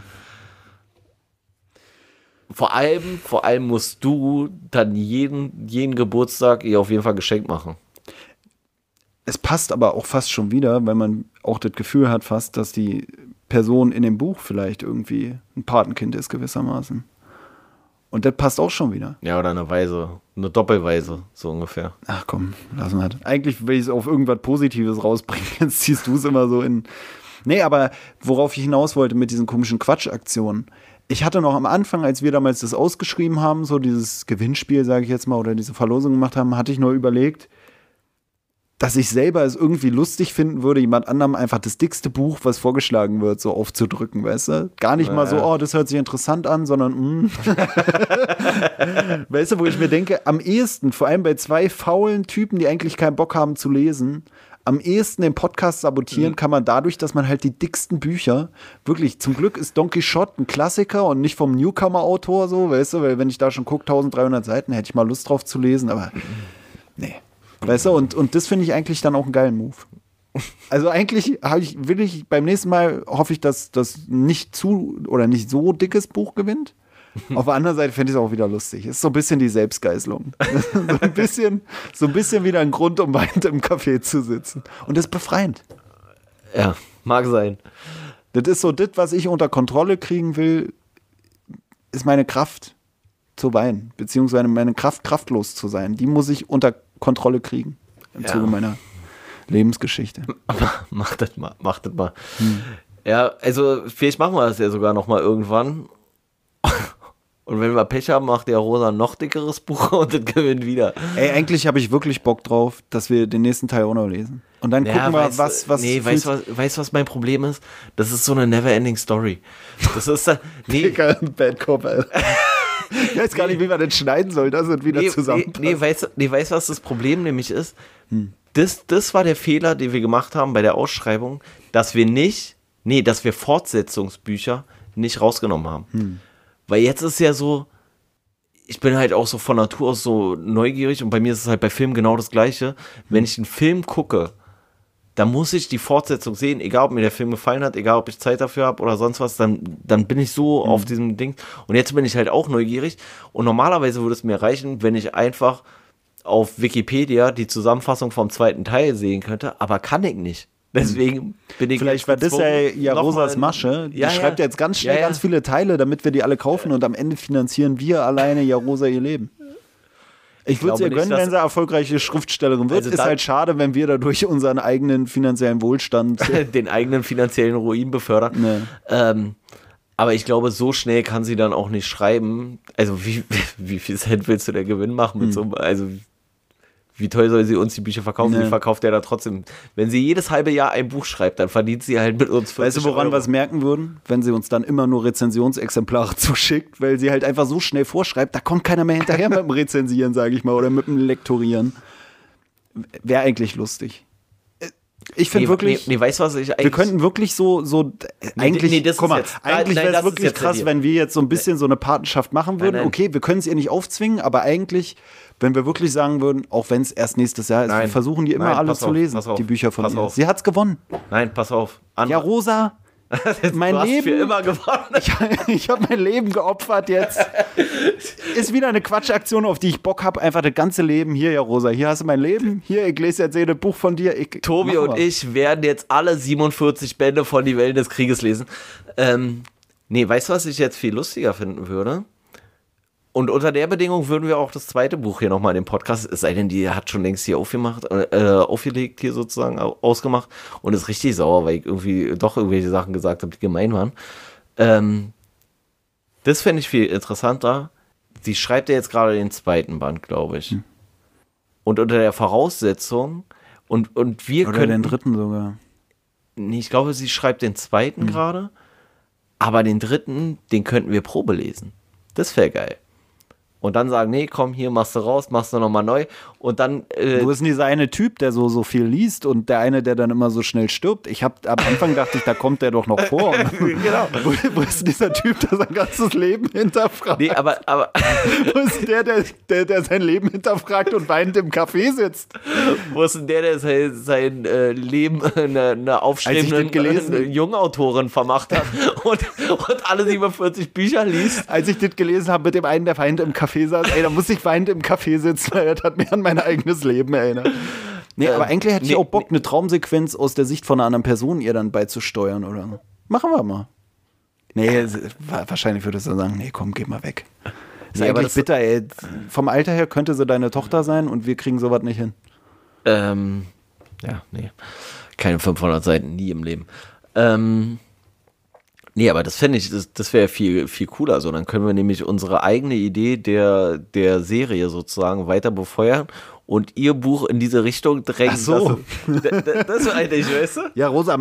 Vor allem, vor allem musst du dann jeden, jeden Geburtstag ihr auf jeden Fall Geschenk machen. Es passt aber auch fast schon wieder, weil man auch das Gefühl hat fast, dass die Person in dem Buch vielleicht irgendwie ein Patenkind ist gewissermaßen. Und das passt auch schon wieder. Ja, oder eine Weise, eine Doppelweise, so ungefähr. Ach komm, lass mal. Eigentlich will ich es auf irgendwas Positives rausbringen. [laughs] Jetzt ziehst du es immer so in. Nee, aber worauf ich hinaus wollte mit diesen komischen Quatschaktionen. Ich hatte noch am Anfang, als wir damals das ausgeschrieben haben, so dieses Gewinnspiel, sage ich jetzt mal, oder diese Verlosung gemacht haben, hatte ich nur überlegt, dass ich selber es irgendwie lustig finden würde, jemand anderem einfach das dickste Buch, was vorgeschlagen wird, so aufzudrücken, weißt du? Gar nicht mal so, oh, das hört sich interessant an, sondern, mm. [laughs] weißt du, wo ich mir denke, am ehesten, vor allem bei zwei faulen Typen, die eigentlich keinen Bock haben zu lesen, am ehesten den Podcast sabotieren kann man dadurch, dass man halt die dicksten Bücher, wirklich, zum Glück ist Don Quixote ein Klassiker und nicht vom Newcomer-Autor so, weißt du, weil wenn ich da schon gucke, 1300 Seiten, hätte ich mal Lust drauf zu lesen, aber nee. Weißt du, und, und das finde ich eigentlich dann auch einen geilen Move. Also eigentlich habe ich, will ich beim nächsten Mal hoffe ich, dass das nicht zu oder nicht so dickes Buch gewinnt. Auf der anderen Seite finde ich es auch wieder lustig. Ist so ein bisschen die Selbstgeißelung. [laughs] so, ein bisschen, so ein bisschen wieder ein Grund, um weinend im Café zu sitzen. Und das ist befreiend. Ja, mag sein. Das ist so das, was ich unter Kontrolle kriegen will, ist meine Kraft zu weinen, beziehungsweise meine Kraft, kraftlos zu sein. Die muss ich unter Kontrolle kriegen im Ja. Zuge meiner Lebensgeschichte. Aber [laughs] mach das mal, mach das mal. Ja, also vielleicht machen wir das ja sogar noch mal irgendwann. [laughs] Und wenn wir Pech haben, macht der Rosa ein noch dickeres Buch [laughs] und das gewinnt wieder. Ey, eigentlich habe ich wirklich Bock drauf, dass wir den nächsten Teil auch noch lesen. Und dann gucken wir, weißt- was, was. Nee, weißt du, was, weißt, du, was mein Problem ist? Das ist so eine never-ending Story. Das ist dann. Nee, ein Bad Cop, Alter. Ich weiß gar nicht, wie man das schneiden soll, dass es wieder nee, zusammenpasst. nee, nee, weißt, du- nee, weißt was das Problem nämlich ist? Hm. Das, das war der Fehler, den wir gemacht haben bei der Ausschreibung, dass wir nicht, nee, dass wir Fortsetzungsbücher nicht rausgenommen haben. Hm. Weil jetzt ist ja so, ich bin halt auch so von Natur aus so neugierig und bei mir ist es halt bei Filmen genau das Gleiche. Wenn ich einen Film gucke, dann muss ich die Fortsetzung sehen, egal ob mir der Film gefallen hat, egal ob ich Zeit dafür habe oder sonst was, dann, dann bin ich so mhm. auf diesem Ding. Und jetzt bin ich halt auch neugierig. Und normalerweise würde es mir reichen, wenn ich einfach auf Wikipedia die Zusammenfassung vom zweiten Teil sehen könnte, aber kann ich nicht. Deswegen bin ich. Vielleicht war das ja, ja Rosas Masche. Die ja, schreibt ja. jetzt ganz schnell ganz viele Teile, damit wir die alle kaufen und am Ende finanzieren wir alleine ja Rosa ihr Leben. Ich würde es ihr gönnen, wenn sie erfolgreiche Schriftstellerin wird. Also ist halt schade, wenn wir dadurch [laughs] unseren eigenen finanziellen Wohlstand. [laughs] den eigenen finanziellen Ruin befördern. Nee. Ähm, aber ich glaube, so schnell kann sie dann auch nicht schreiben. Also, wie, [laughs] wie viel Cent willst du denn Gewinn machen mit hm. so Also, wie toll soll sie uns die Bücher verkaufen? Nee. Die verkauft er da trotzdem. Wenn sie jedes halbe Jahr ein Buch schreibt, dann verdient sie halt mit uns 40 Weißt du, woran wir es merken würden? Wenn sie uns dann immer nur Rezensionsexemplare [laughs] zuschickt, weil sie halt einfach so schnell vorschreibt, da kommt keiner mehr hinterher mit dem Rezensieren, sage ich mal, oder mit dem Lektorieren. Wäre eigentlich lustig. Ich finde nee, wirklich. Nee, nee, weißt was ich eigentlich. Wir könnten wirklich so, so eigentlich. Nee, das guck mal, jetzt, eigentlich wäre es wirklich krass, wenn wir jetzt so ein bisschen so eine Patenschaft machen würden. Nein, nein. Okay, wir können es ihr nicht aufzwingen, aber eigentlich, wenn wir wirklich sagen würden, auch wenn es erst nächstes Jahr ist, nein. wir versuchen die immer alle zu auf, lesen, die Bücher von pass ihr. Auf. Sie hat's gewonnen. Nein, pass auf. An ja, Rosa, [laughs] mein du Leben. für immer gewonnen. Ich, ich habe mein Leben geopfert jetzt. Ist wieder eine Quatschaktion, auf die ich Bock habe. Einfach das ganze Leben. Hier, ja, Rosa, hier hast du mein Leben. Hier, ich lese jetzt ein Buch von dir. Ich, Tobi und ich werden jetzt alle 47 Bände von Die Wellen des Krieges lesen. Ähm, nee, weißt du, was ich jetzt viel lustiger finden würde? Und unter der Bedingung würden wir auch das zweite Buch hier nochmal in dem Podcast, es sei denn, die hat schon längst hier aufgemacht, äh, aufgelegt, hier sozusagen ausgemacht und ist richtig sauer, weil ich irgendwie doch irgendwelche Sachen gesagt habe, die gemein waren. Ähm, das fände ich viel interessanter. Sie schreibt ja jetzt gerade den zweiten Band, glaube ich. Hm. Und unter der Voraussetzung, und, und wir Oder können. den dritten sogar. Nee, ich glaube, sie schreibt den zweiten hm. gerade. Aber den dritten, den könnten wir Probe lesen. Das wäre geil und dann sagen, nee, komm, hier machst du raus, machst du nochmal neu und dann. Äh, du bist dieser eine Typ, der so, so viel liest und der eine, der dann immer so schnell stirbt. Ich hab, am Anfang dachte ich, da kommt der doch noch [laughs] vor. genau. [laughs] Wo, wo, ist dieser Typ, der sein ganzes Leben hinterfragt? Nee, aber. aber [laughs] wo ist der, der, der, der sein Leben hinterfragt und weinend im Café sitzt? Wo ist denn der, der sein, sein äh, Leben eine, eine aufstrebende Jungautorin vermacht hat und, und alle 47 Bücher liest? Als ich das gelesen habe mit dem einen, der weint im Café saß, ey, da muss ich weinend im Café sitzen, weil das hat mich an mein eigenes Leben erinnert. Nee, äh, aber eigentlich hätte nee, ich auch Bock, nee. eine Traumsequenz aus der Sicht von einer anderen Person ihr dann beizusteuern, oder? Machen wir mal. Nee, wahrscheinlich würde sie sagen, nee, komm, geh mal weg. Ist nee, eigentlich bitter, ey. Vom Alter her könnte sie deine Tochter sein und wir kriegen sowas nicht hin. Ähm, ja, nee. Keine 500 Seiten, nie im Leben. Ähm, Nee, aber das fände ich, das, das wäre viel, viel cooler. So, dann können wir nämlich unsere eigene Idee der, der Serie sozusagen weiter befeuern und ihr Buch in diese Richtung drängen. Ach so. Das, das, das ist eigentlich, weißt du? [laughs] Ja, Rosa,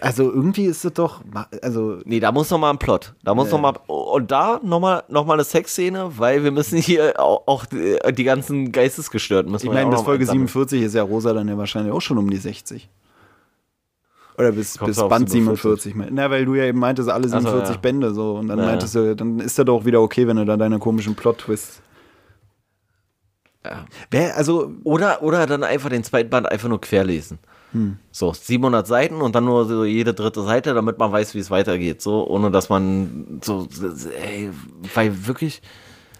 also irgendwie ist es doch, also. Nee, da muss noch mal ein Plot. Da muss äh. noch mal, und da noch mal, noch mal eine Sexszene, weil wir müssen hier auch, auch die, die ganzen Geistesgestörten müssen Ich meine, bis Folge 47 ist ja Rosa dann ja wahrscheinlich auch schon um die 60. Oder bis, bis Band 47. Na, weil du ja eben meintest, alle 47 also, ja. Bände so. Und dann ja, meintest du, dann ist das doch wieder okay, wenn du da deine komischen Plot-Twists. Ja. Wer, also. Oder, oder dann einfach den zweiten Band einfach nur querlesen. Hm. So, 700 Seiten und dann nur so jede dritte Seite, damit man weiß, wie es weitergeht. So, ohne dass man so, ey, weil wirklich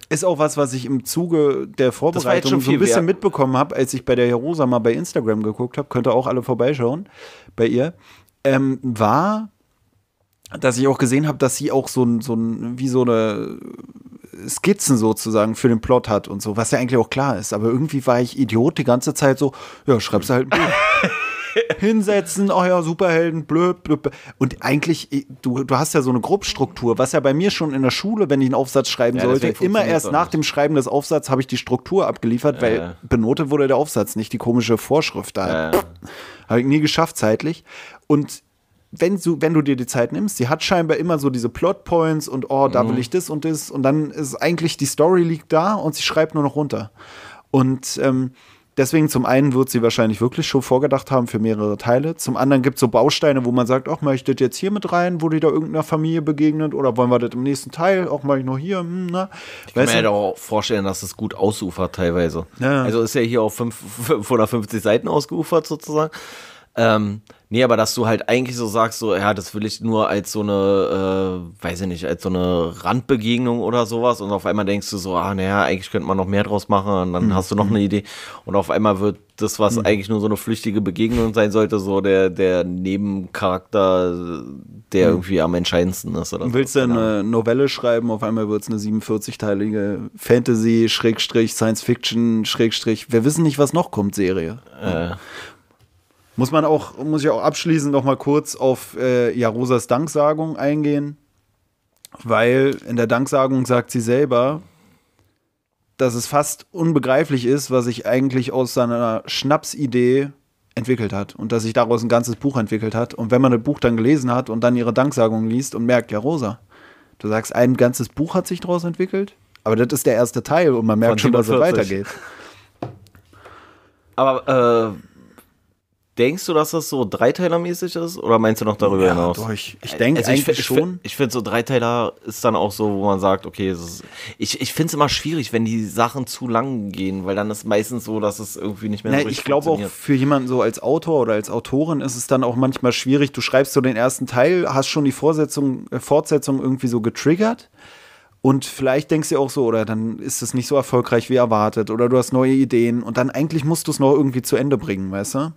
ist auch was, was ich im Zuge der Vorbereitung so ein bisschen wert. mitbekommen habe, als ich bei der Jerosa mal bei Instagram geguckt habe, könnt ihr auch alle vorbeischauen bei ihr, ähm, war, dass ich auch gesehen habe, dass sie auch so ein, so ein, wie so eine Skizzen sozusagen für den Plot hat und so, was ja eigentlich auch klar ist. Aber irgendwie war ich Idiot die ganze Zeit so, ja, schreibst du halt ein Buch. [laughs] [laughs] hinsetzen, oh ja, Superhelden, blöd, blöd. Und eigentlich, du, du hast ja so eine Gruppstruktur, was ja bei mir schon in der Schule, wenn ich einen Aufsatz schreiben ja, sollte, immer erst nach dem Schreiben des Aufsatzes habe ich die Struktur abgeliefert, weil ja. benotet wurde der Aufsatz, nicht die komische Vorschrift da. Ja. Habe ich nie geschafft zeitlich. Und wenn du, wenn du dir die Zeit nimmst, sie hat scheinbar immer so diese Plotpoints und oh, da will mhm. ich das und das und dann ist eigentlich die Story liegt da und sie schreibt nur noch runter. Und ähm, Deswegen zum einen wird sie wahrscheinlich wirklich schon vorgedacht haben für mehrere Teile. Zum anderen gibt es so Bausteine, wo man sagt, ach, mache ich das jetzt hier mit rein, wo die da irgendeiner Familie begegnet oder wollen wir das im nächsten Teil, auch mache ich noch hier, hm, na. Ich kann Weißt mir halt auch vorstellen, dass es gut ausufert teilweise. Ja. Also ist ja hier auf fünf- [laughs] 550 Seiten ausgeufert sozusagen. Ähm, nee, aber dass du halt eigentlich so sagst, so, ja, das will ich nur als so eine, äh, weiß ich nicht, als so eine Randbegegnung oder sowas. Und auf einmal denkst du so, ah, naja, eigentlich könnte man noch mehr draus machen. Und dann hast du noch eine Idee. Und auf einmal wird das, was eigentlich nur so eine flüchtige Begegnung sein sollte, so der, der Nebencharakter, der irgendwie am entscheidendsten ist. Oder Und so. willst du eine Novelle schreiben, auf einmal wird es eine 47-teilige Fantasy, Schrägstrich, Science Fiction, Schrägstrich, wir wissen nicht, was noch kommt, Serie. Äh, Muss man auch, muss ich auch abschließend noch mal kurz auf äh, Jarosas Danksagung eingehen, weil in der Danksagung sagt sie selber, dass es fast unbegreiflich ist, was sich eigentlich aus seiner Schnapsidee entwickelt hat und dass sich daraus ein ganzes Buch entwickelt hat. Und wenn man das Buch dann gelesen hat und dann ihre Danksagung liest und merkt, ja, Rosa, du sagst, ein ganzes Buch hat sich daraus entwickelt, aber das ist der erste Teil und man merkt schon, dass es 47. weitergeht. Aber äh, denkst du, dass das so Dreiteilermäßig ist oder meinst du noch darüber hinaus? doch, ich, ich denke Also ich, eigentlich ich, schon. fi- Ich finde, so Dreiteiler ist dann auch so, wo man sagt, okay, ist, ich, ich finde es immer schwierig, wenn die Sachen zu lang gehen, weil dann ist meistens so, dass es irgendwie nicht mehr Ja, so ich glaube auch für jemanden so als Autor oder als Autorin ist es dann auch manchmal schwierig. Du schreibst so den ersten Teil, hast schon die Vorsetzung, äh, Fortsetzung irgendwie so getriggert und vielleicht denkst du auch so, oder dann ist es nicht so erfolgreich wie erwartet oder du hast neue Ideen und dann eigentlich musst du es noch irgendwie zu Ende bringen, weißt du?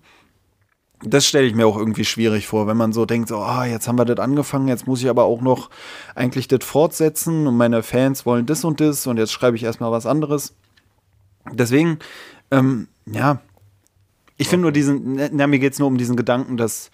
Das stelle ich mir auch irgendwie schwierig vor, wenn man so denkt, so, ah, jetzt haben wir das angefangen, jetzt muss ich aber auch noch eigentlich das fortsetzen und meine Fans wollen das und das und jetzt schreibe ich erstmal was anderes. Deswegen, ähm, ja, ich finde nur diesen, na, mir geht es nur um diesen Gedanken, dass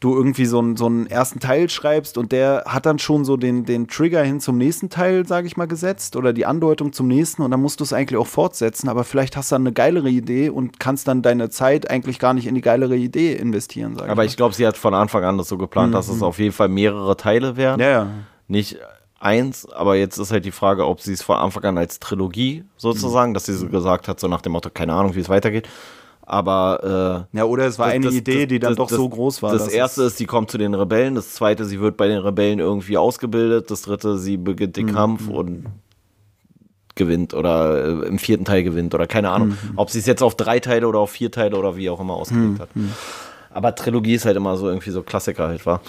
du irgendwie so, einen- so einen ersten Teil schreibst und der hat dann schon so den, den Trigger hin zum nächsten Teil, sage ich mal, gesetzt oder die Andeutung zum nächsten und dann musst du es eigentlich auch fortsetzen, aber vielleicht hast du dann eine geilere Idee und kannst dann deine Zeit eigentlich gar nicht in die geilere Idee investieren, sage Aber ich ich glaube, sie hat von Anfang an das so geplant, dass es auf jeden Fall mehrere Teile werden. mal. Ja, ja. Nicht eins, aber jetzt ist halt die Frage, ob sie es von Anfang an als Trilogie sozusagen, dass sie so gesagt hat, so nach dem Motto, keine Ahnung, wie es weitergeht. Aber äh, Ja, oder es war eine das- Idee, das- die dann das- doch das- so groß war. Das erste ist, sie kommt zu den Rebellen. Das zweite, sie wird bei den Rebellen irgendwie ausgebildet. Das dritte, sie beginnt Mhm. den Kampf und gewinnt oder äh, im vierten Teil gewinnt oder keine Ahnung. Mhm. Ob sie es jetzt auf drei Teile oder auf vier Teile oder wie auch immer ausgelegt hat. Mhm. Aber Trilogie ist halt immer so irgendwie so Klassiker halt war.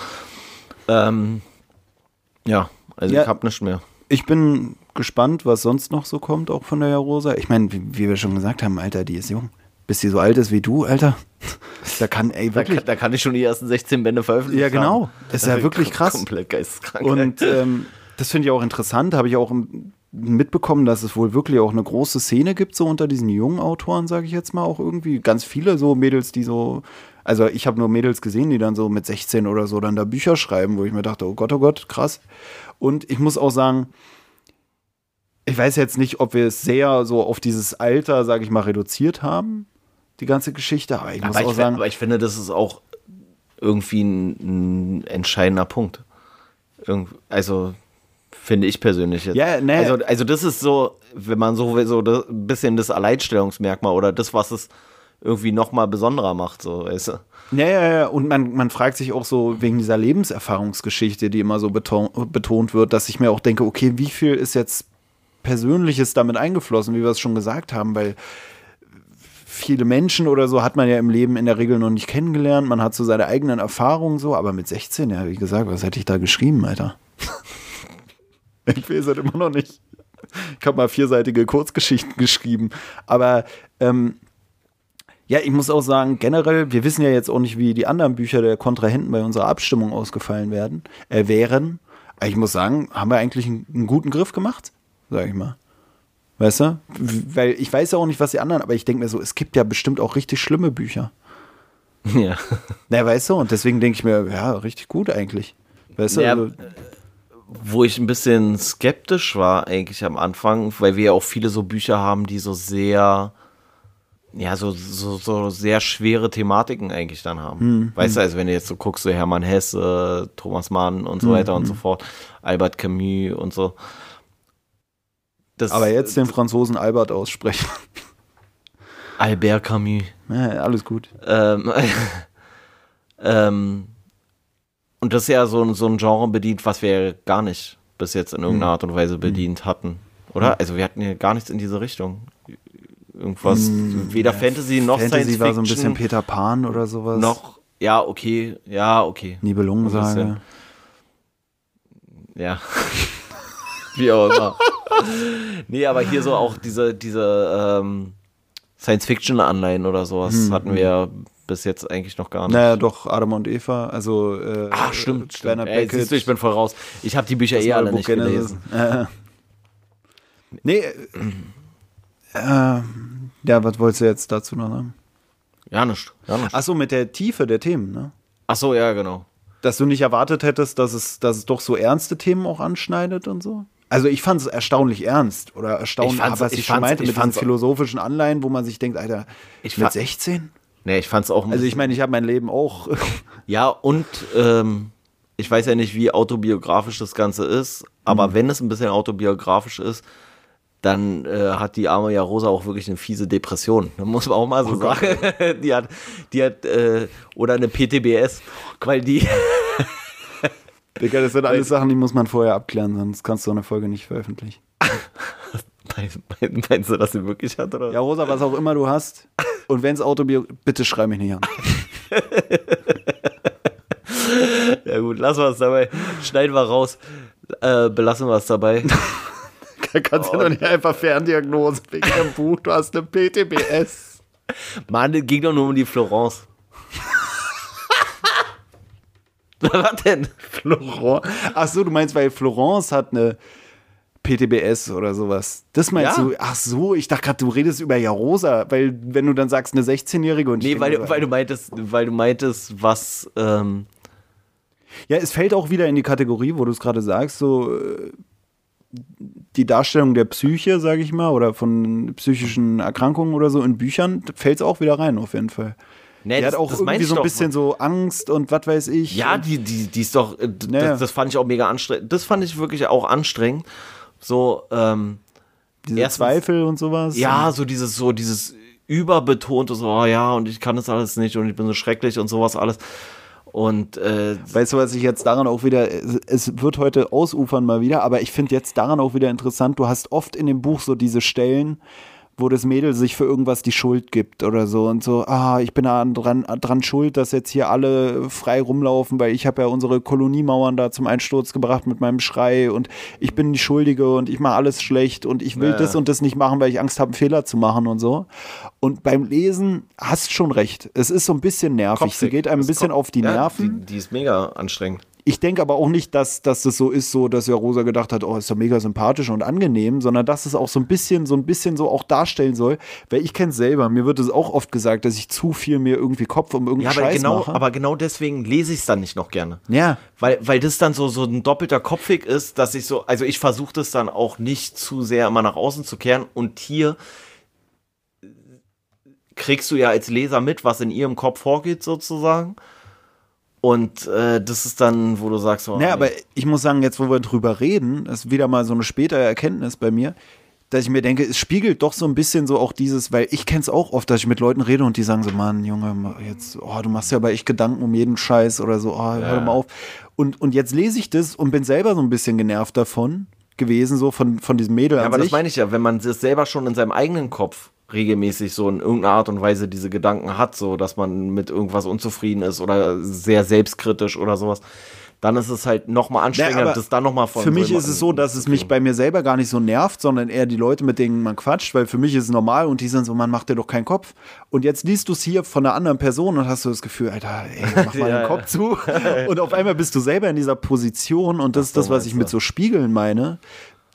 Ähm, ja, also Ja. ich hab nichts mehr. Ich bin gespannt, was sonst noch so kommt, auch von der Jarosa. Ich meine, wie, wie wir schon gesagt haben, Alter, die ist jung. Bis sie so alt ist wie du, Alter. [laughs] Da kann, ey, Da wirklich. kann, da kann ich schon die ersten 16 Bände veröffentlichen. Ja, genau. Das ist ja wirklich krass. Komplett geisteskrank. Und ähm, das finde ich auch interessant. Habe ich auch mitbekommen, dass es wohl wirklich auch eine große Szene gibt, so unter diesen jungen Autoren, sage ich jetzt mal auch irgendwie. Ganz viele so Mädels, die so. Also ich habe nur Mädels gesehen, die dann so mit 16 oder so dann da Bücher schreiben, wo ich mir dachte, oh Gott, oh Gott, krass. Und ich muss auch sagen, ich weiß jetzt nicht, ob wir es sehr so auf dieses Alter, sage ich mal, reduziert haben, die ganze Geschichte. Aber ich muss aber, auch ich, sagen, aber ich finde, das ist auch irgendwie ein, ein entscheidender Punkt. Irgend, also finde ich persönlich jetzt. Ja, ne. also, also das ist so, wenn man so will, so das, ein bisschen das Alleinstellungsmerkmal oder das, was es irgendwie noch mal besonderer macht, so, weißt du? Ja, ja, ja. Und man, man fragt sich auch so wegen dieser Lebenserfahrungsgeschichte, die immer so beton betont wird, dass ich mir auch denke, okay, wie viel ist jetzt Persönliches damit eingeflossen, wie wir es schon gesagt haben, weil viele Menschen oder so hat man ja im Leben in der Regel noch nicht kennengelernt. Man hat so seine eigenen Erfahrungen so, aber mit 16, ja, wie gesagt, was hätte ich da geschrieben, Alter? [laughs] ich weiß es immer noch nicht. Ich habe mal vierseitige Kurzgeschichten geschrieben, aber ähm, ja, ich muss auch sagen, generell, wir wissen ja jetzt auch nicht, wie die anderen Bücher der Kontrahenten bei unserer Abstimmung ausgefallen werden, äh, wären. Ich muss sagen, haben wir eigentlich einen, einen guten Griff gemacht, sag ich mal. Weißt du? Weil ich weiß ja auch nicht, was die anderen, aber ich denke mir so, es gibt ja bestimmt auch richtig schlimme Bücher. Ja. Na, weißt du? Und deswegen denke ich mir, ja, richtig gut eigentlich. Weißt du? Ja, also, Wo ich ein bisschen skeptisch war eigentlich am Anfang, weil wir ja auch viele so Bücher haben, die so sehr, ja, so, so, so sehr schwere Thematiken eigentlich dann haben. Hm, weißt du, also wenn du jetzt so guckst, so Hermann Hesse, Thomas Mann und Hm, so weiter und so fort, Albert Camus und so. Das, aber jetzt den Franzosen Albert aussprechen. [laughs] Albert Camus. Ja, alles gut. Ähm, [laughs] ähm, und das ist ja so, ein- so ein Genre bedient, was wir gar nicht bis jetzt in Hm. irgendeiner Art und Weise bedient hatten. Oder? Also wir hatten hier gar nichts in diese Richtung. Irgendwas, weder Fantasy noch Hm, Fantasy Science war so ein bisschen Fiction, Peter Pan oder sowas. noch, ja, okay, ja, okay. Nibelungensage. Ja. [laughs] [laughs] Wie auch immer. nee, aber hier so auch diese, diese ähm, Science-Fiction-Anleihen oder sowas hatten wir bis jetzt eigentlich noch gar nicht. Hm, Naja, doch, Adam und Eva, also äh, Ah, stimmt, stimmt. Bernard Ey, siehst du, ich bin voll raus. Ich habe die Bücher das eh alle nicht Buch Genesis. gelesen. Äh, nee, äh, äh, ja, was wolltest du jetzt dazu noch sagen? Ja, nicht. Ja, nicht. Achso, mit der Tiefe der Themen, ne? Ach so, ja, genau. Dass du nicht erwartet hättest, dass es, dass es doch so ernste Themen auch anschneidet und so? Also ich fand es erstaunlich ernst oder erstaunlich, Ich was ich, ich schon meinte, ich mit diesen philosophischen Anleihen, wo man sich denkt, Alter, Ich mit fa- 16? Nee, ich fand's auch. ein Also ich meine, ich habe mein Leben auch. [laughs] Ja, und ähm, ich weiß ja nicht, wie autobiografisch das Ganze ist, aber wenn es ein bisschen autobiografisch ist, dann äh, hat die arme Jarosa auch wirklich eine fiese Depression. Das muss man auch mal so sagen. [laughs] die hat, die hat, äh, oder eine PTBS, weil die, [laughs] Digga, das sind alles Sachen, die muss man vorher abklären, sonst kannst du eine Folge nicht veröffentlichen. [laughs] Meinst- du, dass sie wirklich hat, oder? Ja, Rosa, was auch immer du hast. Und wenn es Autobio, bitte schrei mich nicht an. [laughs] Ja gut, lassen wir es dabei. Schneiden wir raus. Äh, belassen wir es dabei. [laughs] Kannst du doch nicht einfach Ferndiagnose wegen dem Buch, du hast eine PTBS. Mann, es ging doch nur um die Florence. Was denn? Florence. Ach so, du meinst, weil Florence hat eine PTBS oder sowas. Das meinst Ja. du? Ach so, ich dachte gerade, du redest über Jarosa, weil wenn du dann sagst, eine 16-Jährige und Nee, weil, du- weil du meintest, weil du meintest, was, ähm, Ja, es fällt auch wieder in die Kategorie, wo du es gerade sagst, so äh, die Darstellung der Psyche, sage ich mal, oder von psychischen Erkrankungen oder so in Büchern, fällt es auch wieder rein, auf jeden Fall. Nee, Die hat auch irgendwie so ein bisschen so Angst und was weiß ich. Ja, die, die, die ist doch, äh, Naja. das, das fand ich auch mega anstrengend. Das fand ich wirklich auch anstrengend. So, ähm, diese erstens- Zweifel und sowas. ja, so dieses, so dieses überbetonte, so, oh ja, und ich kann das alles nicht und ich bin so schrecklich und sowas alles. Und, äh, Weißt du, was ich jetzt daran auch wieder, es wird heute ausufern mal wieder, aber ich finde jetzt daran auch wieder interessant, du hast oft in dem Buch so diese Stellen, wo das Mädel sich für irgendwas die Schuld gibt oder so und so, ah, ich bin da dran, dran schuld, dass jetzt hier alle frei rumlaufen, weil ich habe ja unsere Koloniemauern da zum Einsturz gebracht mit meinem Schrei und ich bin die Schuldige und ich mache alles schlecht und ich will Ja. das und das nicht machen, weil ich Angst habe, einen Fehler zu machen und so. Und beim Lesen hast schon recht. Es ist so ein bisschen nervig. Sie kopfig. geht einem ein bisschen Kopf- auf die ja, Nerven. Die, die ist mega anstrengend. Ich denke aber auch nicht, dass, dass das so ist, so, dass ja Rosa gedacht hat, oh, ist doch mega sympathisch und angenehm, sondern dass es auch so ein bisschen, so ein bisschen so auch darstellen soll, weil ich kenne es selber. Mir wird es auch oft gesagt, dass ich zu viel mir irgendwie Kopf um Ja, irgendeinen aber Scheiß genau, mache. aber genau deswegen lese ich es dann nicht noch gerne. ja, Weil, weil das dann so, so ein doppelter Kopfweg ist, dass ich so, also ich versuche das dann auch nicht zu sehr immer nach außen zu kehren und hier kriegst du ja als Leser mit, was in ihrem Kopf vorgeht sozusagen. Und äh, das ist dann, wo du sagst, oh, naja, nee. aber ich muss sagen, jetzt wo wir drüber reden, ist wieder mal so eine spätere Erkenntnis bei mir, dass ich mir denke, es spiegelt doch so ein bisschen so auch dieses, weil ich kenne es auch oft, dass ich mit Leuten rede und die sagen so, Mann, Junge, jetzt, oh, du machst ja aber echt Gedanken um jeden Scheiß oder so, oh, hör mal auf. Und, und jetzt lese ich das und bin selber so ein bisschen genervt davon gewesen, so von, von diesem Mädel Ja, aber das sich. meine ich ja, wenn man das selber schon in seinem eigenen Kopf regelmäßig so in irgendeiner Art und Weise diese Gedanken hat, so dass man mit irgendwas unzufrieden ist oder sehr selbstkritisch oder sowas, dann ist es halt noch mal Ja, anstrengender, aber das dann noch mal von Für mich ist es so, dass es mich bei mir selber gar nicht so nervt, sondern eher die Leute, mit denen man quatscht, weil für mich ist es normal und die sind so, man macht dir doch keinen Kopf. Und jetzt liest du es hier von einer anderen Person und hast du das Gefühl, Alter, ey, mach mal [laughs] Ja, den Kopf zu. Und auf einmal bist du selber in dieser Position und das ist so, das, was ich mit so Spiegeln meine.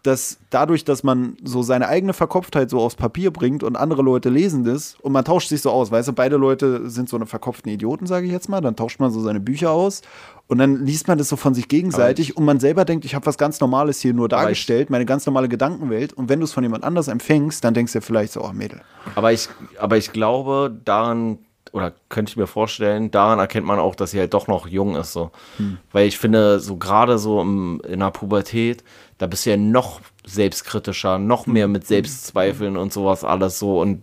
Dass dadurch, dass man so seine eigene Verkopftheit so aufs Papier bringt und andere Leute lesen das und man tauscht sich so aus, weißt du, beide Leute sind so eine verkopften Idioten, sage ich jetzt mal, dann tauscht man so seine Bücher aus und dann liest man das so von sich gegenseitig und man selber denkt, ich habe was ganz Normales hier nur dargestellt, meine ganz normale Gedankenwelt und wenn du es von jemand anders empfängst, dann denkst du vielleicht so, oh Mädel. Aber ich, aber ich glaube, daran, oder könnte ich mir vorstellen, daran erkennt man auch, dass sie halt doch noch jung ist. So. Hm. Weil ich finde, so gerade so im, in der Pubertät, da bist du ja noch selbstkritischer, noch mehr Hm. mit Selbstzweifeln und sowas alles so. Und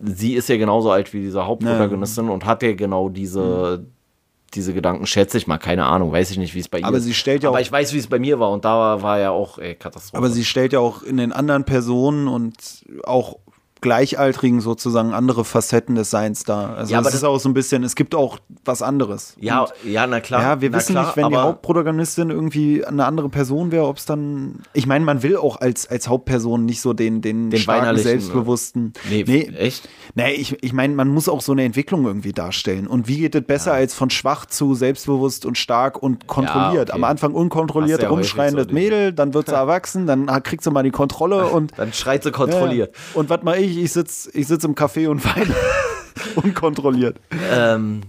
sie ist ja genauso alt wie diese Hauptprotagonistin und hat ja genau diese, diese Gedanken, schätze ich mal, keine Ahnung, weiß ich nicht, wie es bei ihr Aber sie stellt ja Aber auch- ich weiß, wie es bei mir war und da war ja auch ey, Katastrophe. Aber sie stellt ja auch in den anderen Personen und auch Gleichaltrigen sozusagen andere Facetten des Seins dar. Also Ja, es aber ist das- auch so ein bisschen, es gibt auch was anderes. ja, Und ja, na klar. ja, wir wissen klar, nicht, wenn die Hauptprotagonistin irgendwie eine andere Person wäre, ob es dann. Ich meine, man will auch als, als Hauptperson nicht so den, den, Den starken, weinerlichen, selbstbewussten. Nee, echt? Nee, ich, ich meine, man muss auch so eine Entwicklung irgendwie darstellen. Und wie geht es besser als von schwach zu selbstbewusst und stark und kontrolliert? okay. Am Anfang unkontrolliert, ja rumschreiendes so Mädel, dann wird sie [laughs] erwachsen, dann kriegt sie mal die Kontrolle und. Dann schreit sie kontrolliert. Ja. Und was mache ich? Ich sitze ich sitz im Café und weine. [laughs] Unkontrolliert. Ähm,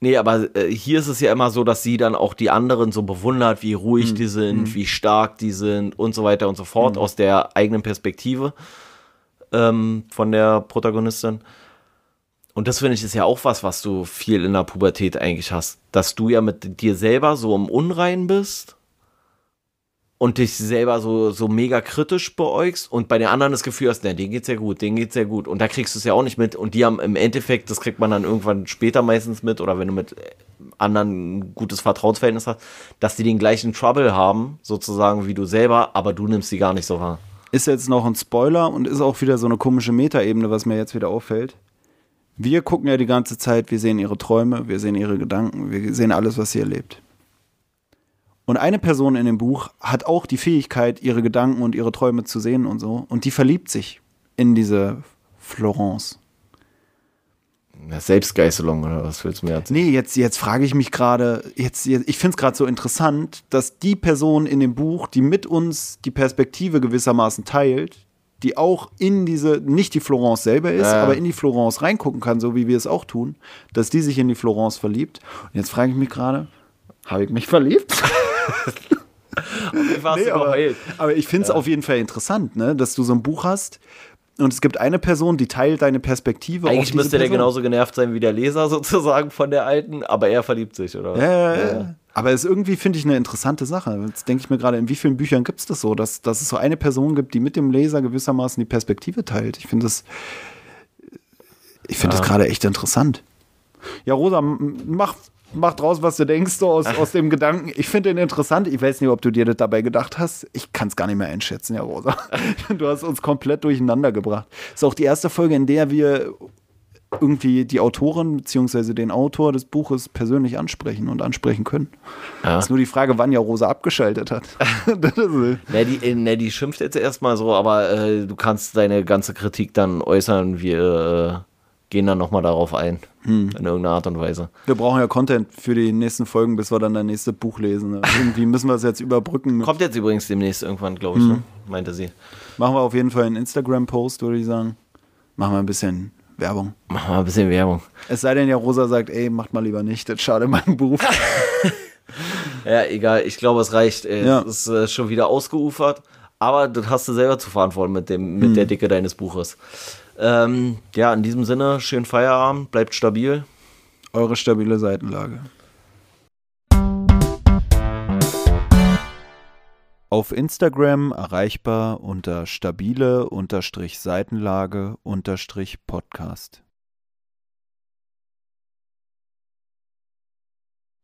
nee, aber äh, hier ist es ja immer so, dass sie dann auch die anderen so bewundert, wie ruhig Hm. die sind, wie stark die sind und so weiter und so fort, aus der eigenen Perspektive ähm, von der Protagonistin. Und das finde ich ist ja auch was, was du viel in der Pubertät eigentlich hast, dass du ja mit dir selber so im Unrein bist und dich selber so, so mega kritisch beäugst und bei den anderen das Gefühl hast, ne, denen geht's ja gut, denen geht's ja gut. Und da kriegst du es ja auch nicht mit. Und die haben im Endeffekt, das kriegt man dann irgendwann später meistens mit, oder wenn du mit äh, anderen ein gutes Vertrauensverhältnis hast, dass die den gleichen Trouble haben, sozusagen wie du selber, aber du nimmst sie gar nicht so wahr. Ist jetzt noch ein Spoiler und ist auch wieder so eine komische Metaebene, was mir jetzt wieder auffällt. Wir gucken ja die ganze Zeit, wir sehen ihre Träume, wir sehen ihre Gedanken, wir sehen alles, was sie erlebt. Und eine Person in dem Buch hat auch die Fähigkeit, ihre Gedanken und ihre Träume zu sehen und so. Und die verliebt sich in diese Florence. Selbstgeißelung oder was willst du mir erzählen? Nee, jetzt, jetzt frage ich mich gerade, jetzt, jetzt, ich finde es gerade so interessant, dass die Person in dem Buch, die mit uns die Perspektive gewissermaßen teilt, die auch in diese, nicht die Florence selber ist, Ja. aber in die Florence reingucken kann, so wie wir es auch tun, dass die sich in die Florence verliebt. Und jetzt frage ich mich gerade, habe ich mich verliebt? [laughs] Nee, aber, aber ich finde es auf jeden Fall interessant, ne, dass du so ein Buch hast und es gibt eine Person, die teilt deine Perspektive. auf Eigentlich müsste der Person. genauso genervt sein wie der Leser [laughs] sozusagen von der alten, aber er verliebt sich, oder? Ja, ja, ja. Aber es ist irgendwie, finde ich, eine interessante Sache. Jetzt denke ich mir gerade, in wie vielen Büchern gibt es das so, dass, dass es so eine Person gibt, die mit dem Leser gewissermaßen die Perspektive teilt. Ich finde das, ich finde das gerade echt interessant. Ja, Rosa, mach, mach draus, was du denkst so aus, aus dem Gedanken. Ich finde den interessant. Ich weiß nicht, ob du dir das dabei gedacht hast. Ich kann es gar nicht mehr einschätzen, ja, Rosa. [laughs] Du hast uns komplett durcheinander gebracht. Das ist auch die erste Folge, in der wir irgendwie die Autorin bzw. den Autor des Buches persönlich ansprechen und ansprechen können. Ja. Ist nur die Frage, wann ja Rosa abgeschaltet hat. [laughs] Ne, die, ne, die schimpft jetzt erstmal so, aber äh, du kannst deine ganze Kritik dann äußern. Wir äh, gehen dann nochmal darauf ein. Hm. In irgendeiner Art und Weise. wir brauchen ja Content für die nächsten Folgen, bis wir dann das nächste Buch lesen. ne? [laughs] Irgendwie müssen wir es jetzt überbrücken. Kommt jetzt übrigens demnächst irgendwann, glaube ich, Hm. ne? meinte sie. Machen wir auf jeden Fall einen Instagram-Post, würde ich sagen. Machen wir ein bisschen Werbung. Machen wir ein bisschen Werbung. Es sei denn, ja, Rosa sagt, ey, macht mal lieber nicht, das schadet meinem Beruf. [laughs] Ja, egal, ich glaube, es reicht. Äh, Ja. Es ist äh, schon wieder ausgeufert, aber das hast du selber zu verantworten mit, dem, mit Hm. der Dicke deines Buches. Ähm, ja, in diesem Sinne, schönen Feierabend, bleibt stabil. Eure stabile Seitenlage. Auf Instagram erreichbar unter stabile Seitenlage Podcast.